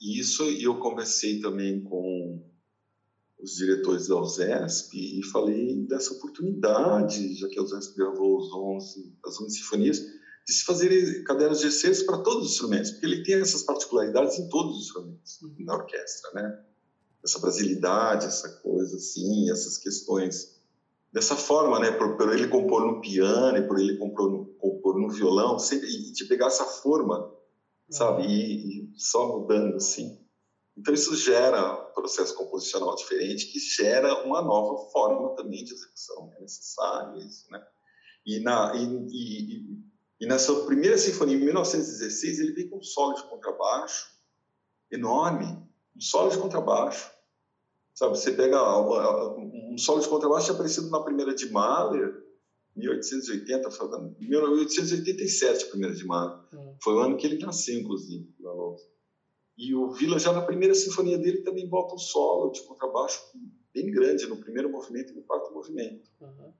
E isso eu conversei também com os diretores da USESP e falei dessa oportunidade, já que a USESP gravou os 11, as 11 sinfonias, de se fazer cadernos de excertos para todos os instrumentos, porque ele tem essas particularidades em todos os instrumentos uhum. na orquestra, né? Essa brasilidade, essa coisa assim, essas questões dessa forma, né? Por, por ele compor no piano e por ele compor no, compor no violão, sempre e de pegar essa forma, sabe? Uhum. E, e só mudando assim. Então, isso gera um processo composicional diferente, que gera uma nova forma também de execução. É necessário isso, né? E, na, e, e, e nessa primeira sinfonia, em 1916, ele vem com um solo de contrabaixo enorme, um solo de contrabaixo. Sabe, você pega um solo de contrabaixo tinha aparecido na primeira de Mahler, 1880, 1887, a primeira de Mahler. Hum. Foi o ano que ele nasceu, inclusive, e o Vila, já na primeira sinfonia dele, também bota um solo de contrabaixo bem grande no primeiro movimento e no quarto movimento. Uhum.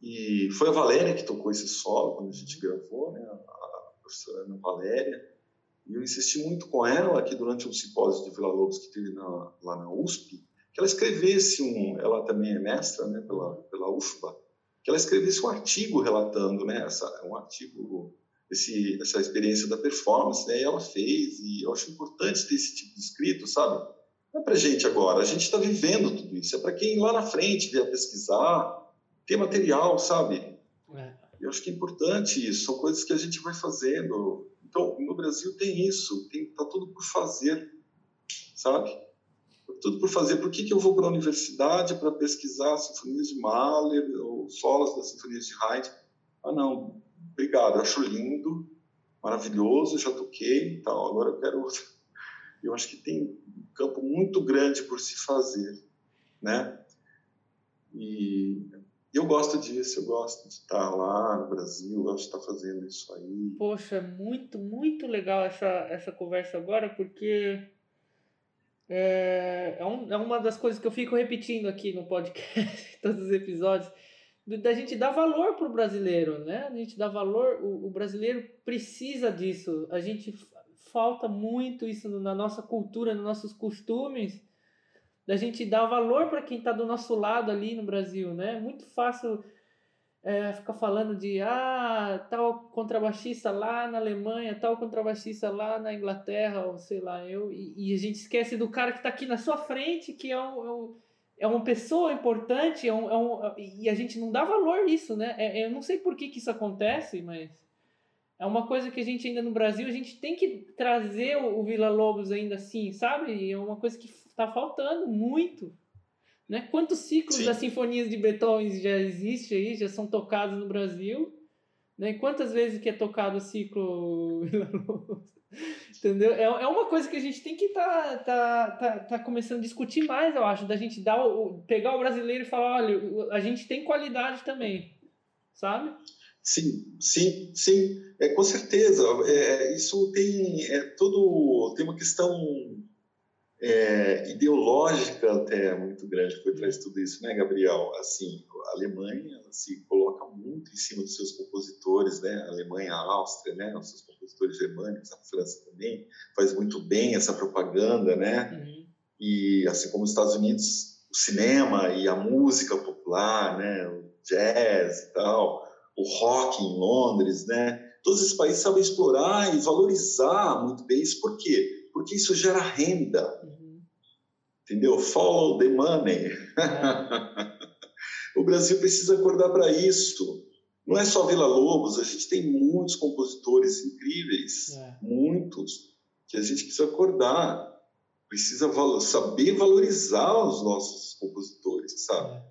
E foi a Valéria que tocou esse solo quando a gente gravou, né? a professora Ana Valéria. E eu insisti muito com ela que durante um simpósio de Vila Lobos que teve na, lá na USP, que ela escrevesse um, ela também é mestra, né, pela pela UFBA, que ela escrevesse um artigo relatando, né, essa um artigo esse, essa experiência da performance, né? E ela fez, e eu acho importante ter esse tipo de escrito, sabe? Não é para gente agora, a gente está vivendo tudo isso, é para quem lá na frente vier pesquisar, ter material, sabe? É. Eu acho que é importante isso, são coisas que a gente vai fazendo. Então, no Brasil tem isso, tem, tá tudo por fazer, sabe? Tudo por fazer. Por que, que eu vou para a universidade para pesquisar sinfonias de Mahler ou solos das sinfonias de Haydn? Ah, não, obrigado, eu acho lindo, maravilhoso, já toquei, então agora eu quero outro. Eu acho que tem um campo muito grande por se fazer, né? E eu gosto disso, eu gosto de estar lá no Brasil, eu gosto de estar fazendo isso aí. Poxa, muito, muito legal essa, essa conversa agora, porque é, é, um, é uma das coisas que eu fico repetindo aqui no podcast, todos os episódios da gente dar valor para o brasileiro, né? A gente dá valor, o, o, brasileiro precisa disso. A gente falta muito isso na nossa cultura, nos nossos costumes, da gente dar valor para quem está do nosso lado ali no Brasil, né? É muito fácil é, ficar falando de ah, tal contrabaixista lá na Alemanha, tal contrabaixista lá na Inglaterra, ou sei lá, eu, e, e a gente esquece do cara que está aqui na sua frente, que é o, é o é uma pessoa importante é um, é um, e a gente não dá valor nisso, né? É, eu não sei por que, que isso acontece, mas é uma coisa que a gente ainda no Brasil, a gente tem que trazer o, o Vila Lobos ainda assim, sabe? É uma coisa que está faltando muito. Né? Quantos ciclos Sim. das sinfonias de Beethoven já existe aí, já são tocados no Brasil? Né? Quantas vezes que é tocado o ciclo? Entendeu? É, é uma coisa que a gente tem que tá, tá, tá, tá começando a discutir mais, eu acho, da gente dar o, pegar o brasileiro e falar, olha, a gente tem qualidade também, sabe? Sim, sim, sim, é, com certeza. É, isso tem é, todo tem uma questão é, ideológica até muito grande por trás de tudo isso, né, Gabriel? Assim, a Alemanha se coloca muito em cima dos seus compositores, né? A Alemanha, a Áustria, né? Os seus compositores germânicos, a França também faz muito bem essa propaganda, né? Uhum. E assim como os Estados Unidos, o cinema e a música popular, né? O jazz e tal, o rock em Londres, né? Todos esses países sabem explorar e valorizar muito bem isso. Por quê? Porque isso gera renda. Uhum. Entendeu? Follow the money. É. o Brasil precisa acordar para isso. não é só Vila Lobos, a gente tem muitos compositores incríveis, é. muitos, que a gente precisa acordar, precisa saber valorizar os nossos compositores, sabe? É.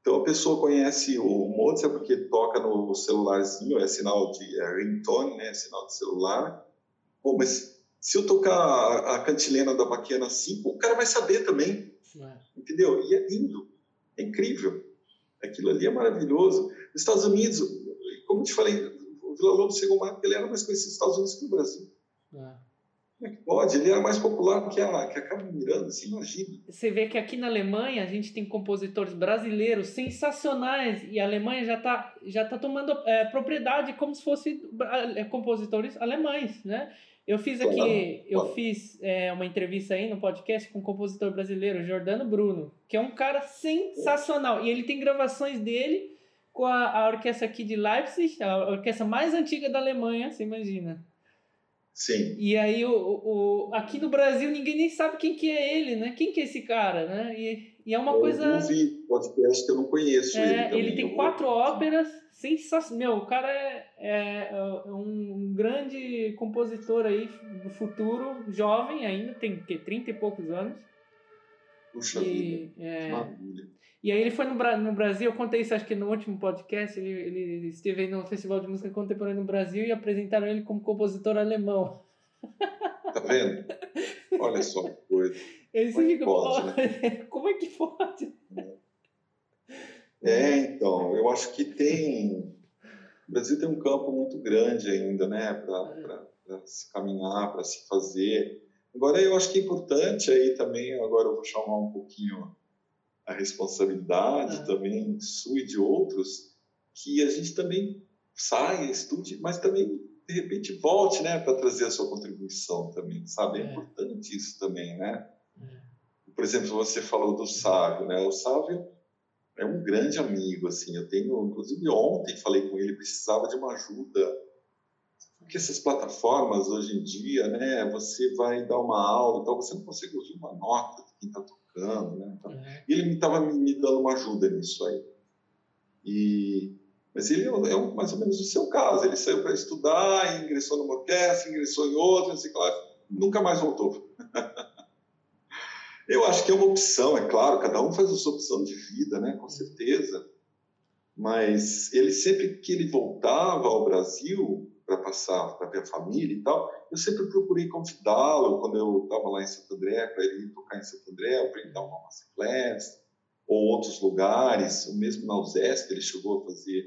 Então a pessoa conhece o Mozart porque toca no celularzinho, é sinal de é ringtone, né? É sinal de celular. Pô, mas se eu tocar a, a cantilena da Baquiana assim, o cara vai saber também, é. entendeu? E é lindo, é incrível. Aquilo ali é maravilhoso. Nos Estados Unidos, como eu te falei, o Vila Lobos chegou época ele era mais conhecido nos Estados Unidos que no Brasil. É. Como é que pode? Ele era mais popular que a, que a Carmen Miranda, assim, imagina. Você vê que aqui na Alemanha a gente tem compositores brasileiros sensacionais e a Alemanha já está já tá tomando é, propriedade como se fossem é, compositores alemães, né? Eu fiz aqui, eu fiz é, uma entrevista aí no podcast com um compositor brasileiro, Jordano Bruno, que é um cara sensacional. E ele tem gravações dele com a, a orquestra aqui de Leipzig, a orquestra mais antiga da Alemanha, você imagina. Sim. E aí, o, o, aqui no Brasil, ninguém nem sabe quem que é ele, né? Quem que é esse cara, né? E, e é uma eu coisa... Eu vi podcast que eu não conheço é, ele Ele tem quatro óperas sensacionais. Meu, o cara é, é, é, um grande compositor aí do futuro, jovem ainda, tem que 30 e poucos anos. Puxa e, vida, é. E aí ele foi no, no Brasil, eu contei isso acho que no último podcast, ele, ele esteve aí no Festival de Música Contemporânea no Brasil e apresentaram ele como compositor alemão. Tá vendo? Olha só que coisa. Ele como, é pode, né? como é que pode? É, então, eu acho que tem. O Brasil tem um campo muito grande ainda, né, para se caminhar, para se fazer. Agora, eu acho que é importante aí também, agora eu vou chamar um pouquinho a responsabilidade ah. também sua e de outros, que a gente também saia, estude, mas também de repente volte, né, para trazer a sua contribuição também, sabe? É, é importante isso também, né? É. Por exemplo, você falou do Sávio, né? O Sávio é um grande amigo, assim. Eu tenho, inclusive ontem falei com ele, precisava de uma ajuda porque essas plataformas hoje em dia, né, você vai dar uma aula e tal, você não consegue ouvir uma nota de quem está tocando né? Então, uhum. E ele estava me, me, dando uma ajuda nisso aí. E, mas ele é, é mais ou menos o seu caso. Ele saiu para estudar, ingressou numa orquestra, ingressou em outra, assim, claro, nunca mais voltou. Eu acho que é uma opção, é claro, cada um faz a sua opção de vida, né? Com certeza. Mas ele sempre que ele voltava ao Brasil, para passar, para ver a família e tal, eu sempre procurei convidá-lo quando eu estava lá em Santo André, para ele ir tocar em Santo André, para ele dar uma masterclass, ou outros lugares, o mesmo na USESP, ele chegou a fazer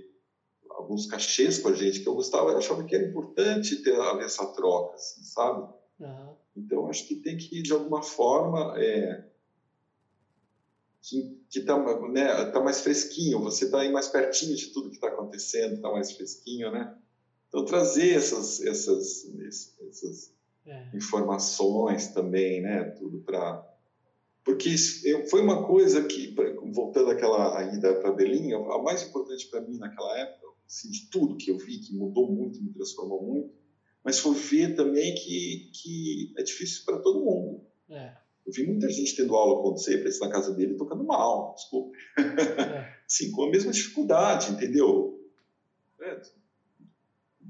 alguns cachês com a gente, que eu gostava, eu achava que era importante ter essa troca, assim, sabe? Uhum. Então, acho que tem que, de alguma forma, é, que está né, tá mais fresquinho, você está aí mais pertinho de tudo que está acontecendo, está mais fresquinho, né? Então, trazer essas, essas, essas é. informações também, né? Tudo para. Porque foi uma coisa que, voltando àquela ida para Berlim, a mais importante para mim naquela época, assim, de tudo que eu vi, que mudou muito, me transformou muito, mas foi ver também que, que é difícil para todo mundo. É. Eu vi muita gente tendo aula com você, para na casa dele tocando mal, desculpe. É. Sim, com a mesma dificuldade, entendeu? É,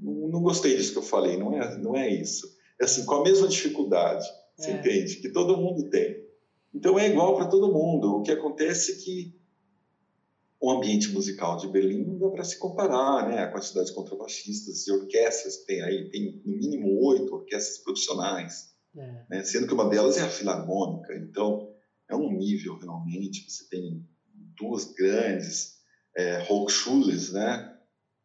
não, não gostei disso que eu falei, não é, não é isso. É assim, com a mesma dificuldade, você é. entende? Que todo mundo tem. Então é igual para todo mundo. O que acontece é que o ambiente musical de Berlim não dá para se comparar, né? A quantidade de contrabaixistas e orquestras que tem aí, tem no mínimo oito orquestras profissionais, é. né? sendo que uma delas é a Filarmônica. Então é um nível realmente. Você tem duas grandes é, Hochschules, né?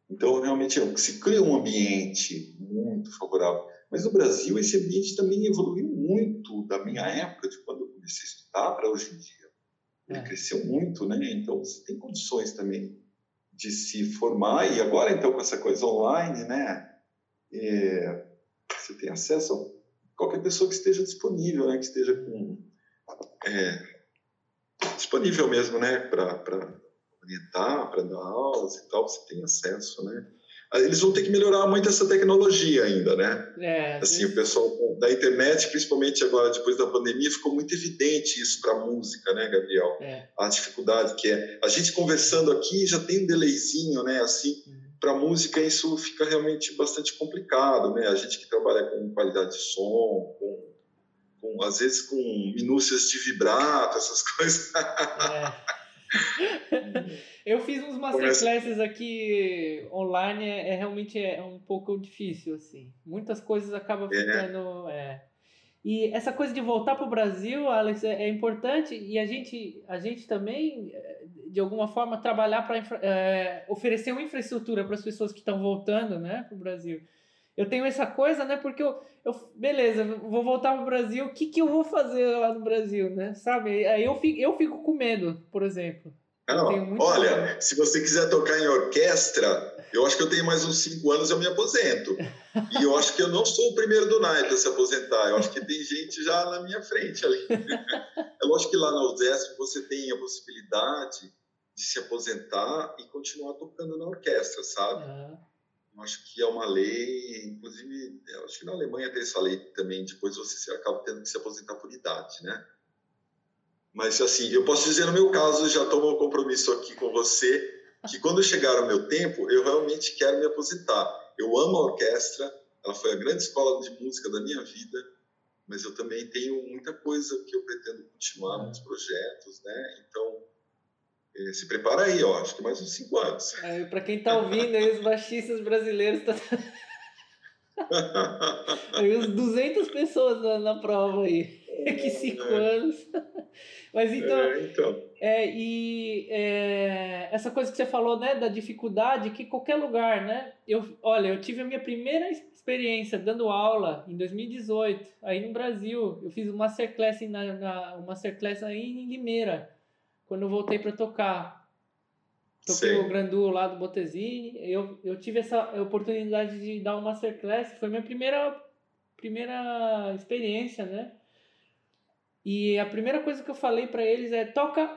Então, realmente, é se cria um ambiente muito favorável. Mas no Brasil, esse ambiente também evoluiu muito da minha época, de quando eu comecei a estudar, para hoje em dia. É. cresceu muito, né? Então, você tem condições também de se formar. E agora, então, com essa coisa online, né? É, você tem acesso a qualquer pessoa que esteja disponível, né? Que esteja com... É, disponível mesmo, né? Para orientar, para dar aulas e tal, você tem acesso, né? Eles vão ter que melhorar muito essa tecnologia ainda, né? É, assim, o pessoal da internet, principalmente agora depois da pandemia, ficou muito evidente isso para a música, né, Gabriel? É. A dificuldade que é. A gente conversando aqui já tem um delayzinho, né? Assim, uhum. para música isso fica realmente bastante complicado, né? A gente que trabalha com qualidade de som, com, com às vezes com minúcias de vibrato, essas coisas. É. Eu fiz uns masterclasses aqui online, é, é, realmente é um pouco difícil, assim. Muitas coisas acabam é. ficando... É. E essa coisa de voltar para o Brasil, Alex, é, é, importante e a gente, a gente também de alguma forma, trabalhar para é, oferecer uma infraestrutura para as pessoas que estão voltando né, para o Brasil. Eu tenho essa coisa, né? Porque eu, eu beleza, vou voltar para o Brasil, o que, que eu vou fazer lá no Brasil, né? Sabe? Aí eu fico, eu fico com medo, por exemplo. Não, olha, medo. se você quiser tocar em orquestra, eu acho que eu tenho mais uns cinco anos eu me aposento. E eu acho que eu não sou o primeiro do naipe a se aposentar. Eu acho que tem gente já na minha frente ali. É lógico que lá na UDESP você tem a possibilidade de se aposentar e continuar tocando na orquestra, sabe? Uhum. Acho que é uma lei, inclusive, acho que na Alemanha tem essa lei também, depois você acaba tendo que se aposentar por idade, né? Mas, assim, eu posso dizer no meu caso, já tomo um compromisso aqui com você, que quando chegar o meu tempo, eu realmente quero me aposentar. Eu amo a orquestra, ela foi a grande escola de música da minha vida, mas eu também tenho muita coisa que eu pretendo continuar, muitos projetos, né? Então, se prepara aí, ó, acho que mais uns cinco anos. É, para quem está ouvindo aí, os baixistas brasileiros tá... aí uns 200 pessoas na, na prova aí. que cinco é. anos. Mas então, é, então. É, e é, essa coisa que você falou, né, da dificuldade, que qualquer lugar, né? Eu, olha, eu tive a minha primeira experiência dando aula em 2018, aí no Brasil. Eu fiz uma masterclass na, na uma masterclass aí em Limeira quando eu voltei para tocar. Toquei Sim. o Grandu lá do Botesini. Eu, eu tive essa oportunidade de dar uma masterclass. Foi minha primeira, primeira experiência, né? E a primeira coisa que eu falei para eles é: toca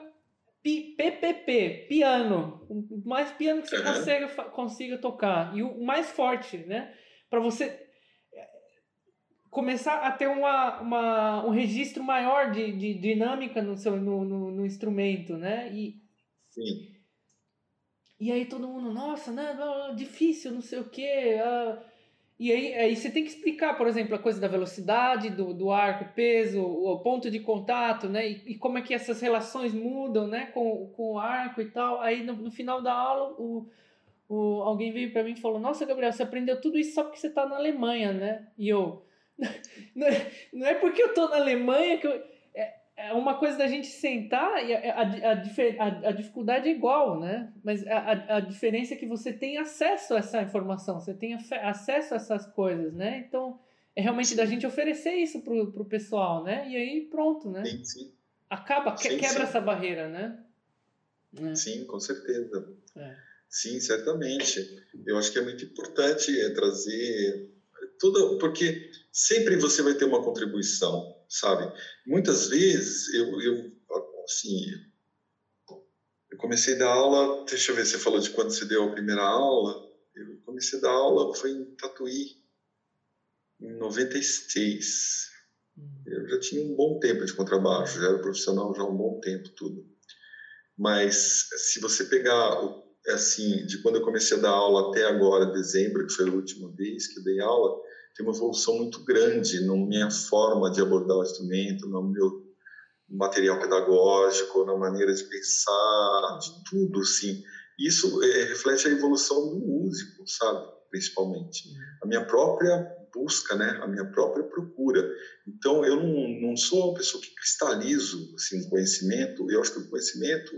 PPP, piano. O mais piano que você uhum. consiga, consiga tocar. E o mais forte, né? Para você começar a ter uma, uma, um registro maior de, de dinâmica no, seu, no, no, no instrumento, né? E, Sim. E aí todo mundo, nossa, né? Difícil, não sei o quê. Ah. E aí, aí você tem que explicar, por exemplo, a coisa da velocidade, do, do arco, peso, o ponto de contato, né? E, e como é que essas relações mudam, né? Com, com o arco e tal. Aí no, no final da aula, o, o, alguém veio para mim e falou: Nossa, Gabriel, você aprendeu tudo isso só porque você está na Alemanha, né? E eu, não é, não é porque eu tô na Alemanha que eu, é, é uma coisa da gente sentar e a, a, a, a dificuldade é igual, né? Mas a, a, diferença é que você tem acesso a essa informação, você tem acesso a essas coisas, né? Então, é realmente da gente oferecer isso pro, pro pessoal, né? E aí pronto, né? Sim, sim. Acaba, sim, quebra essa barreira, né? É. Sim, com certeza. É. Sim, certamente. Eu acho que é muito importante é, trazer tudo, porque sempre você vai ter uma contribuição, sabe? Muitas vezes eu, eu assim, eu comecei a dar aula, deixa eu ver, você falou de quando você deu a primeira aula, eu comecei a dar aula, foi em Tatuí, em 96. Hum. Eu já tinha um bom tempo de contrabaixo, já era profissional já há um bom tempo, tudo. Mas se você pegar o assim, de quando eu comecei a dar aula até agora, dezembro, que foi a última vez que eu dei aula, tem uma evolução muito grande na minha forma de abordar o instrumento, no meu material pedagógico, na maneira de pensar, de tudo, sim. Isso é, reflete a evolução do músico, sabe? Principalmente. A minha própria busca, né? A minha própria procura. Então, eu não, não sou uma pessoa que cristalizo, assim, um conhecimento. Eu acho que o conhecimento,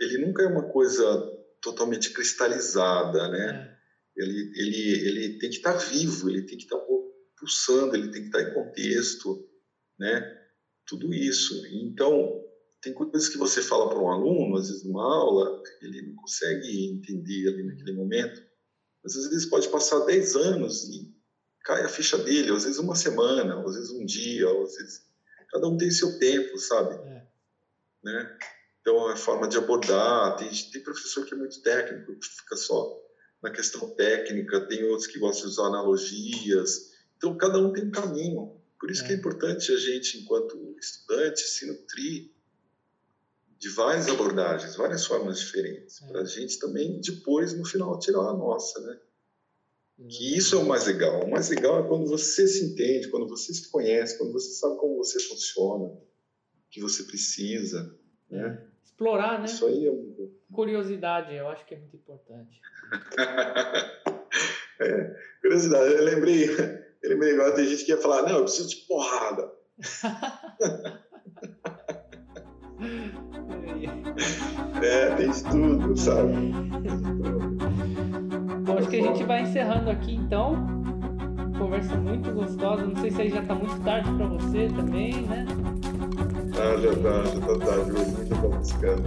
ele nunca é uma coisa totalmente cristalizada, né? É. Ele, ele, ele tem que estar vivo, ele tem que estar pulsando, ele tem que estar em contexto, né? Tudo isso. Então, tem coisas que você fala para um aluno, às vezes numa aula, ele não consegue entender ali naquele momento. Às vezes pode passar 10 anos e cai a ficha dele, às vezes uma semana, às vezes um dia, às vezes cada um tem seu tempo, sabe? É. Né? Então, a forma de abordar, tem, tem professor que é muito técnico, que fica só na questão técnica, tem outros que gostam de usar analogias. Então, cada um tem um caminho. Por isso é. que é importante a gente, enquanto estudante, se nutrir de várias abordagens, várias formas diferentes, é. para a gente também depois, no final, tirar a nossa, né? Que isso é o mais legal. O mais legal é quando você se entende, quando você se conhece, quando você sabe como você funciona, o que você precisa, né? Explorar, né? Isso aí é um... Curiosidade, eu acho que é muito importante. é, curiosidade. Eu lembrei, eu lembrei agora, tem gente que ia falar, não, eu preciso de porrada. é, tem tudo, sabe? Bom, acho que a gente vai encerrando aqui então. Conversa muito gostosa. Não sei se aí já está muito tarde para você também, né? Ah, já tá, já tá tarde, hoje já tá buscando.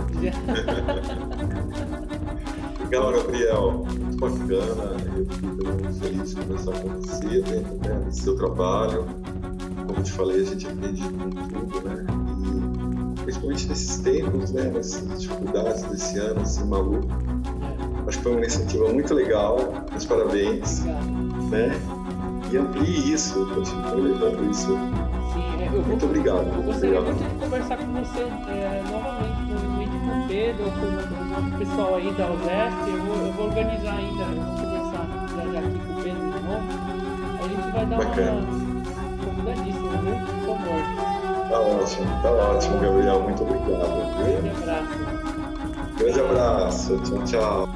Legal, Gabriel, muito bacana. Eu fico muito feliz de conversar com você dentro né, do seu trabalho. Como eu te falei, a gente aprende com tudo, né? E principalmente nesses tempos, né? Nessas dificuldades desse ano, assim, maluco. Acho que foi uma iniciativa muito legal. Meus parabéns. Né? E amplie isso, continue levando isso. Muito obrigado. Eu gostaria obrigado. muito de conversar com você é, novamente, provavelmente com o Pedro com o pessoal aí da USESP. Eu vou, eu vou organizar ainda, eu vou conversar já, já aqui com o Pedro de novo. A gente vai dar Bacana. uma convidadíssima, viu? Por favor. Tá ótimo, tá ótimo, Gabriel. Muito obrigado. Grande abraço. Grande abraço. Tchau, tchau.